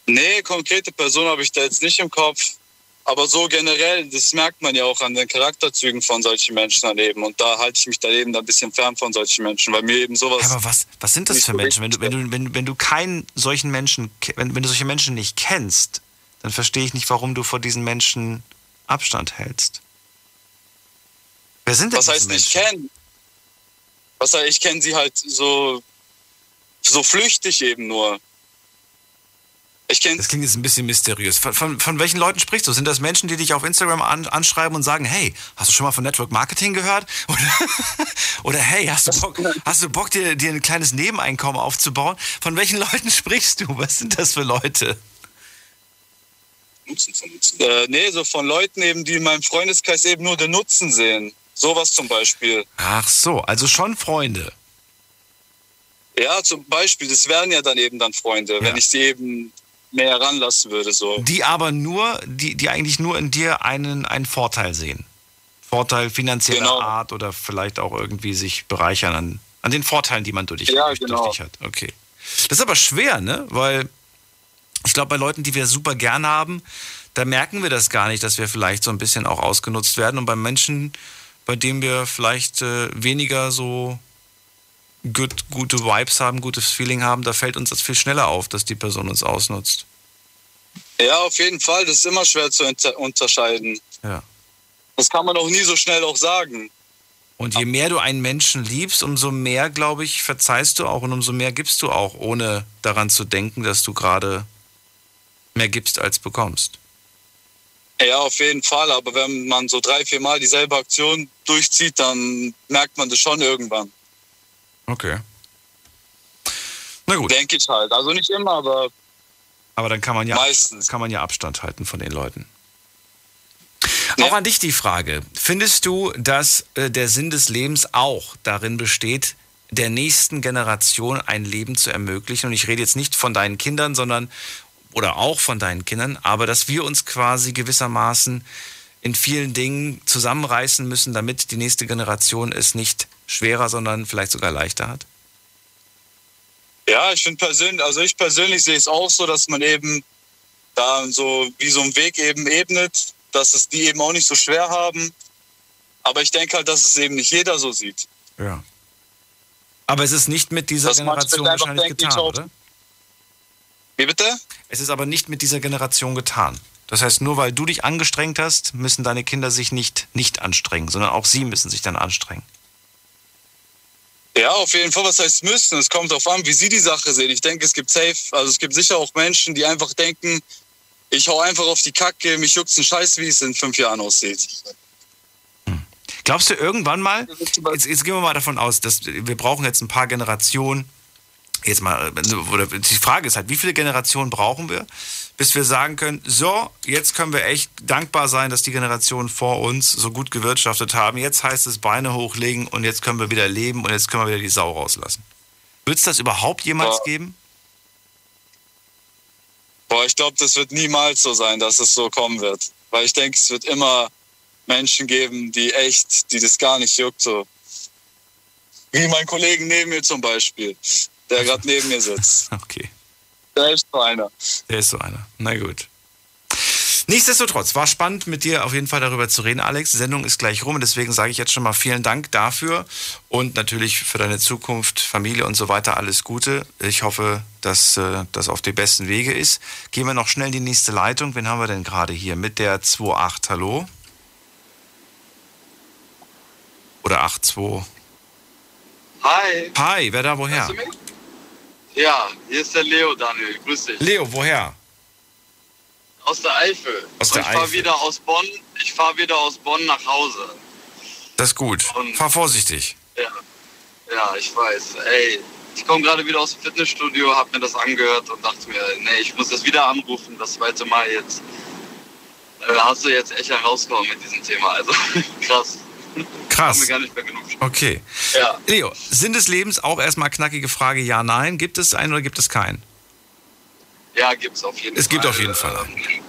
Nee, konkrete Person habe ich da jetzt nicht im Kopf. Aber so generell, das merkt man ja auch an den Charakterzügen von solchen Menschen daneben. Und da halte ich mich daneben ein bisschen fern von solchen Menschen, weil mir eben sowas. Aber was, was sind das für Menschen? Wenn du, wenn du, wenn, wenn du keinen solchen Menschen, wenn, wenn du solche Menschen nicht kennst, dann verstehe ich nicht, warum du vor diesen Menschen Abstand hältst. Wer sind denn Was heißt diese ich Menschen? kenne? Was heißt, ich kenne sie halt so, so flüchtig eben nur. Ich das klingt jetzt ein bisschen mysteriös. Von, von, von welchen Leuten sprichst du? Sind das Menschen, die dich auf Instagram an, anschreiben und sagen, hey, hast du schon mal von Network Marketing gehört? <laughs> Oder, oder hey, hast du Bock, <laughs> hast du Bock dir, dir ein kleines Nebeneinkommen aufzubauen? Von welchen Leuten <laughs> sprichst du? Was sind das für Leute? Äh, nee, so von Leuten eben, die in meinem Freundeskreis eben nur den Nutzen sehen. Sowas zum Beispiel. Ach so, also schon Freunde. Ja, zum Beispiel, das wären ja dann eben dann Freunde, wenn ich sie eben näher ranlassen würde. So. Die aber nur, die, die eigentlich nur in dir einen, einen Vorteil sehen. Vorteil finanzieller Genau. Art oder vielleicht auch irgendwie sich bereichern an, an den Vorteilen, die man durch dich, Ja, durch, genau. durch dich hat. Okay. Das ist aber schwer, ne? Weil ich glaube, bei Leuten, die wir super gern haben, da merken wir das gar nicht, dass wir vielleicht so ein bisschen auch ausgenutzt werden. Und bei Menschen, bei denen wir vielleicht äh, weniger so gut, gute Vibes haben, gutes Feeling haben, da fällt uns das viel schneller auf, dass die Person uns ausnutzt. Ja, auf jeden Fall. Das ist immer schwer zu unter unterscheiden. Ja. Das kann man auch nie so schnell auch sagen. Und je mehr du einen Menschen liebst, umso mehr, glaube ich, verzeihst du auch und umso mehr gibst du auch, ohne daran zu denken, dass du gerade mehr gibst als bekommst. Ja, auf jeden Fall. Aber wenn man so drei, vier Mal dieselbe Aktion durchzieht, dann merkt man das schon irgendwann. Okay. Na gut. Denke ich halt. Also nicht immer, aber Aber dann kann man ja, Meistens. kann man ja Abstand halten von den Leuten. Auch an dich die Frage. Findest du, dass äh, der Sinn des Lebens auch darin besteht, der nächsten Generation ein Leben zu ermöglichen? Und ich rede jetzt nicht von deinen Kindern, sondern oder auch von deinen Kindern, aber dass wir uns quasi gewissermaßen in vielen Dingen zusammenreißen müssen, damit die nächste Generation es nicht schwerer, sondern vielleicht sogar leichter hat? Ja, ich finde persönlich, also ich persönlich sehe es auch so, dass man eben da so wie so einen Weg eben ebnet, dass es die eben auch nicht so schwer haben. Aber ich denke halt, dass es eben nicht jeder so sieht. Ja. Aber es ist nicht mit dieser Dass Generation wahrscheinlich getan, oder? Wie bitte? Es ist aber nicht mit dieser Generation getan. Das heißt, nur weil du dich angestrengt hast, müssen deine Kinder sich nicht nicht anstrengen, sondern auch sie müssen sich dann anstrengen. Ja, auf jeden Fall. Was heißt müssen? Es kommt darauf an, wie sie die Sache sehen. Ich denke, es gibt safe, also es gibt sicher auch Menschen, die einfach denken, ich hau einfach auf die Kacke, mich juckt's ein Scheiß, wie es in fünf Jahren aussieht. Glaubst du irgendwann mal, jetzt, jetzt gehen wir mal davon aus, dass wir brauchen jetzt ein paar Generationen, jetzt mal, oder die Frage ist halt, wie viele Generationen brauchen wir, bis wir sagen können, so, jetzt können wir echt dankbar sein, dass die Generationen vor uns so gut gewirtschaftet haben. Jetzt heißt es Beine hochlegen und jetzt können wir wieder leben und jetzt können wir wieder die Sau rauslassen. Wird es das überhaupt jemals Ja. geben? Boah, ich glaube, das wird niemals so sein, dass es so kommen wird. Weil ich denke, es wird immer Menschen geben, die echt, die das gar nicht juckt. So. Wie mein Kollegen neben mir zum Beispiel, der gerade neben mir sitzt. <laughs> Okay. Der ist so einer. Der ist so einer. Na gut. Nichtsdestotrotz, war spannend mit dir auf jeden Fall darüber zu reden, Alex. Die Sendung ist gleich rum und deswegen sage ich jetzt schon mal vielen Dank dafür und natürlich für deine Zukunft, Familie und so weiter alles Gute. Ich hoffe, dass äh, das auf dem besten Wege ist. Gehen wir noch schnell in die nächste Leitung. Wen haben wir denn gerade hier? Mit der 28. Hallo? Oder 82? Hi. Hi, wer da woher? Hörst du mich? Ja, hier ist der Leo, Daniel. Grüß dich. Leo, woher? Aus der Eifel. Aus der Und ich fahre Eifel. wieder aus Bonn. Ich fahre wieder aus Bonn nach Hause. Das ist gut. Fahr vorsichtig. Ja. Ja, ich weiß. Ey, ich komme gerade wieder aus dem Fitnessstudio, habe mir das angehört und dachte mir, nee, ich muss das wieder anrufen, das zweite Mal jetzt. Äh, hast du jetzt echt herausgekommen mit diesem Thema. Also <laughs> krass. Krass. Okay. Ja. Leo, Sinn des Lebens auch erstmal knackige Frage, ja, nein. Gibt es einen oder gibt es keinen? Ja, gibt's auf jeden Es Fall. gibt auf jeden Fall einen.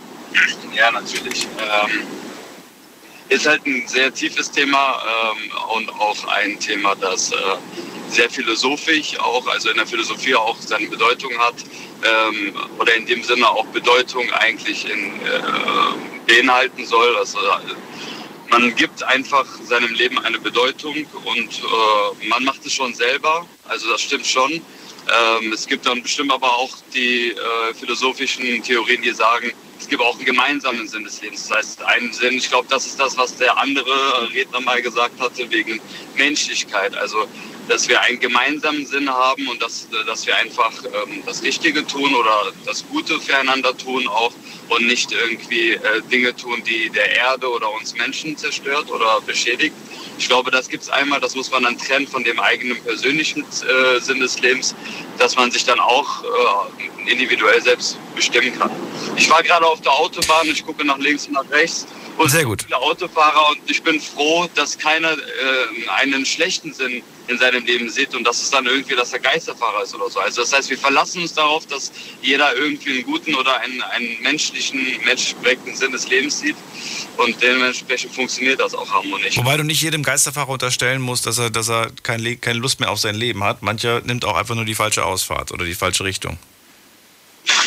Ja, natürlich. Ähm, ist halt ein sehr tiefes Thema ähm, und auch ein Thema, das äh, sehr philosophisch auch, also in der Philosophie auch seine Bedeutung hat ähm, oder in dem Sinne auch Bedeutung eigentlich in, äh, beinhalten soll. Also äh, man gibt einfach seinem Leben eine Bedeutung und äh, man macht es schon selber. Also das stimmt schon. Ähm, es gibt dann bestimmt aber auch die äh, philosophischen Theorien, die sagen, es gibt auch einen gemeinsamen Sinn des Lebens. Das heißt, einen Sinn, ich glaube, das ist das, was der andere Redner mal gesagt hatte, wegen Menschlichkeit. Also, dass wir einen gemeinsamen Sinn haben und dass, dass wir einfach ähm, das Richtige tun oder das Gute füreinander tun auch und nicht irgendwie äh, Dinge tun, die der Erde oder uns Menschen zerstört oder beschädigt. Ich glaube, das gibt es einmal, das muss man dann trennen von dem eigenen persönlichen äh, Sinn des Lebens, dass man sich dann auch äh, individuell selbst bestimmen kann. Ich war gerade auf der Autobahn, ich gucke nach links und nach rechts. Und Sehr gut. viele Autofahrer und ich bin froh, dass keiner äh, einen schlechten Sinn in seinem Leben sieht und das ist dann irgendwie, dass er Geisterfahrer ist oder so. Also das heißt, wir verlassen uns darauf, dass jeder irgendwie einen guten oder einen, einen menschlichen, menschlich prägten Sinn des Lebens sieht und dementsprechend funktioniert das auch harmonisch. Wobei du nicht jedem Geisterfahrer unterstellen musst, dass er, dass er kein keine Lust mehr auf sein Leben hat. Mancher nimmt auch einfach nur die falsche Ausfahrt oder die falsche Richtung.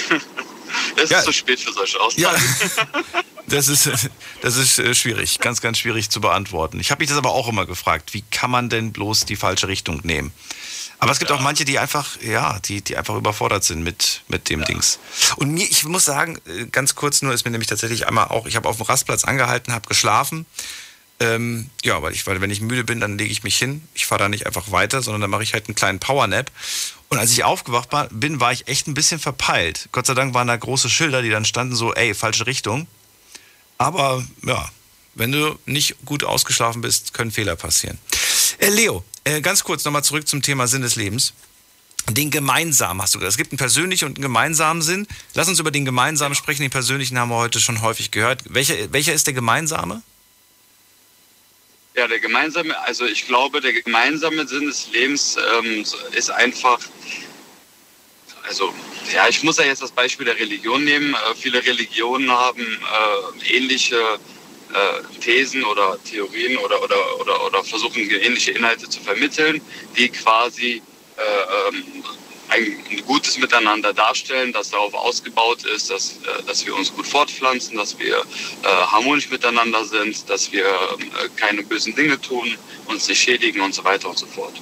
<laughs> Es ist zu spät für solche Aussagen. <laughs> Das ist, das ist äh, schwierig, ganz, ganz schwierig zu beantworten. Ich habe mich das aber auch immer gefragt, wie kann man denn bloß die falsche Richtung nehmen? Aber es gibt auch manche, die einfach, ja, die, die einfach überfordert sind mit, mit dem Dings. Und mir, ich muss sagen, äh, ganz kurz nur, ist mir nämlich tatsächlich einmal auch, ich habe auf dem Rastplatz angehalten, habe geschlafen. Ähm, ja, weil ich, weil wenn ich müde bin, dann lege ich mich hin. Ich fahre da nicht einfach weiter, sondern dann mache ich halt einen kleinen Powernap. Und als ich aufgewacht bin, war ich echt ein bisschen verpeilt. Gott sei Dank waren da große Schilder, die dann standen so, ey, falsche Richtung. Aber ja, wenn du nicht gut ausgeschlafen bist, können Fehler passieren. Äh, Leo, äh, ganz kurz nochmal zurück zum Thema Sinn des Lebens. Den gemeinsamen hast du gesagt. Es gibt einen persönlichen und einen gemeinsamen Sinn. Lass uns über den gemeinsamen sprechen. Den persönlichen haben wir heute schon häufig gehört. Welcher, welcher ist der gemeinsame? Ja, der gemeinsame, also ich glaube, der gemeinsame Sinn des Lebens ähm, ist einfach, also ja, ich muss ja jetzt das Beispiel der Religion nehmen. Äh, viele Religionen haben äh, ähnliche äh, Thesen oder Theorien oder, oder, oder, oder versuchen ähnliche Inhalte zu vermitteln, die quasi äh, ähm, ein gutes Miteinander darstellen, das darauf ausgebaut ist, dass, äh, dass wir uns gut fortpflanzen, dass wir äh, harmonisch miteinander sind, dass wir äh, keine bösen Dinge tun, uns nicht schädigen und so weiter und so fort.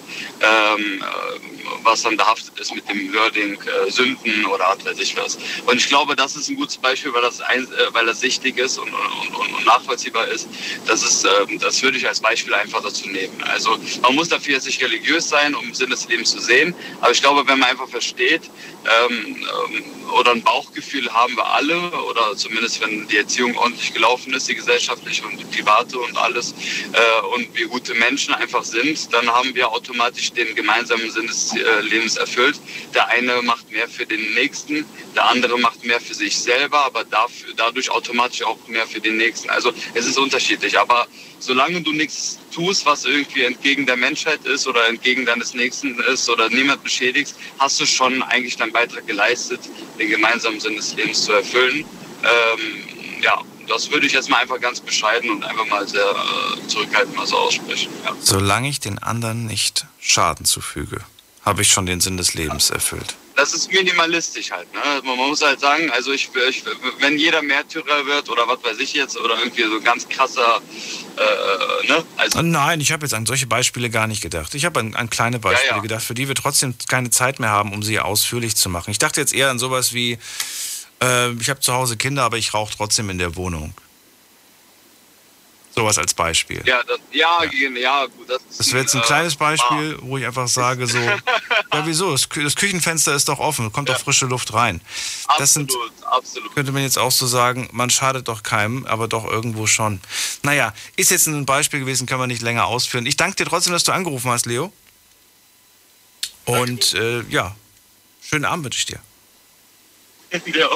Ähm, äh, was dann behaftet ist mit dem Wording äh, Sünden oder was weiß ich was. Und ich glaube, das ist ein gutes Beispiel, weil das, ein, äh, weil das sichtig ist und, und, und, und nachvollziehbar ist. Das, ist ähm, das würde ich als Beispiel einfach dazu nehmen. Also man muss dafür jetzt nicht religiös sein, um Sinn des Lebens zu sehen. Aber ich glaube, wenn man einfach versteht, ähm, ähm, oder ein Bauchgefühl haben wir alle, oder zumindest wenn die Erziehung ordentlich gelaufen ist, die gesellschaftliche und die private und alles, äh, und wir gute Menschen einfach sind, dann haben wir automatisch den gemeinsamen Sinn des äh, Lebens erfüllt. Der eine macht mehr für den Nächsten, der andere macht mehr für sich selber, aber dafür, dadurch automatisch auch mehr für den Nächsten. Also es ist unterschiedlich, aber solange du nichts tust, was irgendwie entgegen der Menschheit ist oder entgegen deines Nächsten ist oder niemand beschädigst, hast du schon eigentlich deinen Beitrag geleistet, den gemeinsamen Sinn des Lebens zu erfüllen. Ähm, ja, das würde ich jetzt mal einfach ganz bescheiden und einfach mal sehr äh, zurückhaltend mal so aussprechen. Ja. Solange ich den anderen nicht Schaden zufüge, habe ich schon den Sinn des Lebens erfüllt. Das ist minimalistisch halt. Ne? Man muss halt sagen, also ich, ich, wenn jeder Märtyrer wird oder was weiß ich jetzt oder irgendwie so ganz krasser, äh, ne? Also, Nein, ich habe jetzt an solche Beispiele gar nicht gedacht. Ich habe an, an kleine Beispiele Ja, ja. gedacht, für die wir trotzdem keine Zeit mehr haben, um sie ausführlich zu machen. Ich dachte jetzt eher an sowas wie, äh, ich habe zu Hause Kinder, aber ich rauche trotzdem in der Wohnung. Sowas als Beispiel. ja, das, ja, ja. ja, gut. Das, Das wäre jetzt ein äh, kleines Beispiel, wo ich einfach sage so, <laughs> ja wieso, das, Kü- das Küchenfenster ist doch offen, kommt doch frische Luft rein. Das sind, Absolut, absolut. könnte man jetzt auch so sagen, man schadet doch keinem, aber doch irgendwo schon. Naja, ist jetzt ein Beispiel gewesen, können wir nicht länger ausführen. Ich danke dir trotzdem, dass du angerufen hast, Leo. Und äh, ja, schönen Abend wünsche ich dir. <laughs> Ja.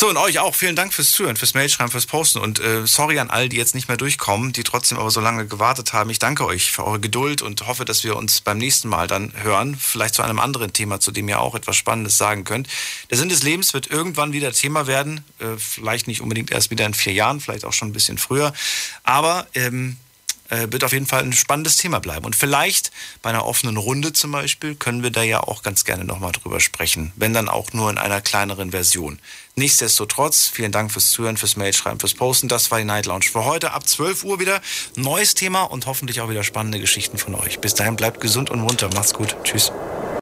So, und euch auch. Vielen Dank fürs Zuhören, fürs Mailschreiben, fürs Posten. Und äh, sorry an all, die jetzt nicht mehr durchkommen, die trotzdem aber so lange gewartet haben. Ich danke euch für eure Geduld und hoffe, dass wir uns beim nächsten Mal dann hören. Vielleicht zu einem anderen Thema, zu dem ihr auch etwas Spannendes sagen könnt. Der Sinn des Lebens wird irgendwann wieder Thema werden. Äh, vielleicht nicht unbedingt erst wieder in vier Jahren, vielleicht auch schon ein bisschen früher. Aber ähm, äh, wird auf jeden Fall ein spannendes Thema bleiben. Und vielleicht bei einer offenen Runde zum Beispiel können wir da ja auch ganz gerne nochmal drüber sprechen, wenn dann auch nur in einer kleineren Version. Nichtsdestotrotz, vielen Dank fürs Zuhören, fürs Mailschreiben, fürs Posten. Das war die Night Lounge für heute. Ab 12 Uhr wieder neues Thema und hoffentlich auch wieder spannende Geschichten von euch. Bis dahin bleibt gesund und munter. Macht's gut. Tschüss.